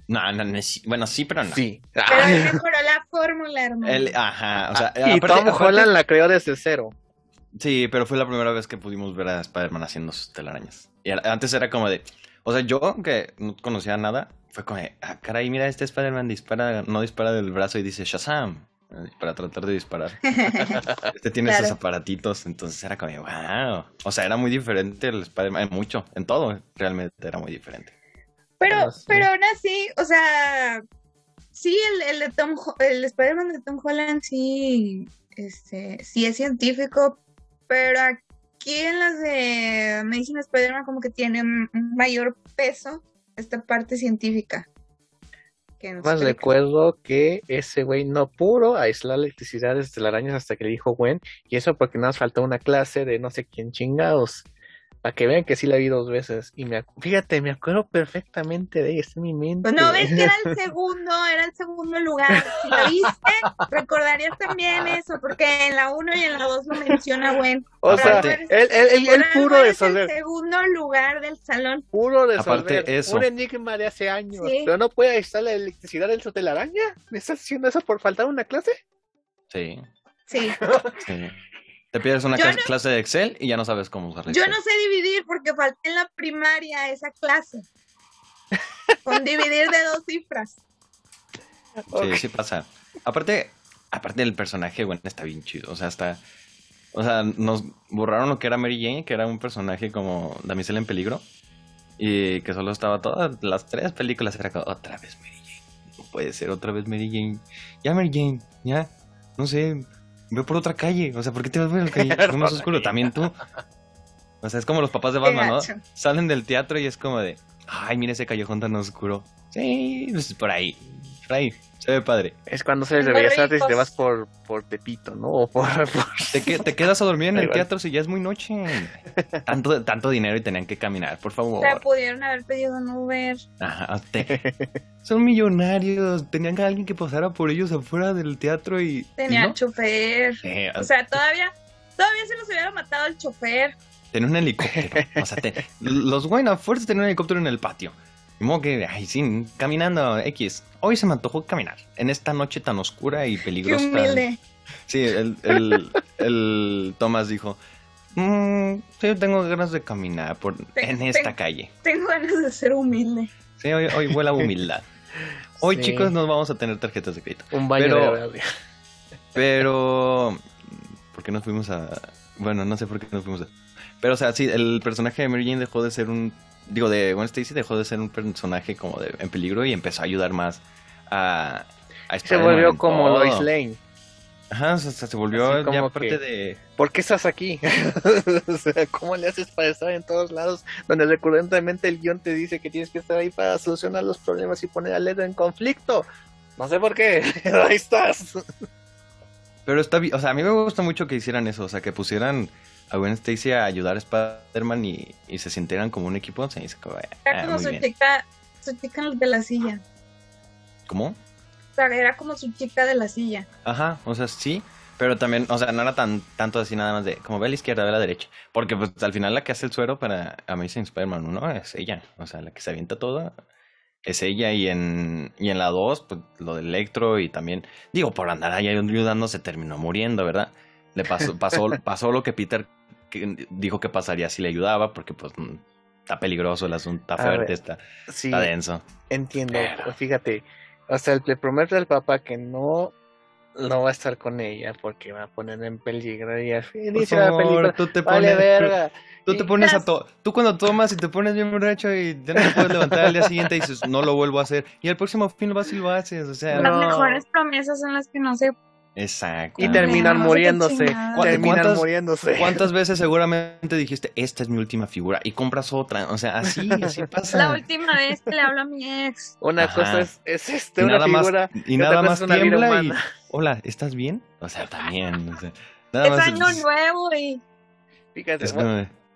S2: No, no, no, bueno, sí, pero no.
S1: Sí.
S3: Pero él mejoró la fórmula, hermano.
S2: Él- ajá, o sea,
S1: y
S2: aparte-
S1: Tom
S2: aparte-
S1: Holland la creó desde cero.
S2: Sí, pero fue la primera vez que pudimos ver a Spider-Man haciendo sus telarañas. Y antes era como de. O sea, yo que no conocía nada, fue como. Ah, caray, mira, este Spider-Man dispara, no dispara del brazo y dice Shazam. Para tratar de disparar. Este tiene
S3: Claro.
S2: esos aparatitos, entonces era como, wow. O sea, era muy diferente el Spider-Man, en mucho, en todo, realmente era muy diferente.
S3: Pero,
S1: Ah, sí.
S3: pero aún así, o sea, sí, el, el de Tom, el Spider-Man de Tom Holland sí, este, sí es científico, pero aquí en las de Amazing Spider-Man como que tiene un mayor peso esta parte científica. Que las
S1: Más recuerdo que ese güey no pudo aislar la electricidad desde telarañas hasta que le dijo Gwen. Y eso porque nada más faltó una clase de no sé quién chingados. Para que vean que sí la vi dos veces. Y me fíjate, me acuerdo perfectamente de ella, está en mi mente.
S3: No ves que era el segundo, era el segundo lugar. Si lo viste, recordarías también eso, porque en la 1 y en la 2 lo menciona Gwen.
S1: o sea, él, él, él
S3: Por
S1: pudo
S3: algo es el segundo lugar del salón.
S1: Puro resolver
S2: Aparte, eso.
S1: un enigma de hace años,
S3: Sí.
S1: pero no puede aislar la electricidad en su telaraña. ¿Me estás haciendo eso por faltar una clase?
S2: Sí,
S3: Sí.
S2: sí. Te pides una
S3: no-
S2: clase de Excel y ya no sabes cómo usarla.
S3: Yo no sé dividir porque falté en la primaria esa clase. Con dividir de dos cifras.
S2: Sí, sí pasa. Aparte, aparte del personaje, bueno, está bien chido. O sea, está. O sea, nos borraron lo que era Mary Jane, que era un personaje como damisela en peligro. Y que solo estaba todas las tres películas. Era como, otra vez Mary Jane. No puede ser otra vez Mary Jane. Ya, Mary Jane, ya. No sé, ve por otra calle. O sea, ¿por qué te vas por la calle? Es más oscuro. También tú. O sea, es como los papás de Batman, ¿no? Salen del teatro y es como de, ay, mira ese callejón tan oscuro. Sí, pues por ahí. Ahí. Se ve padre.
S1: Es cuando sales de Bellas Artes y te vas por, por Tepito, ¿no? O por, por-
S2: Te, que- te quedas a dormir en el teatro si ya es muy noche. Tanto, tanto dinero y tenían que caminar, por
S3: O
S2: favor.
S3: sea, pudieron haber pedido un Uber.
S2: Ajá, te- son millonarios. Tenían a alguien que pasara por ellos afuera del teatro y.
S3: Tenía
S2: y no.
S3: chofer.
S2: Eh,
S3: O sea, todavía, todavía se los hubiera matado el chofer.
S2: tenía un helicóptero. O sea, te- los Wayne a fuerza tenían un helicóptero en el patio. Y modo que, ay, sí, caminando X. Hoy se me antojó caminar en esta noche tan oscura y
S3: Qué
S2: peligrosa.
S3: humilde.
S2: Sí, el, el, el Thomas dijo, "Mm, sí, tengo ganas de caminar por, en esta calle.
S3: Tengo ganas de ser humilde.
S2: Sí, hoy, hoy vuela humildad. Hoy,
S1: Sí.
S2: chicos, nos vamos a tener tarjetas de crédito.
S1: un baño
S2: Pero-
S1: de verdad.
S2: Pero... ¿Por qué nos fuimos a...? Bueno, no sé por qué nos fuimos a... Pero, o sea, sí, el personaje de Mary Jane dejó de ser un... Digo, de Gwen Stacy dejó de ser un personaje como de, en peligro y empezó a ayudar más a... a
S1: Se volvió como
S2: todo.
S1: Lois Lane.
S2: Ajá, o sea, se volvió
S1: Así como
S2: ya parte
S1: que-
S2: de...
S1: ¿Por qué estás aquí? o sea, ¿cómo le haces para estar en todos lados donde recurrentemente el guion te dice que tienes que estar ahí para solucionar los problemas y poner a Led en conflicto? No sé por qué, pero ahí estás.
S2: Pero está bien, o sea, a mí me gusta mucho que hicieran eso, o sea, que pusieran a Gwen Stacy a ayudar a Spider-Man y, y se sintieran como un equipo. Se dice como,
S3: Era
S2: ah,
S3: como su chica, su chica de la silla.
S2: ¿Cómo?
S3: O sea, era como su chica de la silla.
S2: Ajá, o sea, sí, pero también, o sea, no era tan tanto así nada más de como ve a la izquierda, ve a la derecha. Porque pues al final la que hace el suero para Amazing Spider-Man 1 es ella, o sea, la que se avienta toda es ella y en, y en la 2, pues lo de Electro y también, digo, por andar ahí ayudando se terminó muriendo, ¿verdad? Le pasó, pasó, pasó lo que Peter dijo que pasaría si le ayudaba, porque pues está peligroso el asunto, está fuerte, está, está, denso.
S1: Entiendo, fíjate, o sea, le promete al papá que no no va a estar con ella porque va a poner en peligro y al fin dice la película,
S2: tú te pones, verga. Tú te pones a todo, tú cuando tomas y te pones bien borracho y ya no te puedes levantar al día siguiente y dices, no lo vuelvo a hacer. Y el próximo fin lo vas y lo haces, o sea.
S3: Las mejores promesas son las que no se
S2: Exacto.
S1: Y terminan muriéndose. Terminan muriéndose.
S2: ¿Cuántas veces seguramente dijiste, esta es mi última figura? Y compras otra. O sea, así, así pasa.
S3: La última vez que le hablo a mi ex.
S1: Una cosa es, es este, una figura.
S2: y nada más tiembla y. Hola, ¿estás bien? O sea, también. O sea,
S3: nada es más año nuevo y.
S1: Fíjate,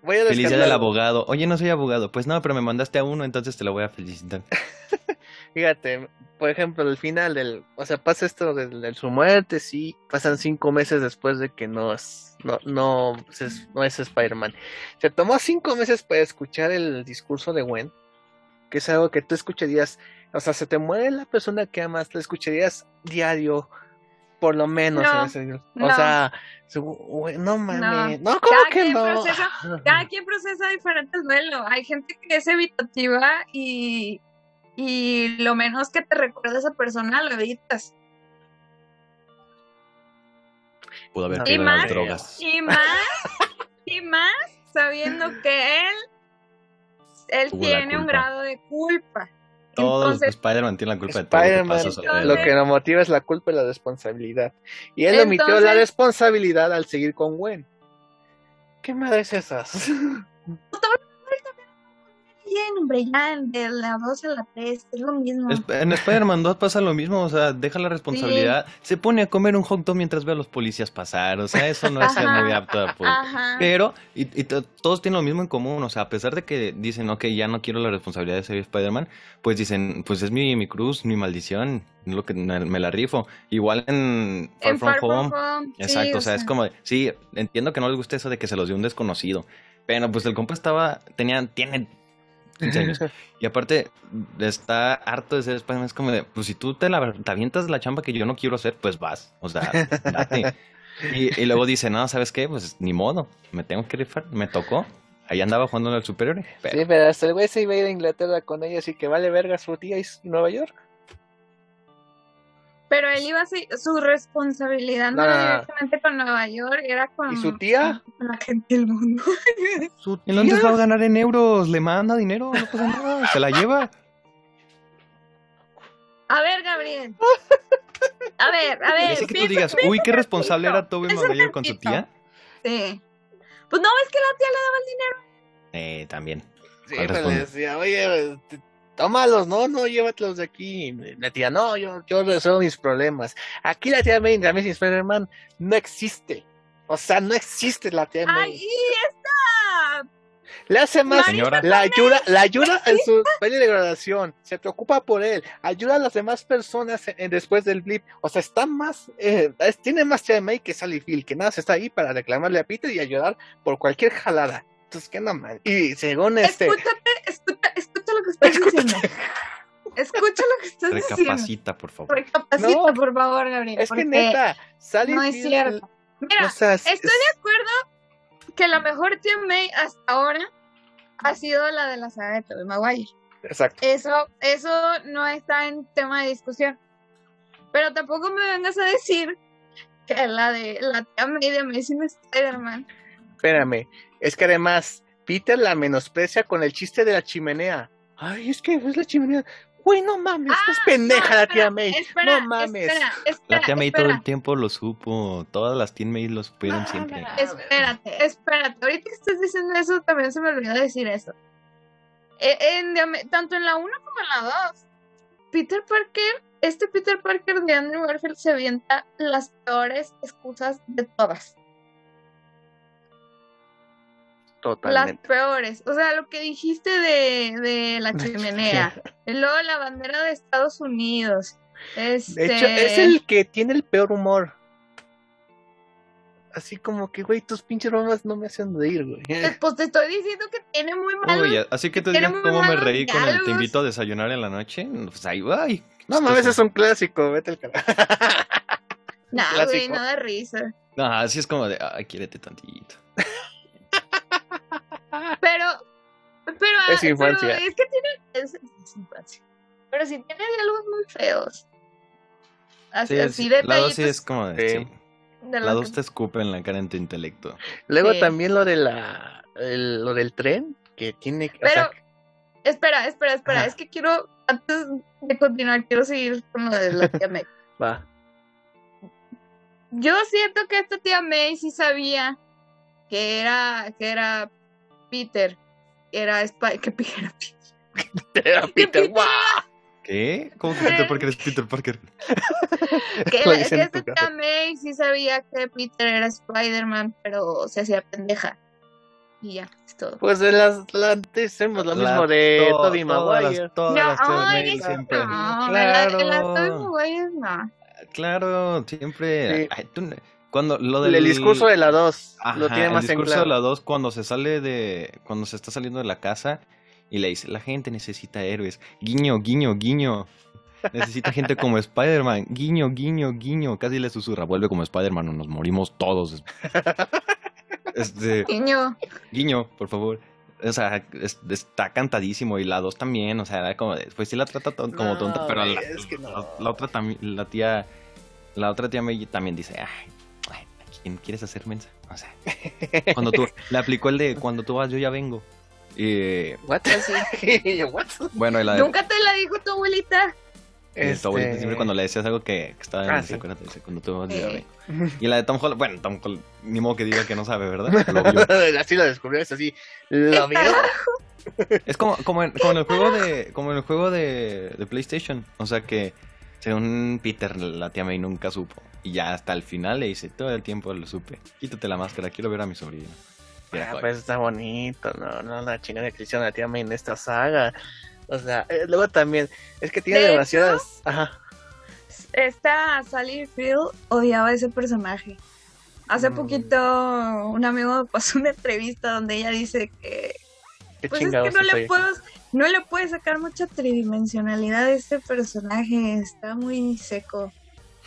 S2: voy a Felicidad al abogado. Oye, no soy abogado. Pues no, pero me mandaste a uno, entonces te lo voy a felicitar.
S1: Fíjate, por ejemplo, el final del, o sea, pasa esto de, su muerte, sí, pasan cinco meses después de que no es, no, no, es, no es Spider-Man. Se tomó cinco meses para escuchar el discurso de Gwen, que es algo que tú escucharías, o sea, se te muere la persona que amas, lo escucharías diario, por lo menos. O sea, no mames, no, ¿cómo que no?
S3: Procesa, cada quien procesa diferente duelo. Hay gente que es evitativa y y lo menos que te recuerda esa persona lo evitas.
S2: Pudo haber
S3: y más, drogas. Y más, y más sabiendo que él, él tiene un grado de culpa.
S2: Todos Spider-Man tiene la culpa de todo lo que pasa
S1: Lo que nos motiva es la culpa y la responsabilidad. Y él omitió la responsabilidad al seguir con Gwen. ¿Qué madre es esas?
S3: Bien, hombre, ya de la 2 a la 3, es lo mismo. En
S2: Spider-Man 2 pasa lo mismo, o sea, deja la responsabilidad, se pone a comer un hot dog mientras ve a los policías pasar, o sea, eso no es muy apto. Pues. Pero, y, todos tienen lo mismo en común, o sea, a pesar de que dicen, ok, ya no quiero la responsabilidad de ser Spider-Man, pues dicen, pues es mi, mi cruz, mi maldición, lo que me, la rifo. Igual en
S3: Far, From, Home.
S2: Exacto, o sea, es como, sí, entiendo que no les guste eso de que se los dio un desconocido. Pero pues el compa estaba, tenía, tiene Y aparte, está harto de ser Spider-Man. Es como de, pues si tú te, la, te avientas la chamba que yo no quiero hacer, pues vas. O sea, date. Y, luego dice, no, ¿sabes qué? Pues ni modo, me tengo que rifar, me tocó. Ahí andaba jugando en el superior.
S1: Sí, pero hasta el güey se iba a ir a Inglaterra con ella, así que vale verga su tía y Nueva York.
S3: Pero él iba a ser, su responsabilidad no, era directamente con Nueva York, era con,
S1: ¿Y su tía?
S3: la gente del mundo.
S2: ¿Su tía? ¿El va a ganar en euros? ¿Le manda dinero? No pasa nada, se la lleva.
S3: A ver, Gabriel. A ver, a ver.
S2: Es que tú digas, uy, qué responsable era Tobey Maguire con su tía.
S3: Sí. Pues no, es que la tía le daba el dinero.
S2: Eh, también.
S1: Sí, pero le decía, oye, tómalos, no, no, llévatelos de aquí. La tía, no, yo, yo resuelvo mis problemas. Aquí la tía May de Amazing Spider-Man no existe. O sea, no existe la tía May.
S3: ¡Ahí está!
S1: Le hace más, la ayuda, la ayuda en su baile de graduación, se preocupa por él, ayuda a las demás personas después del blip, o sea, está más, eh, tiene más tía May que Sally Phil, que nada, se está ahí para reclamarle a Peter y ayudar por cualquier jalada. Entonces, ¿qué no mal? Y según este.
S3: Escucha lo que estás diciendo. Escucha lo que estás
S2: diciendo. Recapacita, por favor.
S3: Recapacita, por favor, Gabriel.
S1: Es que neta, sale.
S3: No es cierto. Mira, estoy de acuerdo que la mejor tía May hasta ahora ha sido la de la saga de Tobey Maguire.
S1: Exacto.
S3: Eso, eso no está en tema de discusión. Pero tampoco me vengas a decir que la de la tía May de Amazing Spider-Man.
S1: Espérame, es que además, Peter la menosprecia con el chiste de la chimenea. Ay, es que es la chimenea. Güey, no mames, es ah, pendeja la tía May. no mames.
S2: la tía May todo el tiempo lo supo. Todas las tía May lo supieron siempre.
S3: Espérate, espérate. Ahorita que estás diciendo eso, también se me olvidó decir eso. E, en, tanto en la 1 como en la 2, Peter Parker, este Peter Parker de Andrew Garfield se avienta las peores excusas de todas.
S1: Totalmente.
S3: Las peores. O sea, lo que dijiste de, de la chimenea. y luego la bandera de Estados Unidos. Este...
S1: De hecho, es el que tiene el peor humor. así como que, güey, tus pinches bromas no me hacen reír, güey.
S3: Pues te estoy diciendo que tiene muy mal.
S2: Uy, así que te digas cómo me reí con el te invito a desayunar en la noche. Pues ahí va.
S1: No mames, es un clásico, vete al carajo.
S3: Nah, güey, no da risa.
S2: No, así es como de, ay, quiérete tantito.
S3: Pero, pero,
S1: Es
S3: pero
S1: infancia.
S3: es que tiene, es, es infancia. Pero sí tiene diálogos muy feos. Así,
S2: Sí,
S3: así
S2: sí,
S3: de
S2: la dos sí es como de,
S1: Sí.
S2: sí.
S3: de
S2: La
S3: lo
S2: dos
S3: que-
S2: te escupe en la cara en tu intelecto.
S1: Luego
S3: Sí.
S1: también lo de la, el- lo del tren, que tiene, o sea,
S3: Pero, espera, espera, espera.
S1: Ajá.
S3: Es que quiero, antes de continuar, quiero seguir con lo de la tía May.
S1: va.
S3: Yo siento que esta tía May sí sabía que era, que era Peter. Era Spy, que era Peter.
S1: Era Peter,
S3: Peter
S1: ¡guau!
S2: ¿Qué? ¿Cómo que Peter Parker es Peter Parker?
S3: Que, la- que esta May sí sabía que Peter era Spider-Man, pero se hacía pendeja. Y ya, es todo.
S1: Pues de las, la, decimos lo
S2: La-
S1: mismo de
S2: to-
S1: Tobey
S2: todas
S1: Maguire.
S2: las- todas
S3: No,
S2: las
S3: ay,
S2: siempre.
S3: no, en la- en la Tobey
S2: Claro,
S3: Maguire no.
S2: claro, siempre.
S1: Sí.
S2: Ay, tú no- cuando lo del
S1: El discurso de la 2 lo tiene más
S2: el
S1: en
S2: discurso
S1: claro.
S2: de la 2 cuando se sale de cuando se está saliendo de la casa y le dice, "La gente necesita héroes." Guiño, guiño, guiño. Necesita gente como Spider-Man. Guiño, guiño, guiño. Casi le susurra, "Vuelve como Spider-Man o nos morimos todos." Este,
S3: Niño,
S2: guiño, por favor. O sea, es- está cantadísimo y la 2 también, o sea, era como pues sí la trata ton- como
S1: No,
S2: tonta, pero la,
S1: es que no.
S2: la- la otra también, la tía, la otra tía May también dice, ay, ay, ¿a quién quieres hacer mensa? O sea, cuando tú, le aplicó el de cuando tú vas, yo ya vengo. Y
S1: ¿What?
S2: bueno, y la de
S3: ¿Nunca te la dijo tu abuelita?
S2: y tu abuelita
S1: Este-
S2: siempre cuando le decías algo que, que estaba en
S1: Ah,
S2: ¿se
S1: sí.
S2: cuando tú vas, yo ya
S3: Eh.
S2: vengo. Y la de Tom Holland, bueno, Tom Holland, ni modo que diga que no sabe, ¿verdad? Lo vio.
S1: así lo descubrió, es así. Lo vio.
S2: Es como, como, en, como en el juego de como en el juego de, de PlayStation. O sea que según Peter, la tía May nunca supo. Y ya hasta el final le dice, todo el tiempo lo supe. Quítate la máscara, quiero ver a mi sobrino.
S1: Ah, pues está bonito, no, no, la chingada hicieron a la tía May en esta saga. O sea, eh, luego también, es que tiene
S3: De
S1: demasiadas. Ajá.
S3: Esta Sally Field odiaba a ese personaje. Hace
S1: Mm.
S3: poquito un amigo me pasó una entrevista donde ella dice que
S1: Qué
S3: pues es que no le puedo no le puede sacar mucha tridimensionalidad a este personaje, está muy seco.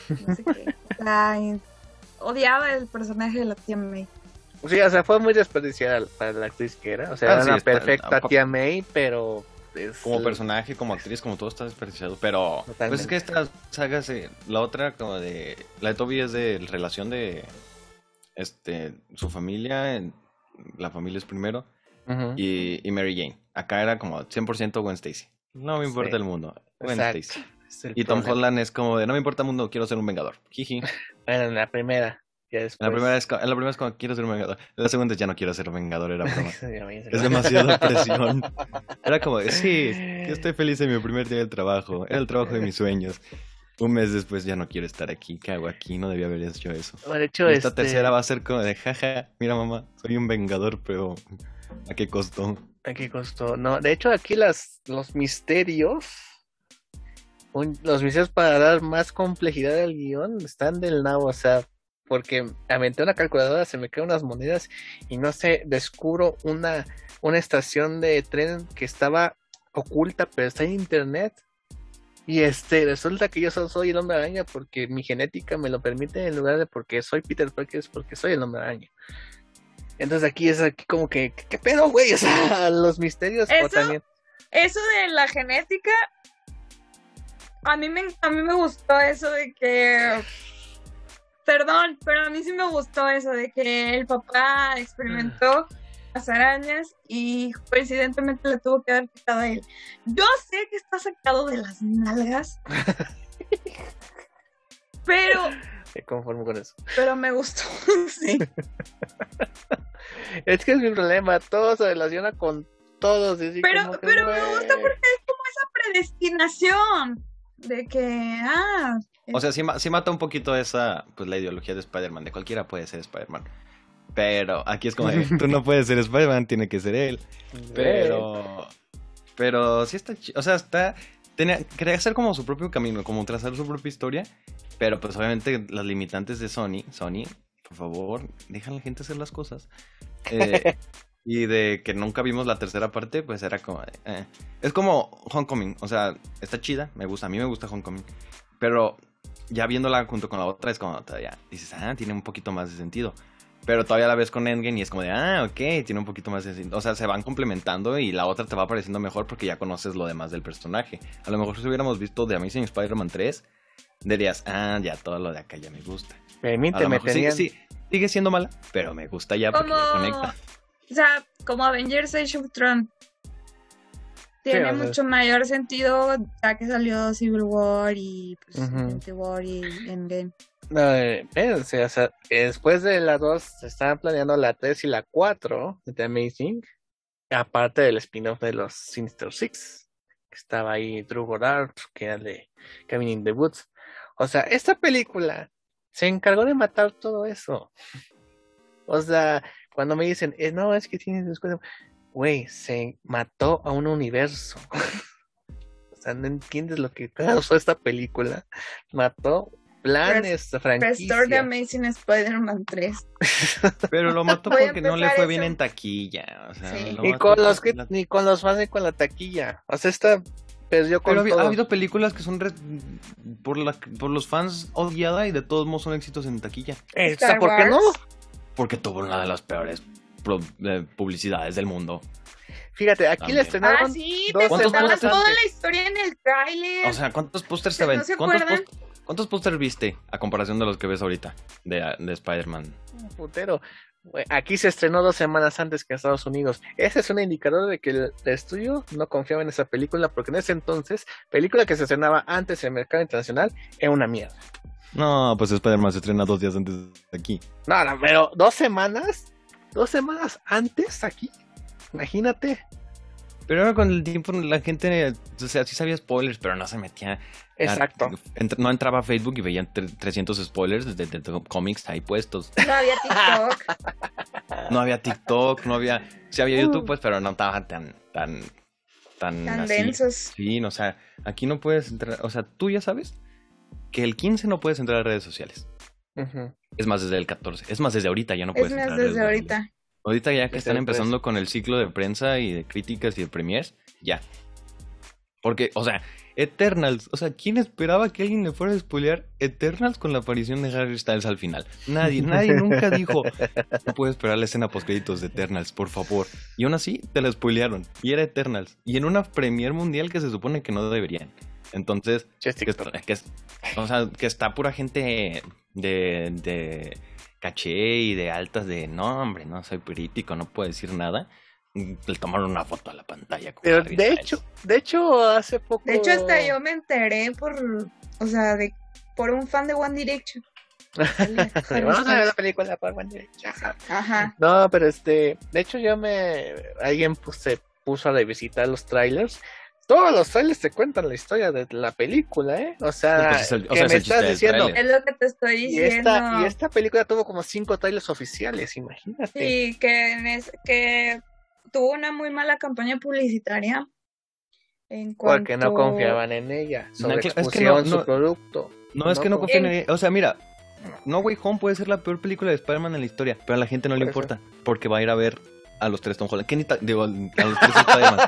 S3: No sé qué. O sea, y- odiaba el personaje de la tía May.
S1: Sí, o sea, fue muy desperdiciada para la actriz que era. O sea,
S2: Ah,
S1: era
S2: sí,
S1: una
S2: está-
S1: perfecta tía May, pero. es-
S2: como personaje, como actriz, como todo está desperdiciado. Pero
S1: Totalmente.
S2: pues es que esta saga, se- la otra como de... La de Toby es de relación de... Este, su familia, en- la familia es primero. Y, y Mary Jane. Acá era como 100% Gwen Stacy. No me importa
S1: Sí.
S2: el mundo. Gwen
S1: Exacto.
S2: Stacy.
S1: Es el
S2: Y Tom. Holland es como de no me importa el mundo, quiero ser un vengador. Jiji.
S1: Bueno, en la primera. Ya después.
S2: la primera es, en la primera es como quiero ser un vengador. En la segunda es ya no quiero ser un vengador, era broma.
S1: A
S2: Es demasiada presión. Era como de, sí, yo estoy feliz en mi primer día de trabajo. Era el trabajo de mis sueños. Un mes después ya no quiero estar aquí. ¿Qué hago aquí? No debía haber hecho eso.
S1: De hecho,
S2: Esta
S1: este,
S2: tercera va a ser como de, jaja, mira mamá, soy un vengador, pero ¿a qué costó?
S1: Aquí costó. No, de hecho, aquí las, los misterios. Un- los misterios para dar más complejidad al guion están del nabo. O sea, porque aventé una calculadora, se me caen unas monedas y no sé, descubro una, una estación de tren que estaba oculta, pero está en internet. Y este, resulta que yo solo soy el hombre araña porque mi genética me lo permite en lugar de porque soy Peter Parker, es porque soy el hombre araña. Entonces aquí es aquí como que, ¿qué, pedo, güey? O sea, los misterios o también.
S3: Eso de la genética, a mí me, a mí me gustó eso de que, perdón, pero a mí sí me gustó eso de que el papá experimentó las arañas y coincidentemente le tuvo que haber quitado a él. Yo sé que está sacado de las nalgas, pero,
S1: Me conformo con eso.
S3: pero me gustó, sí.
S1: Es que es mi problema, todo se relaciona con todos.
S3: Pero, pero me gusta porque es como esa predestinación de que, ah,
S2: O sea, sí, ma- sí mata un poquito esa, pues la ideología de Spider-Man, de cualquiera puede ser Spider-Man. Pero aquí es como, de, tú no puedes ser Spider-Man, tiene que ser él. Pero, pero sí está, o sea, está, tenía, quería hacer como su propio camino, como trazar su propia historia, pero pues obviamente las limitantes de Sony, Sony, por favor, dejan a la gente hacer las cosas. Eh, y de que nunca vimos la tercera parte, pues era como... eh. Es como Homecoming, o sea, está chida, me gusta, a mí me gusta Homecoming. Pero ya viéndola junto con la otra es como todavía dices, ah, tiene un poquito más de sentido. Pero todavía la ves con Endgame y es como de, ah, ok, tiene un poquito más de sentido. O sea, se van complementando y la otra te va pareciendo mejor porque ya conoces lo demás del personaje. A lo mejor si hubiéramos visto The Amazing Spider-Man 3, dirías, ah, ya todo lo de acá ya me gusta. A
S1: Permíteme,
S2: lo mejor sigue,
S1: tenían...
S2: sí, sigue siendo mala, pero me gusta ya porque ya conecta.
S3: O sea, como Avengers Age of Tron. Tiene
S1: sea,
S3: mucho mayor sentido ya que salió Civil War y pues, War y Endgame.
S1: No, eh, espérense, o sea, después de las dos se estaban planeando la 3 y la 4 de The Amazing, aparte del spin-off de los Sinister Six, que estaba ahí Drew Goddard, que era de Cabin in the Woods. O sea, esta película se encargó de matar todo eso. O sea, cuando me dicen, eh, no, es que tienes descuento, güey, se mató a un universo. O sea, no entiendes lo que causó esta película. Mató planes, franquicias.
S3: Amazing Spider-Man 3.
S2: Pero lo mató porque no le fue bien en taquilla. O sea,
S3: Sí.
S2: mató
S1: con los
S2: porque
S1: que,
S2: la-
S1: ni con los fans ni con la taquilla. O sea, esta perdió con
S2: Pero ha,
S1: todo.
S2: ha habido películas que son re- por, la, por los fans odiada y de todos modos son éxitos en taquilla.
S1: O sea,
S3: Star
S1: ¿por qué no?
S2: Porque tuvo una de las peores eh, publicidades del mundo.
S1: Fíjate, aquí
S2: También.
S1: le
S3: Ah,
S1: estrenaron.
S3: sí,
S1: dos
S3: te
S2: ¿Cuántos
S3: contaban
S2: pósters?
S3: toda la historia en el tráiler.
S2: O sea, ¿cuántos pósters se
S3: ¿No
S2: ven?
S3: se
S2: ¿Cuántos, pósters viste a comparación de los que ves ahorita de, de Spider-Man?
S1: putero. Aquí se estrenó dos semanas antes que en Estados Unidos. Ese es un indicador de que el, el estudio no confiaba en esa película, porque en ese entonces, película que se estrenaba antes en el mercado internacional, era una mierda.
S2: No, pues Spider-Man se estrena dos días antes de aquí.
S1: No, no, pero dos semanas, dos semanas antes aquí. Imagínate.
S2: Pero ahora con el tiempo la gente, o sea, sí sabía spoilers, pero no se metía.
S1: Exacto.
S2: Ent- no entraba a Facebook y veían tre- 300 spoilers de, de- de cómics ahí puestos.
S3: No había TikTok.
S2: No había TikTok, no había. Sí había YouTube, pues, pero no estaba tan. tan. tan.
S3: tan
S2: así.
S3: densos.
S2: Sí, no, o sea, aquí no puedes entrar. O sea, tú ya sabes que el 15 no puedes entrar a redes sociales. Es más, desde el 14. Es más, desde ahorita ya no
S3: Es
S2: puedes
S3: más,
S2: entrar a redes
S3: desde
S2: sociales.
S3: ahorita.
S2: Ahorita ya que
S1: Desde
S2: están empezando con el ciclo de prensa y de críticas y de premiers, ya. Porque, o sea, Eternals, o sea, ¿quién esperaba que alguien le fuera a spoilear Eternals con la aparición de Harry Styles al final? Nadie, nadie nunca dijo, no puedo esperar la escena postcréditos de Eternals, por favor. Y aún así, te la spoilearon. Y era Eternals. Y en una premier mundial que se supone que no deberían. Entonces, que, que es- o sea, que está pura gente de, de caché y de altas de no, hombre, no soy político, no puedo decir nada. Le tomaron una foto a la pantalla. con
S1: Pero
S2: Harry
S1: de hecho, de hecho, hace poco.
S3: De hecho, hasta yo me enteré por, o sea, de por un fan de One Direction.
S1: Vamos a ver la película por One Direction.
S3: Ajá.
S1: No, pero este, de hecho yo me, alguien pues, se puso a revisitar los trailers. Todos los trailers te cuentan la historia de la película, ¿eh? O sea,
S2: Pues es el- o
S1: que
S2: es
S1: me estás diciendo.
S3: Es lo que te estoy
S1: Y
S3: diciendo.
S1: esta, y esta película tuvo como cinco trailers oficiales, imagínate.
S3: Sí, que, en es- que tuvo una muy mala campaña publicitaria. En cuanto...
S1: Porque no confiaban en ella. Sobre
S2: No, es que
S1: expusieron
S2: no-
S1: su
S2: no-
S1: producto.
S2: No, es
S1: No,
S2: que no confíen en O sea, mira, No Way Home puede ser la peor película de Spider-Man en la historia, pero a la gente no le importa, porque va a ir a ver a los tres Tom Holland. Que ni digo, a los tres Spider-Man.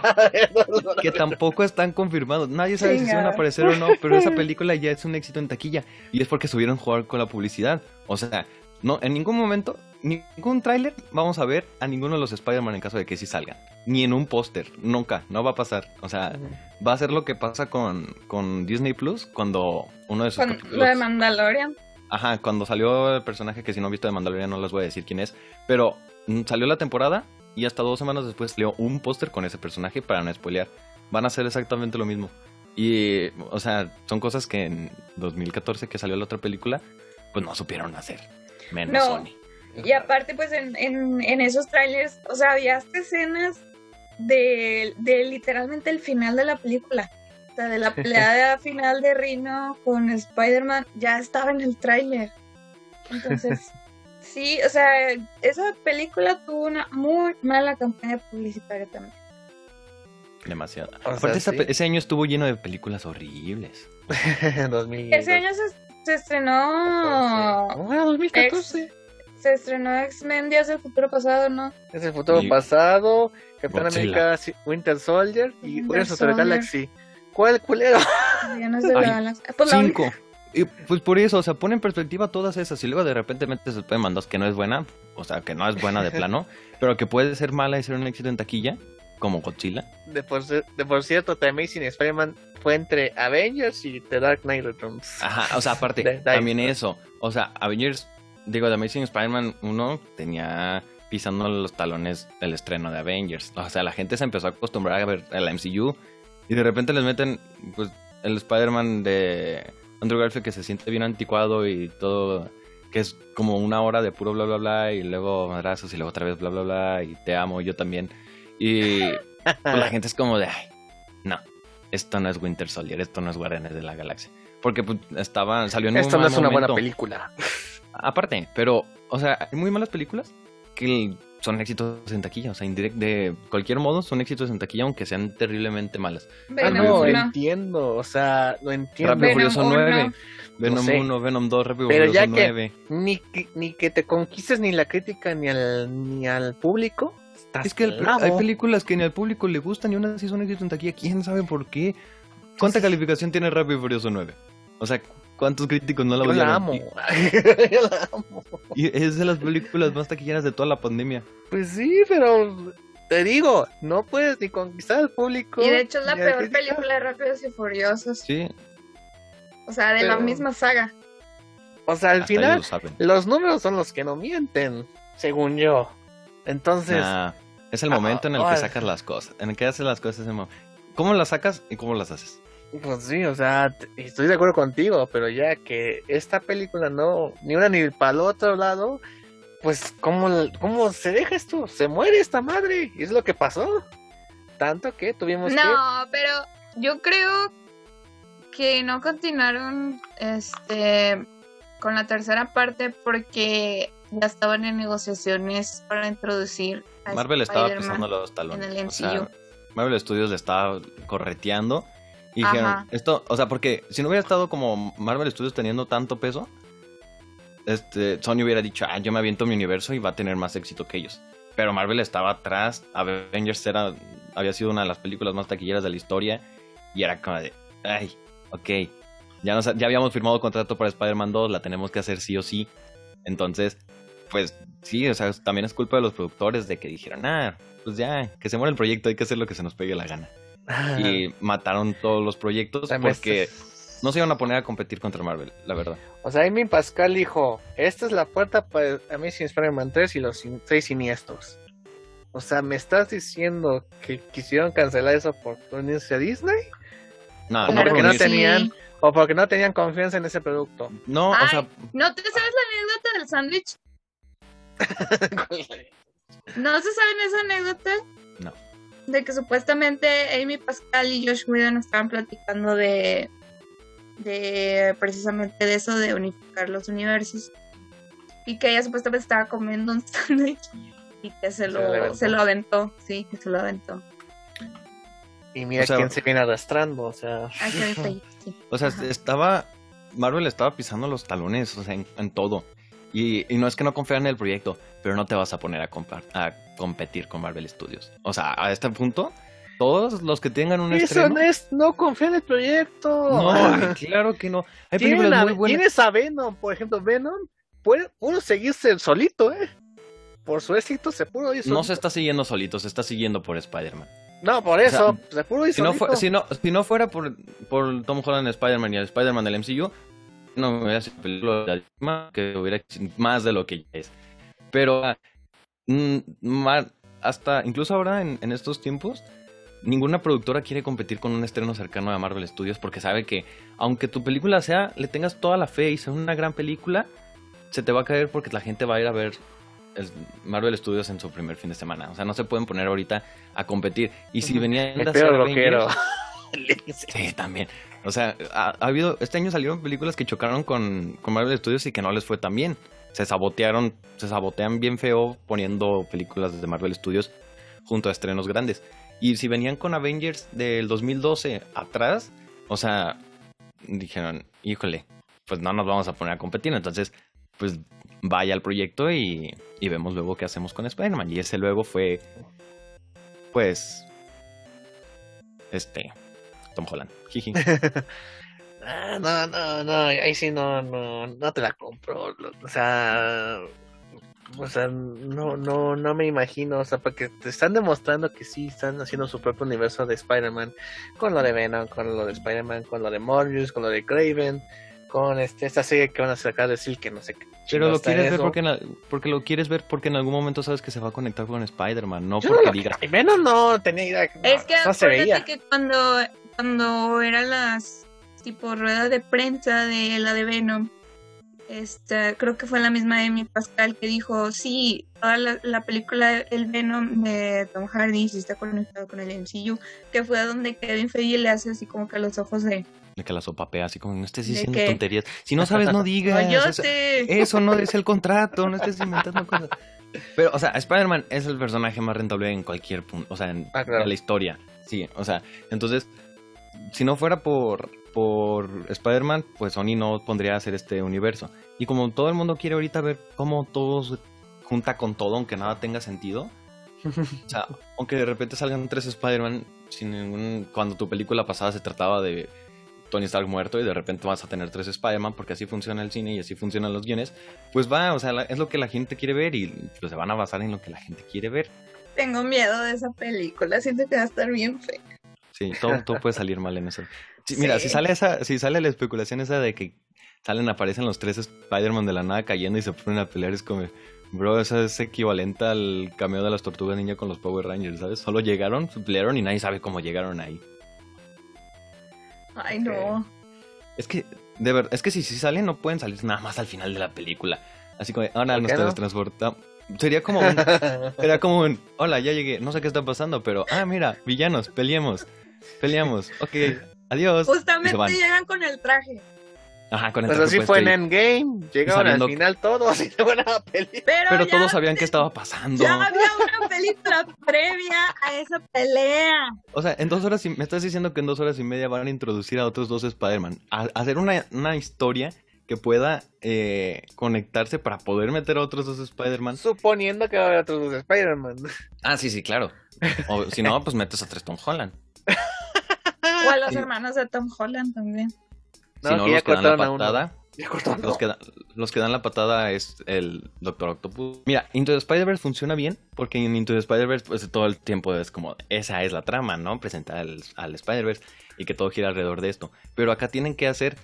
S2: que tampoco están confirmados. Nadie sabe si se van a aparecer o no, pero esa película ya es un éxito en taquilla. Y es porque subieron jugar con la publicidad. O sea, no, en ningún momento, ningún tráiler vamos a ver a ninguno de los Spider-Man en caso de que sí salgan. Ni en un póster, nunca, no va a pasar. O sea, va a ser lo que pasa con, con Disney Plus cuando uno de sus
S3: Con lo de Mandalorian.
S2: Ajá, cuando salió el personaje que si no han visto de Mandalorian no les voy a decir quién es, pero mm, salió la temporada y hasta dos semanas después salió un póster con ese personaje para no spoilear. Van a hacer exactamente lo mismo. Y, o sea, son cosas que en 2014 que salió la otra película, pues no supieron hacer. Menos
S3: No.
S2: Sony.
S3: Y aparte, pues en, en, en esos trailers, o sea, había hasta escenas de, de literalmente el final de la película. O sea, de la pelea final de Rino con Spider-Man, ya estaba en el tráiler. Entonces, sí, o sea, esa película tuvo una muy mala campaña publicitaria también.
S2: Demasiado.
S1: O sea,
S2: Aparte,
S1: sí.
S2: ese año estuvo lleno de películas horribles.
S1: 2000.
S3: Ese año se, se estrenó...
S1: Bueno, 2014.
S3: se estrenó X-Men Días del Futuro Pasado, ¿no?
S1: Es el futuro
S2: Y-
S1: pasado, Capitán. América Winter Soldier y
S3: Winter
S1: Guardians of the
S3: Soldier.
S1: Galaxy. ¿Cuál culero?
S3: Ah, Pues
S2: Cinco. Y pues por eso, o sea, pone en perspectiva todas esas y luego de repente metes el Spider-Man 2 que no es buena, o sea, que no es buena de plano, pero que puede ser mala y ser un éxito en taquilla, como Godzilla.
S1: De por, de por cierto, The Amazing Spider-Man fue entre Avengers y The Dark Knight Returns.
S2: Ajá, o sea, aparte, también eso, o sea, Avengers, digo, The Amazing Spider-Man 1 tenía pisando los talones del estreno de Avengers, o sea, la gente se empezó a acostumbrar a ver el MCU y de repente les meten, pues, el Spider-Man de Andrew Garfield que se siente bien anticuado y todo, que es como una hora de puro bla bla bla y luego madrazos y luego otra vez bla bla bla y te amo, yo también. Y pues la gente es como de, ay, no, esto no es Winter Soldier, esto no es Guardianes de la Galaxia. Porque pues, estaba, salió en un
S1: Esto no es una buena película.
S2: Aparte, pero, o sea, hay muy malas películas que son éxitos en taquilla. O sea, indirect, de cualquier modo son éxitos en taquilla, aunque sean terriblemente malas.
S1: Ah, no, lo entiendo. O sea, lo entiendo.
S2: Rápido y
S3: Venom
S2: Furioso
S3: uno.
S2: 9, Venom
S1: sé.
S2: 1, Venom 2, Rápido y
S1: Pero
S2: Furioso
S1: ya que-
S2: 9.
S1: Ni, que- ni que te conquistes ni la crítica ni al, ni al público. Estás
S2: Es que el- hay películas que ni al público le gustan y unas sí son éxitos en taquilla. ¿Quién sabe por qué? ¿Cuánta calificación tiene Rápido y Furioso 9? O sea, ¿cuántos críticos no la
S1: Yo
S2: odiaron?
S1: la amo. Yo la amo.
S2: y es de las películas más taquilleras de toda la pandemia.
S1: Pues sí, pero te digo, no puedes ni conquistar al público.
S3: Y de hecho es la peor
S1: crítica.
S3: película de Rápidos y Furiosos.
S2: Sí,
S3: O sea, de la misma saga.
S1: O sea, al
S2: hasta
S1: final,
S2: lo
S1: los números son los que no mienten, según yo. Entonces,
S2: Nah, es el
S1: Ah,
S2: momento en el que sacas las cosas. En el que haces las cosas. ¿Cómo las sacas y cómo las haces?
S1: pues sí, o sea, estoy de acuerdo contigo, pero ya que esta película no, ni una ni para el otro lado, pues, ¿cómo, cómo se deja esto? Se muere esta madre, y es lo que pasó. Tanto que tuvimos que.
S3: No, pero yo creo que no continuaron este con la tercera parte porque ya estaban en negociaciones para introducir a
S2: Marvel estaba
S3: Spider-Man.
S2: pisando los talones.
S3: en el
S2: o sea,
S3: MCU.
S2: Marvel Studios le estaba correteando. Y dijeron, esto, o sea, porque si no hubiera estado como Marvel Studios teniendo tanto peso, este, Sony hubiera dicho, ah, yo me aviento mi universo y va a tener más éxito que ellos. Pero Marvel estaba atrás, Avengers era, había sido una de las películas más taquilleras de la historia, y era como de, ay, ok, ya, nos, ya habíamos firmado contrato para Spider-Man 2, la tenemos que hacer sí o sí. Entonces, pues sí, o sea, también es culpa de los productores de que dijeron, ah, pues ya, que se muere el proyecto, hay que hacer lo que se nos pegue la gana.
S1: Ah,
S2: Y mataron todos los proyectos
S1: también
S2: porque
S1: estás-
S2: no se iban a poner a competir contra Marvel, la verdad.
S1: O sea, Amy Pascal dijo, esta es la puerta para Amazing Spider-Man 3 y los sin- seis siniestros. O sea, ¿me estás diciendo que quisieron cancelar eso por unirse a Disney?
S2: No, no,
S1: porque
S2: por
S1: no tenían- ¿O porque no tenían confianza en ese producto?
S2: No, o sea,
S3: ¿No te sabes la anécdota del sándwich? ¿No se saben esa anécdota?
S2: No.
S3: De que supuestamente Amy Pascal y Josh Whedon estaban platicando de, de precisamente de eso, de unificar los universos. Y que ella supuestamente estaba comiendo un sándwich y que se lo, se lo aventó. Sí, que se lo aventó.
S1: y mira
S2: O sea-
S1: quién se viene arrastrando, o sea...
S3: Ay, sí.
S2: o sea,
S3: Ajá.
S2: estaba Marvel estaba pisando los talones, o sea, en, en todo. Y, y no es que no confían en el proyecto, pero no te vas a poner a, competir con Marvel Studios. O sea, a este punto, todos los que tengan un
S1: Eso
S2: estreno...
S1: no es, no confía en el proyecto.
S2: No, claro que no. Hay películas
S1: a-
S2: muy buenas.
S1: Tienes a Venom, por ejemplo, Venom puede uno seguirse solito, ¿eh? Por su éxito se pudo ir solito.
S2: No se está siguiendo solito, se está siguiendo por Spider-Man.
S1: No, por
S2: sea,
S1: eso, se pudo ir
S2: Si no,
S1: solito.
S2: si, no, si no fuera por, por Tom Holland Spider-Man y el Spider-Man del MCU, no hubiera sido película más que hubiera más de lo que ya es. Pero ah, mm, hasta incluso ahora en, en estos tiempos, ninguna productora quiere competir con un estreno cercano a Marvel Studios porque sabe que aunque tu película sea, le tengas toda la fe y sea una gran película, se te va a caer porque la gente va a ir a ver el Marvel Studios en su primer fin de semana. O sea, no se pueden poner ahorita a competir. Y si venían de hacer. Sí, también. O sea, ha, ha habido, este año salieron películas que chocaron con, con Marvel Studios y que no les fue tan bien. Se sabotearon, se sabotean bien feo poniendo películas de Marvel Studios junto a estrenos grandes. Y si venían con Avengers del 2012 atrás, o sea, dijeron, híjole, pues no nos vamos a poner a competir. Entonces, pues vaya al proyecto y, y vemos luego qué hacemos con Spider-Man. Y ese luego fue, pues, este, Tom Holland. Jiji.
S1: Ah, no, no, no, ahí sí no, no, no te la compro. O sea, o sea, no, no, no me imagino, o sea, porque te están demostrando que sí están haciendo su propio universo de Spider-Man, con lo de Venom, con lo de Spider-Man, con lo de Morbius, con lo de Craven, con este, esta serie que van a sacar de decir que no sé qué.
S2: Pero lo quieres ver porque, la- porque lo quieres ver porque en algún momento sabes que se va a conectar con Spider-Man, no
S1: Yo no
S2: porque digas,
S1: Ay, Venom no tenía idea. No,
S3: Es que
S1: no se veía.
S3: que cuando, cuando eran las tipo ruedas de prensa de la de Venom, este, creo que fue la misma Amy Pascal que dijo, sí, toda la, la película El Venom de Tom Hardy sí está conectado con el MCU, que fue donde Kevin Feige le hace así como que los ojos de,
S2: de que la sopapea así como no estés
S3: ¿De
S2: diciendo tonterías. Si no sabes, no digas.
S3: "Ay, yo
S2: Eso-
S3: sé".
S2: Eso no es el contrato, no estés inventando cosas. Pero, o sea, Spider-Man es el personaje más rentable en cualquier punto, o sea, en,
S1: Ah, claro.
S2: en la historia. Sí, o sea, entonces, si no fuera por, por Spider-Man, pues Sony no pondría a hacer este universo. Y como todo el mundo quiere ahorita ver cómo todo se junta con todo, aunque nada tenga sentido, o sea, aunque de repente salgan tres Spider-Man sin ningún... Cuando tu película pasada se trataba de Tony Stark muerto y de repente vas a tener tres Spider-Man porque así funciona el cine y así funcionan los guiones, pues va, o sea, la- es lo que la gente quiere ver y pues, se van a basar en lo que la gente quiere ver.
S3: Tengo miedo de esa película, siento que va a estar bien fea.
S2: Sí, todo, todo puede salir mal en eso. Sí, Mira, si sale esa, si sale la especulación esa de que salen, aparecen los tres Spider-Man de la nada cayendo y se ponen a pelear, es como, bro, eso es equivalente al cameo de las tortugas ninja con los Power Rangers, ¿sabes? Solo llegaron, pelearon y nadie sabe cómo llegaron ahí.
S3: Ay, no.
S2: Es que, de verdad, es que si, si salen no pueden salir nada más al final de la película. Así como, ahora
S1: ¿Por
S2: nos
S1: no?
S2: teletransportamos. Sería como un, sería como un, hola, ya llegué, no sé qué está pasando, pero, ah, mira, villanos, peleemos, peleamos, ok, adiós.
S3: Justamente llegan con el traje.
S2: Ajá, con el
S1: Pues
S2: traje
S1: así
S2: puesto
S1: fue en Endgame. Llegaron
S2: sabiendo
S1: al final todos y se van a la peli.
S3: Pero,
S2: todos sabían qué estaba pasando.
S3: ya había una película previa a esa pelea.
S2: O sea, en dos horas y me estás diciendo que en dos horas y media van a introducir a otros dos Spider-Man. A, a hacer una, una historia que pueda eh, conectarse para poder meter a otros dos Spider-Man.
S1: Suponiendo que va a haber otros dos Spider-Man.
S2: Ah, sí, sí, claro. O si no, pues metes a tres Tom Holland.
S3: O a los
S2: Sí.
S3: hermanos de Tom Holland también.
S1: No,
S2: si no, los que dan la patada. Los que, da- los que dan la patada es el Doctor Octopus. Mira, Into the Spider-Verse funciona bien porque en Into the Spider-Verse pues, todo el tiempo es como, esa es la trama, ¿no? Presentar al, al Spider-Verse y que todo gira alrededor de esto. Pero acá tienen que hacer,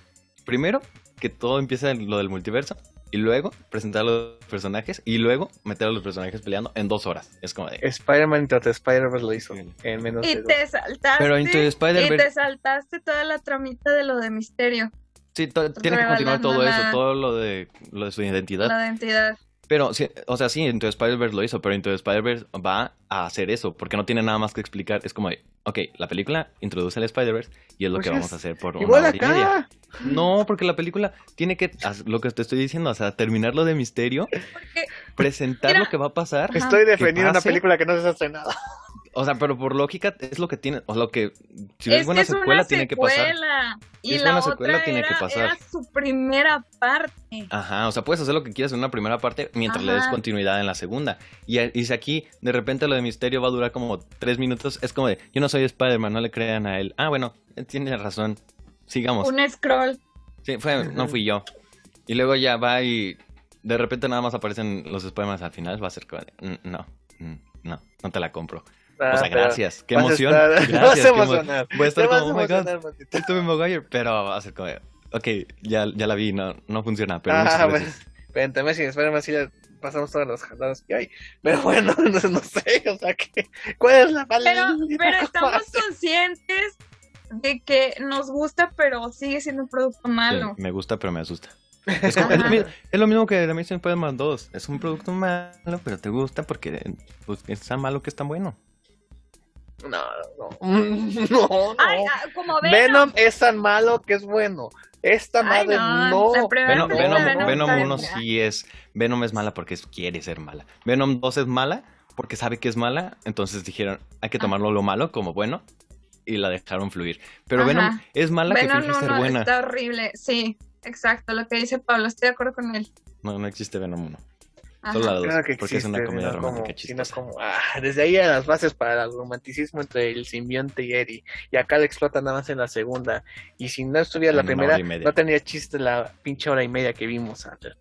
S2: primero, que todo empiece en lo del multiverso y luego presentar a los personajes y luego meter a los personajes peleando en dos horas. Es como de...
S1: Spider-Man Into the Spider-Verse lo hizo en menos de
S3: Y
S1: dos.
S3: te saltaste.
S2: Pero Into the
S3: y te saltaste toda la tramita de lo de misterio,
S2: Sí, tiene que continuar todo eso, todo lo de, lo de su identidad.
S3: la identidad.
S2: Pero, sí, o sea, sí, Into the Spider-Verse lo hizo, pero Into the Spider-Verse va a hacer eso, porque no tiene nada más que explicar. Es como, ok, la película introduce al Spider-Verse y es lo
S1: Pues
S2: que
S1: es
S2: vamos a hacer por una hora y media. No, porque la película tiene que, lo que te estoy diciendo, o sea, terminar lo de misterio,
S3: Porque
S2: presentar
S3: Mira.
S2: lo que va a pasar.
S1: Estoy defendiendo una película que no se ha estrenado.
S2: O sea, pero por lógica es lo que tiene, o lo que, si
S3: es
S2: buena
S3: que es
S2: secuela,
S3: una
S2: tiene que pasar.
S3: secuela. Y
S2: Si es
S3: la
S2: buena secuela,
S3: otra
S2: tiene
S3: era,
S2: que pasar.
S3: era su primera parte.
S2: Ajá, o sea, puedes hacer lo que quieras en una primera parte mientras le des continuidad en la segunda. Y, y si aquí de repente lo de misterio va a durar como tres minutos, es como de, yo no soy Spider-Man, no le crean a él. Ah, bueno, tiene razón. Sigamos.
S3: Un scroll.
S2: Sí, fue, no fui yo. Y luego ya va y de repente nada más aparecen los Spider-Man al final, va a ser como de, "Mm, no, mm, no, no te la compro.
S1: Ah,
S2: o sea,
S1: pero
S2: gracias, qué
S1: vas a
S2: emoción.
S1: estar-
S2: Gracias,
S1: Vas a emocionar.
S2: Voy a estar como,
S1: a
S2: oh my god, es Tobey Maguire, pero va a ser como, ok, ya, ya la vi, no, no funciona, pero
S1: Ah,
S2: muchas.
S1: Pero también sin Spider-Man sí le pasamos todas las jaladas que hay. Pero bueno, no, no sé, o sea, que, ¿cuál es la
S3: Pero,
S1: maldita
S3: pero estamos conscientes de que nos gusta, pero sigue siendo un producto malo.
S2: Sí, me gusta, pero me asusta. Es, como- es lo, mismo, es lo mismo que The Amazing Spider-Man 2. Es un producto malo, pero te gusta porque pues, es tan malo que es tan bueno.
S1: No, no, no, no.
S3: Ay, ah, como Venom.
S1: Venom es tan malo que es bueno. Esta
S3: Ay,
S1: madre
S3: no,
S2: Venom, Venom,
S3: Venom
S2: Venom
S3: está
S2: 1
S3: bien.
S2: sí es. Venom es mala porque quiere ser mala. Venom 2 es mala porque sabe que es mala. Entonces dijeron, hay que tomarlo lo malo como bueno. Y la dejaron fluir. Pero
S3: Ajá.
S2: Venom es mala que
S3: Venom
S2: finge
S3: no,
S2: ser
S3: no,
S2: buena.
S3: está horrible. Sí, exacto, lo que dice Pablo, estoy de acuerdo con él.
S2: No, no existe Venom 1. Solo la 2,
S1: Claro que
S2: porque es una
S1: existe,
S2: comedia
S1: sino
S2: romántica
S1: como, sino
S2: chistosa.
S1: como, ah, desde ahí a las bases para el romanticismo entre el simbionte y Eddie. Y acá le explota nada más en la segunda. Y si no estuviera la
S2: En una
S1: primera, no tenía chiste la pinche hora y media que vimos antes.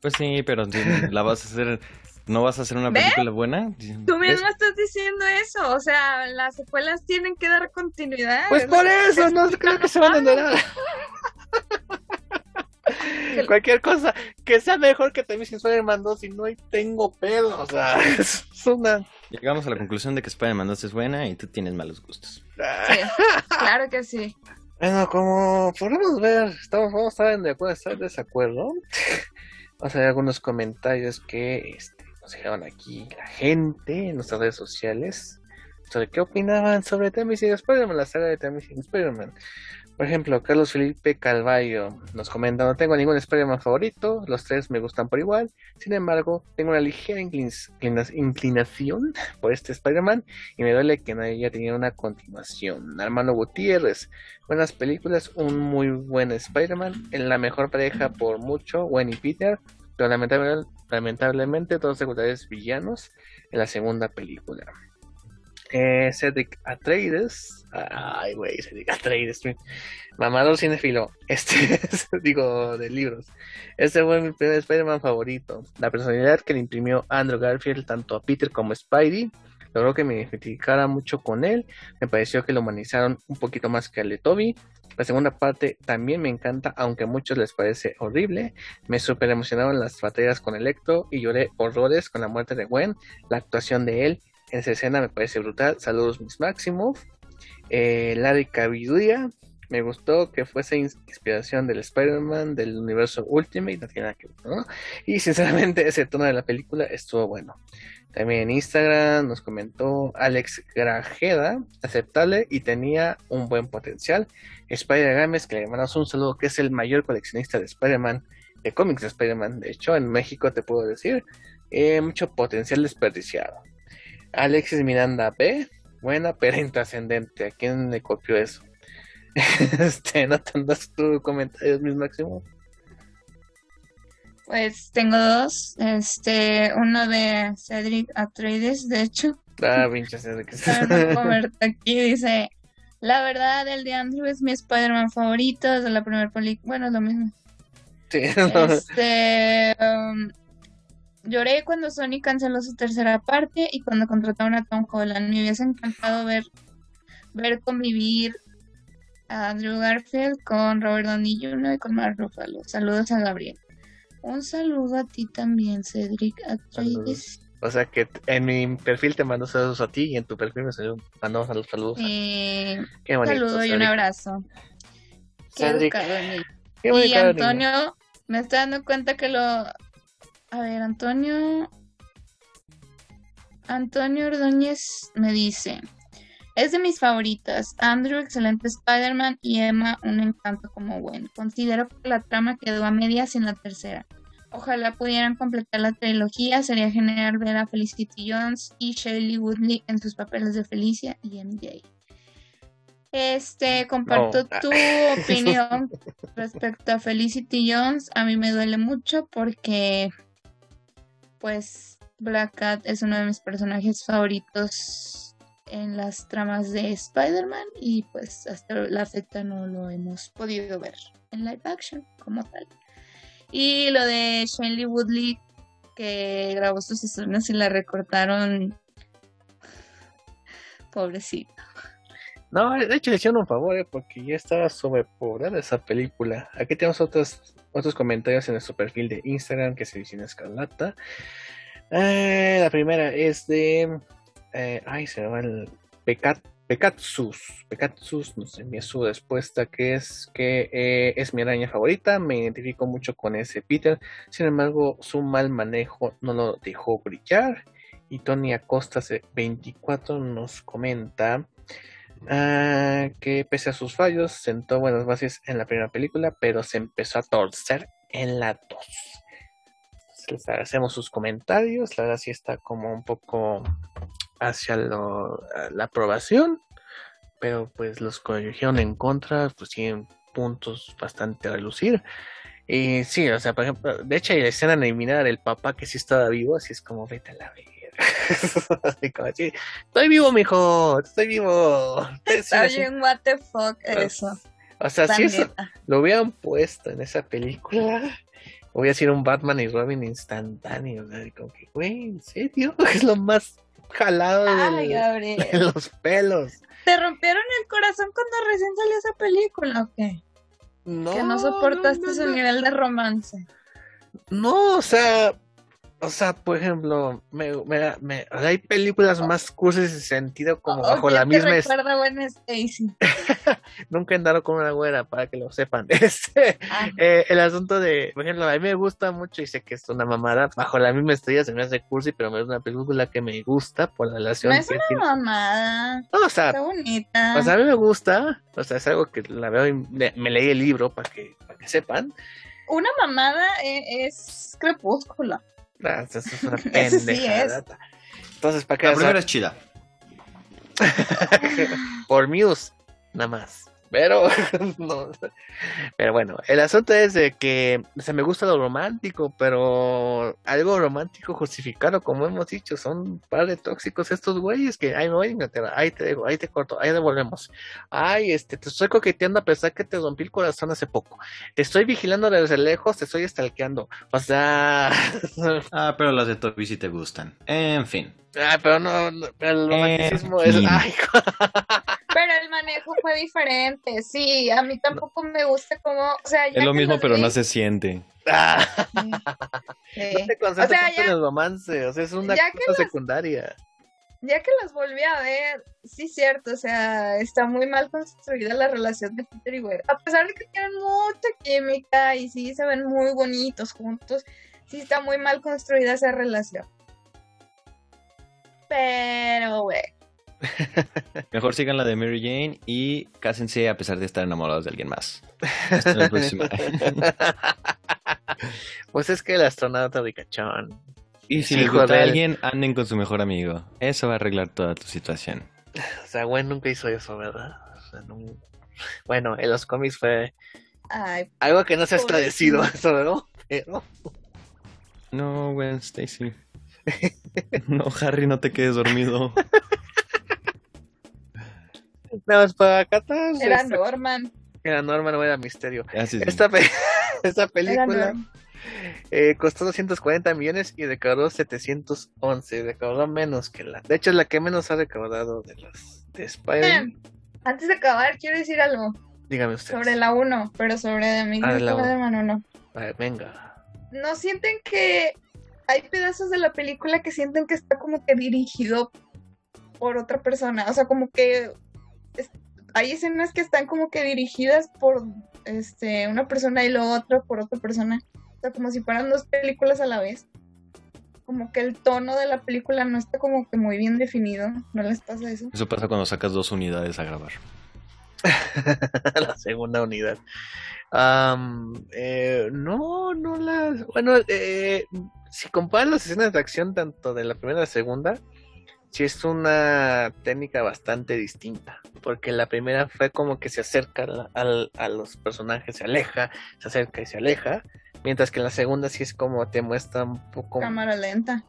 S2: Pues sí, pero la vas a hacer, ¿no vas a hacer una
S3: ¿Ves?
S2: película buena?
S3: Tú mismo estás diciendo eso, o sea, las secuelas tienen que dar continuidad.
S1: Pues por eso, no creo que se van a enterar. Cualquier cosa que sea mejor que también sin Spider-Man 2 y no hay- tengo pedo. O sea, es una.
S2: Llegamos a la conclusión de que Spider-Man 2 es buena y tú tienes malos gustos.
S3: Sí, claro que sí.
S1: Bueno, como podemos ver, estamos, vamos a estar de acuerdo, estar en desacuerdo. Vamos a ver algunos comentarios que este, nos dejaron aquí la gente en nuestras redes sociales sobre qué opinaban sobre The Amazing Spider-Man, la saga de The Amazing Spider-Man. Por ejemplo, Carlos Felipe Calvallo nos comenta, no tengo ningún Spider-Man favorito, los tres me gustan por igual, sin embargo, tengo una ligera inclin- inclina- inclinación por este Spider-Man y me duele que no haya tenido una continuación. Armando Gutiérrez, buenas películas, un muy buen Spider-Man, en la mejor pareja por mucho, Gwen y Peter, pero lamentable- lamentablemente dos secundarios villanos en la segunda película. Eh, Cedric Atreides, ay güey, Atreides, mamador cinefilo, este, digo, de libros. Este fue mi primer Spider-Man favorito. La personalidad que le imprimió Andrew Garfield tanto a Peter como a Spidey logró que me identificara mucho con él. Me pareció que lo humanizaron un poquito más que al de Toby. La segunda parte también me encanta, aunque a muchos les parece horrible. Me super emocionaron las batallas con Electro y lloré horrores con la muerte de Gwen. La actuación de él en esa escena me parece brutal. Saludos, Miss Maximoff. Eh, Larry Cabiduya. Me gustó que fuese ins- inspiración del Spider-Man del universo Ultimate, no tiene nada que ver. Y sinceramente ese tono de la película estuvo bueno. También en Instagram nos comentó Alex Grajeda, aceptable y tenía un buen potencial. Spider Games, que le mandamos un saludo, que es el mayor coleccionista de Spider-Man, de cómics de Spider-Man. De hecho, en México te puedo decir, eh, mucho potencial desperdiciado. Alexis Miranda B, buena pero intrascendente. ¿A quién le copió eso? este, ¿no tendrás tu comentarios, mis máximo?
S3: Pues tengo dos, este, uno de Cedric Atreides, de hecho,
S1: Ah, es de
S3: Carlos Roberto aquí dice, la verdad, el de Andrew es mi Spider-Man favorito desde la primera película, bueno, es lo mismo.
S1: Sí,
S3: Este, um, lloré cuando Sony canceló su tercera parte y cuando contrataron a Tom Holland. Me hubiese encantado ver, ver convivir a Andrew Garfield con Robert Downey Jr. y con Mark Ruffalo. Saludos a Gabriel. Un saludo a ti también, Cedric Atreides.
S1: O sea que en mi perfil te mando saludos a ti y en tu perfil me salió- mandamos saludos. saludos.
S3: Eh,
S1: Qué
S3: un
S1: bonito.
S3: saludo y un abrazo. Qué
S1: Cedric,
S3: educado
S1: qué
S3: Y
S1: niño.
S3: Antonio, me estoy dando cuenta que lo... A ver, Antonio... Antonio Ordóñez me dice... Es de mis favoritas. Andrew, excelente Spider-Man y Emma, un encanto como Gwen. Considero que la trama quedó a medias en la tercera. Ojalá pudieran completar la trilogía. Sería genial ver a Felicity Jones y Shelley Woodley en sus papeles de Felicia y MJ. Este, comparto
S1: No.
S3: tu opinión respecto a Felicity Jones. A mí me duele mucho porque, pues, Black Cat es uno de mis personajes favoritos en las tramas de Spider-Man y pues hasta la fecha no lo hemos podido ver en live action como tal. Y lo de Shailene Woodley que grabó sus escenas y la recortaron. Pobrecita.
S1: No, de hecho le hicieron un favor, eh, porque ya estaba sobrepoblada esa película. Aquí tenemos otros, otros comentarios en nuestro perfil de Instagram que se dice Escarlata. Eh, la primera es de. eh, ay, se va el. Pecat, Pecatsus. Pecatsus nos envía su respuesta que es que eh, es mi araña favorita. Me identifico mucho con ese Peter. Sin embargo, su mal manejo no lo dejó brillar. Y Tony Acosta 24 nos comenta. Ah, que pese a sus fallos, sentó buenas bases en la primera película, pero se empezó a torcer en la 2. Les agradecemos sus comentarios. La verdad sí está como un poco hacia la aprobación, pero pues los dijeron en contra, pues tienen puntos bastante a relucir. Y sí, o sea, por ejemplo, de hecho hay la escena eliminada del papá que sí estaba vivo, así es como vete a la verga. Así como así, estoy vivo, mijo, estoy vivo.
S3: Está bien, what the fuck, eso.
S1: O sea, si eso lo hubieran puesto en esa película, hubiera sido un Batman y Robin instantáneo. ¿no? Como que, güey, ¿en serio? Es lo más jalado
S3: Ay,
S1: de, los pelos.
S3: ¿Te rompieron el corazón cuando recién salió esa película o qué?
S1: No,
S3: que no soportaste
S1: no,
S3: su nivel de romance.
S1: No, o sea, o sea, por ejemplo, me, me, me- hay películas más cursis en sentido como bajo
S3: Obvio
S1: la misma es-
S3: recuerda a Gwen Stacy.
S1: nunca he andado con una güera para que lo sepan. Este,
S3: Ah,
S1: eh, el asunto de, por ejemplo, a mí me gusta mucho y sé que es una mamada, bajo la misma estrella se me hace cursi, pero es una película que me gusta por la relación
S3: no es
S1: que
S3: una
S1: tiene.
S3: mamada.
S1: No, o sea,
S3: Está bonita.
S1: o sea, a mí me gusta, o sea, es algo que la veo y me leí el libro para que, para que sepan.
S3: Una mamada e- es crepúsculo.
S1: Ah, Eso es una
S3: Ese sí
S1: pendejada. Entonces, ¿para qué?
S2: La primera es chida.
S1: por Muse, nada más. Pero, no. pero bueno, el asunto es de que o sea, me gusta lo romántico, pero algo romántico justificado, como hemos dicho, son un par de tóxicos estos güeyes que, ay, me voy a Inglaterra, ahí te dejo, ahí te corto, ahí devolvemos. Ay, este, te estoy coqueteando a pesar que te rompí el corazón hace poco. Te estoy vigilando desde lejos, te estoy stalkeando. O sea,
S2: Ah, pero las de Toby sí te gustan. En fin.
S1: ah, pero no, no, pero el romanticismo
S2: En
S1: es,
S2: fin.
S1: ay,
S3: Pero el manejo fue diferente. Sí, a mí tampoco me gusta como. O sea, ya
S2: Es lo mismo, pero no se siente.
S1: ah.
S3: Sí.
S1: No te concentras
S3: O sea,
S1: tanto
S3: ya-
S1: en el romance, o sea, es una
S3: ya que
S1: cosa
S3: los-
S1: secundaria.
S3: Ya que las volví a ver, sí, cierto. O sea, está muy mal construida la relación de Peter y Gwen. A pesar de que tienen mucha química y sí se ven muy bonitos juntos, sí está muy mal construida esa relación. Pero, güey.
S2: Mejor sigan la de Mary Jane y cásense a pesar de estar enamorados de alguien más. Hasta la próxima.
S1: pues es que el astronauta ricachón.
S2: Y si les gusta a alguien, anden con su mejor amigo. Eso va a arreglar toda tu situación.
S1: O sea, Gwen nunca hizo eso, ¿verdad? O sea, no- Bueno, en los cómics fue
S3: Ay,
S1: algo que no se ha establecido eso, ¿no? Pero
S2: No, Gwen Stacy. No, Harry, no te quedes dormido.
S1: nada más para
S3: era
S1: este,
S3: Norman.
S1: Era Norman, no era Misterio.
S2: Sí, sí.
S1: Esta, pe- esta película eh, costó 240 millones y recaudó 711. Recaudó menos que la. De hecho, es la que menos ha recaudado de las de Spider-Man.
S3: Eh, Antes de acabar, quiero decir algo
S1: Dígame usted.
S3: sobre la 1, pero sobre de mi
S1: Ah,
S3: hermano no.
S1: A ver, venga.
S3: ¿No sienten que hay pedazos de la película que sienten que está como que dirigido por otra persona? O sea, como que es- hay escenas que están como que dirigidas por este una persona y luego otra por otra persona. O sea, como si fueran dos películas a la vez. Como que el tono de la película no está como que muy bien definido. ¿No les pasa eso?
S2: Eso pasa cuando sacas dos unidades a grabar.
S1: la segunda unidad. Eh, no, no las. Bueno, eh, si comparas las escenas de acción tanto de la primera y la segunda, sí es una técnica bastante distinta. Porque la primera fue como que se acerca al- al- a los personajes, se aleja, se acerca y se aleja. Mientras que en la segunda sí es como te muestra un poco
S3: Cámara lenta.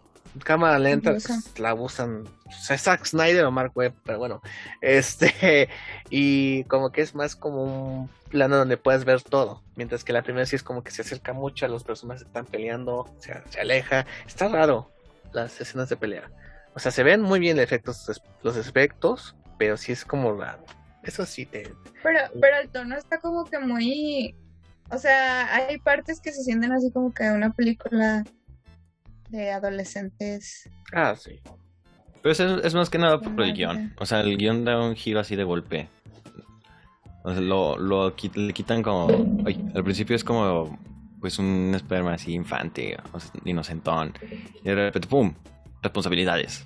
S1: cámara lenta, pues, la usan o sea, Zack Snyder o Mark Webb, pero bueno, este, y como que es más como un plano donde puedes ver todo, mientras que la primera sí es como que se acerca mucho a los personajes que están peleando, se, se aleja, está raro las escenas de pelea, o sea, se ven muy bien los efectos, los efectos, pero sí es como raro, eso sí te,
S3: Pero, pero el tono está como que muy. O sea, hay partes que se sienten así como que una película de adolescentes.
S1: ah, sí,
S2: Pero es, es más que nada por el guion. O sea, el guion da un giro así de golpe. O sea, lo, lo le quitan como... ay, al principio es como pues un esperma así infante, o sea, inocentón. Y de repente, ¡pum! Responsabilidades.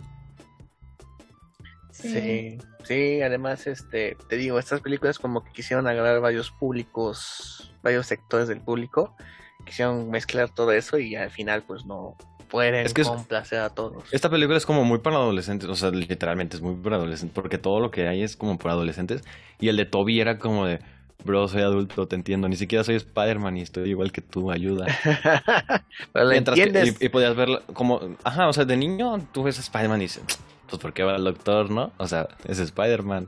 S3: Sí.
S1: Sí, sí, además, este, te digo, estas películas como que quisieron agarrar varios públicos, varios sectores del público, quisieron mezclar todo eso y al final pues no pueden
S2: Es que es-
S1: complacer a todos.
S2: Esta película es como muy para adolescentes, o sea, literalmente es muy para adolescentes, porque todo lo que hay es como para adolescentes. Y el de Toby era como de, bro, soy adulto, te entiendo. Ni siquiera soy Spider-Man y estoy igual que tú, ayuda.
S1: Pero
S2: Mientras que-
S1: entiendes.
S2: y, y podías verlo como, ajá, o sea, de niño tú ves a Spider-Man y dices, pues ¿por qué va el doctor, no? O sea, es Spider-Man.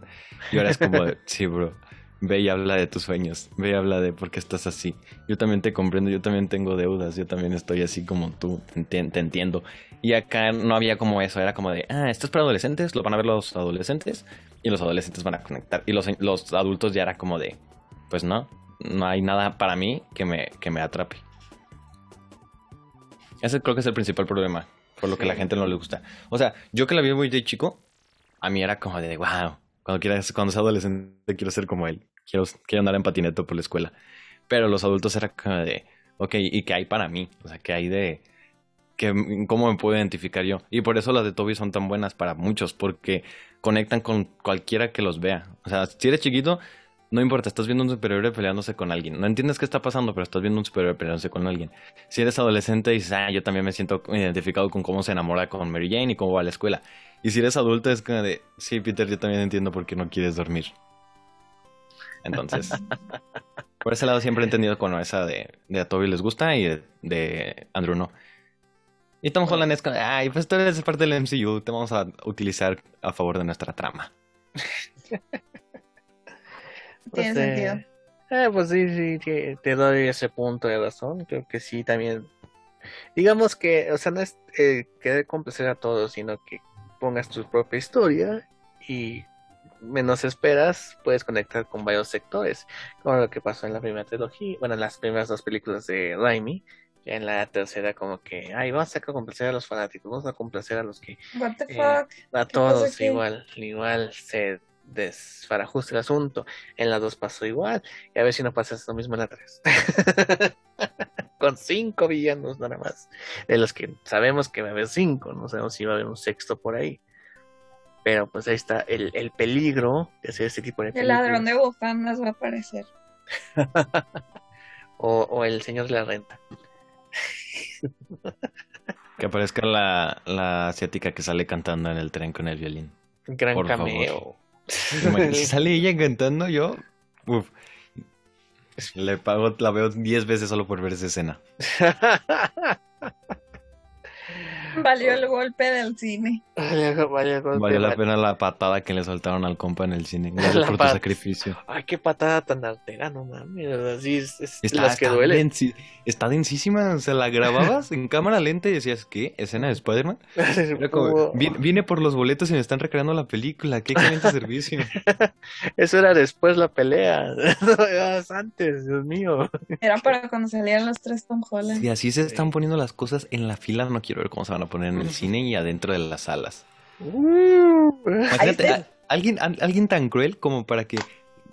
S2: Y ahora es como, sí, bro, ve y habla de tus sueños, ve y habla de por qué estás así. Yo también te comprendo, yo también tengo deudas, yo también estoy así como tú, te entiendo. Y acá no había como eso, era como de, ah, esto es para adolescentes, lo van a ver los adolescentes y los adolescentes van a conectar. Y los, los adultos ya era como de, pues no, no hay nada para mí que me, que me atrape. Ese creo que es el principal problema, por lo que
S1: Sí.
S2: la gente no le gusta. O sea, yo que la vi muy de chico, a mí era como de, wow, cuando, quiera, cuando sea adolescente quiero ser como él, quiero, quiero andar en patineta por la escuela. Pero los adultos era como de, ok, ¿y qué hay para mí? O sea, ¿qué hay de... Que, ¿Cómo me puedo identificar yo? Y por eso las de Toby son tan buenas para muchos, porque conectan con cualquiera que los vea. O sea, si eres chiquito, no importa, estás viendo un superhéroe peleándose con alguien. No entiendes qué está pasando, pero estás viendo un superhéroe peleándose con alguien. Si eres adolescente, dices, ah, yo también me siento identificado con cómo se enamora con Mary Jane y cómo va a la escuela. Y si eres adulto, es como de, sí, Peter, yo también entiendo por qué no quieres dormir. Entonces, por ese lado siempre he entendido con esa de, de a Toby les gusta y de, de Andrew no. Y Tom Holland es como, ay, pues tú eres parte del MCU, te vamos a utilizar a favor de nuestra trama.
S3: Tiene
S1: Pues,
S3: sentido.
S1: eh, eh, pues sí, sí, te, te doy ese punto de razón. Creo que sí, también. Digamos que, o sea, no es eh, querer complacer a todos, sino que pongas tu propia historia y menos esperas, puedes conectar con varios sectores, como lo que pasó en la primera trilogía, bueno, en las primeras dos películas de Raimi. Ya en la tercera, como que, ay, vamos a complacer a los fanáticos, vamos a complacer a los que
S3: What the
S1: eh,
S3: fuck?
S1: a
S3: ¿Qué pasa
S1: todos igual, igual se desfarajusta el asunto. En la 2 pasó igual. Y a ver si no pasa lo mismo en la 3. Con cinco villanos nada más. De los que sabemos que va a haber cinco. No sabemos si va a haber un sexto por ahí. Pero pues ahí está el, el peligro de hacer este tipo de
S3: El
S1: películas.
S3: ladrón de bufandas va a aparecer.
S1: o, o el señor de la renta.
S2: Que aparezca la, la asiática que sale cantando en el tren con el violín.
S1: Gran
S2: Por
S1: cameo.
S2: Si sale ella cantando, yo. Uf. Le pago, la veo 10 veces solo por ver esa escena.
S3: Valió el golpe del cine.
S1: Valió- valió golpe,
S2: Valió la
S1: vale.
S2: pena la patada que le soltaron al compa en el cine. Gracias por tu sacrificio.
S1: Ay, qué patada tan artera, no mames. Así es, es
S2: Está,
S1: las que
S2: está
S1: duelen.
S2: densi- está densísima. O sea, la grababas en cámara lenta y decías, ¿qué? ¿Escena de Spider-Man? Era como,
S1: Como-
S2: "Vi- vine por los boletos y me están recreando la película. ¿Qué excelente servicio?
S1: Eso era después la pelea. No era antes, Dios mío.
S3: Era para cuando salían los tres Tom Holland.
S2: Si así se están poniendo las cosas en la fila, no quiero ver cómo se van a poner en el cine y adentro de las salas.
S1: Uh,
S2: Imagínate, a- alguien, a- alguien tan cruel como para que,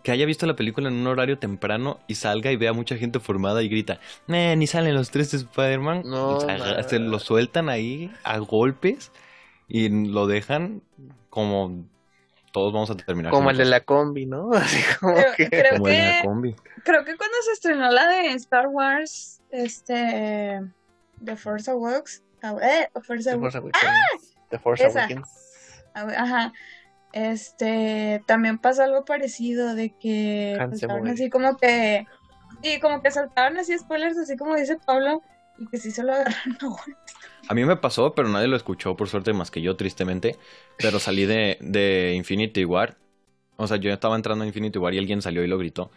S2: que haya visto la película en un horario temprano y salga y vea mucha gente formada y grita, "Eh, ni salen los tres de Spider-Man.
S1: No,
S2: se, lo sueltan ahí a golpes y lo dejan como todos vamos a terminar.
S1: como el de la combi, ¿no? Así como
S3: Creo,
S1: que.
S3: creo
S2: como en la
S3: que,
S2: combi.
S3: creo que cuando se estrenó la de Star Wars, este, The Force Awakens, ah, eh, Force
S1: The Force Awakens. The Force
S3: Esa.
S1: Awakens.
S3: Ah, Ajá. Este, también pasa algo parecido de que saltaron así como que, y como que saltaron así spoilers, así como dice Pablo, y que sí se lo agarraron a golpes.
S2: A mí me pasó, pero nadie lo escuchó, por suerte, más que yo, tristemente. Pero salí de, de Infinity War. O sea, yo estaba entrando a Infinity War y alguien salió y lo gritó.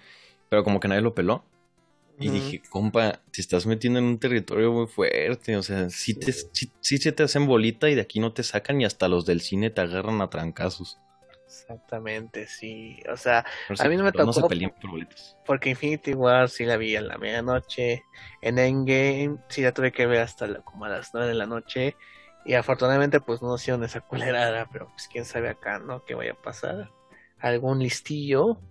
S2: Pero como que nadie lo peló. Y dije, compa, te estás metiendo en un territorio muy fuerte. O sea, sí, te, sí, sí se te hacen bolita y de aquí no te sacan y hasta los del cine te agarran a trancazos.
S1: Exactamente, sí. O sea,
S2: Pero
S1: A mí no me
S2: pero No se
S1: tocó.
S2: peleen por boletos.
S1: porque Infinity War sí la vi a la medianoche. En Endgame sí la tuve que ver hasta la- como a las 9 de la noche. Y afortunadamente, pues no hicieron esa culerada. Pero pues quién sabe acá, ¿no? ¿Qué vaya a pasar? Algún listillo.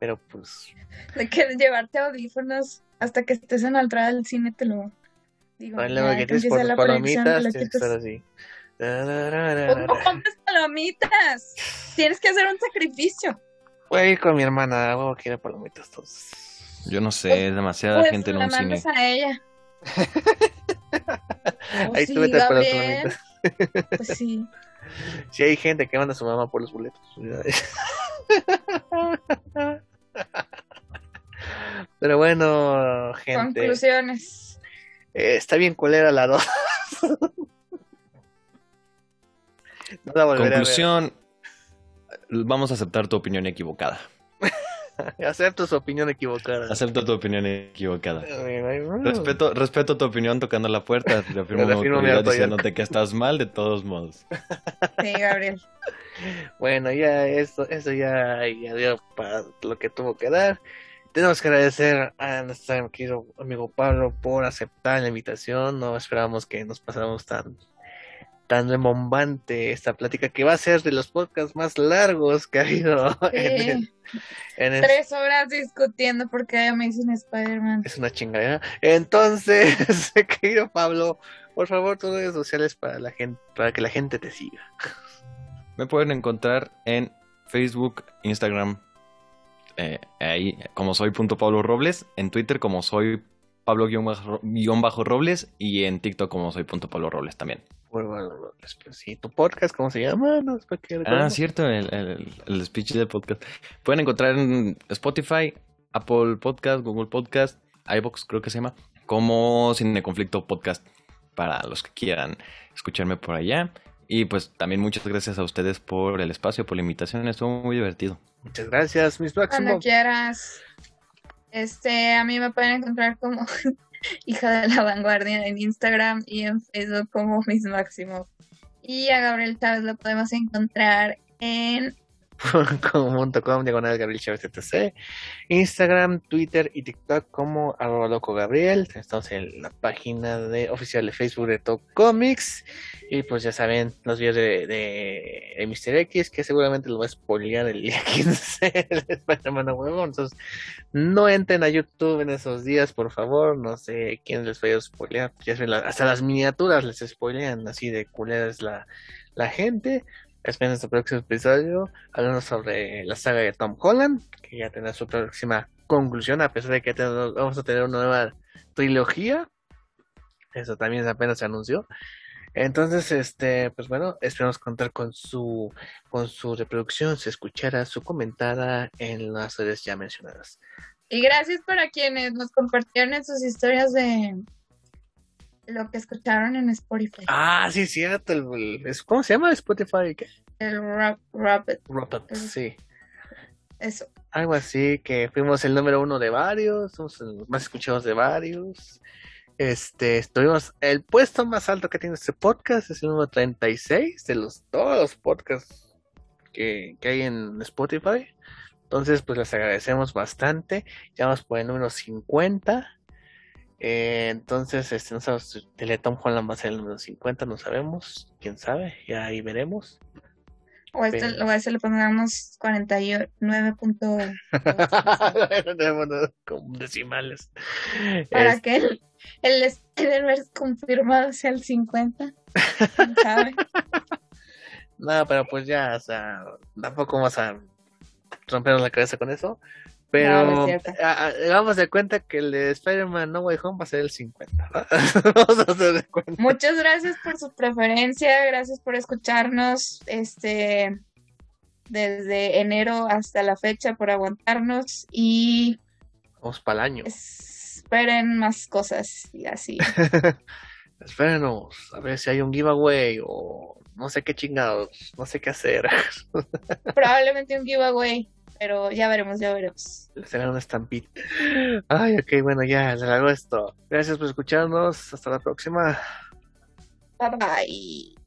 S1: Pero pues.
S3: De que llevarte audífonos hasta que estés en la entrada del cine te lo digo.
S1: Bueno,
S3: ya
S1: que por
S3: la
S1: palomitas,
S3: lo
S1: tienes que estar así.
S3: Pues no compres palomitas. Tienes que hacer un sacrificio.
S1: Voy a ir con mi hermana, hago quiere palomitas todos.
S2: Yo no sé, es demasiada
S3: Pues
S2: gente en un cine.
S3: a ella. Oh,
S1: Ahí
S3: sí,
S1: tú vete las
S3: Gabriel.
S1: palomitas.
S3: Pues sí.
S1: Si hay gente que manda a su mamá por los boletos. Pero bueno, gente.
S3: Conclusiones.
S1: eh, está bien culera la 2. no la volveré
S2: Conclusión, vamos a aceptar tu opinión equivocada.
S1: Acepto su opinión equivocada.
S2: Acepto tu opinión equivocada. Respeto, respeto tu opinión tocando la puerta. Reafirmo mi
S1: Reafirmo mi
S2: autoridad
S1: autoridad.
S2: diciéndote que estás mal de todos modos.
S3: Sí, Gabriel.
S1: Bueno, ya eso, eso ya, ya dio para lo que tuvo que dar. Tenemos que agradecer a nuestro querido amigo Pablo por aceptar la invitación. No esperábamos que nos pasáramos tan, tan rembombante esta plática que va a ser de los podcasts más largos que ha habido en, el- en el-
S3: Tres horas discutiendo por qué Amazing Spider-Man.
S1: Es una chingadera. Entonces, querido Pablo, por favor, tus redes sociales para la gente, para que la gente te siga.
S2: Me pueden encontrar en Facebook, Instagram, eh, ahí como soy punto Pablo Robles, en Twitter como soy Pablo guion bajo- guion bajo Robles y en TikTok como soy punto Pablo Robles también.
S1: Bueno, pues, sí, tu podcast, ¿cómo se llama? No,
S2: Ah, cierto, el, el- el speech del podcast. Pueden encontrar en Spotify, Apple Podcast, Google Podcast, iBox creo que se llama, como Cine Conflicto Podcast para los que quieran escucharme por allá. Y pues también muchas gracias a ustedes por el espacio, por la invitación, estuvo muy divertido.
S1: Muchas gracias, mis
S3: Cuando
S1: próximos.
S3: quieras. Este, a mí me pueden encontrar como hija de la vanguardia en Instagram y en Facebook como Miss Máximo. Y a Gabriel Chávez lo podemos encontrar en
S1: com diagonal Gabriel Chávez TTC, Instagram, Twitter y TikTok como arroba loco Gabriel. Estamos en la página de oficial de Facebook de Top Comics. Y pues ya saben, los videos de, de, de Mr. X, que seguramente lo va a spoilear el día 15 el Spider-Man huevo. Entonces, no entren a YouTube en esos días, por favor. No sé quién les vaya a spoilear. Ya saben, hasta las miniaturas les spoilean, así de culera es la, la gente. Esperen nuestro próximo episodio hablando sobre la saga de Tom Holland, que ya tendrá su próxima conclusión, a pesar de que tenemos- vamos a tener una nueva trilogía. Eso también apenas se anunció. Entonces, este, pues bueno, esperamos contar con su, con su reproducción, se escuchara, su comentada en las redes ya mencionadas.
S3: Y gracias para quienes nos compartieron en sus historias de lo que escucharon en Spotify.
S1: Ah, sí, cierto. el- el- es- ¿Cómo se llama Spotify? ¿Qué?
S3: El
S1: Rocket,
S3: Ujú.
S1: sí.
S3: eso.
S1: Algo así, que fuimos el número uno de varios, somos los más escuchados de varios. Este, estuvimos, el puesto más alto que tiene este podcast es el número 36 de los, todos los podcasts que, que hay en Spotify. Entonces, pues les agradecemos bastante. Ya vamos por el número 50. Eh, entonces, este, no sabemos si el de Tom Holland va a ser el número 50, no sabemos. Quién sabe, ya ahí veremos.
S3: O, este,
S1: Pero-
S3: o a ese le pongamos 49.2
S1: Con decimales.
S3: para
S1: Es-
S3: que el, el Spider-Verse confirmado sea el 50. ¿Quién sabe?
S1: No, pero pues ya, o sea, tampoco vamos a rompernos la cabeza con eso. Pero
S3: No,
S1: a- a- de cuenta que el de Spider-Man No Way Home va a ser el 50. ¿no? vamos a hacer de cuenta.
S3: Muchas gracias por su preferencia, gracias por escucharnos este desde enero hasta la fecha por aguantarnos y
S1: Vamos para el año.
S3: esperen más cosas y así.
S1: Espérenos, a ver si hay un giveaway o no sé qué chingados, no sé qué hacer.
S3: Probablemente un giveaway, pero ya veremos, ya veremos.
S1: Será una estampita. Ay, ok, bueno, ya, se largó esto. Gracias por escucharnos. Hasta la próxima.
S3: Bye bye.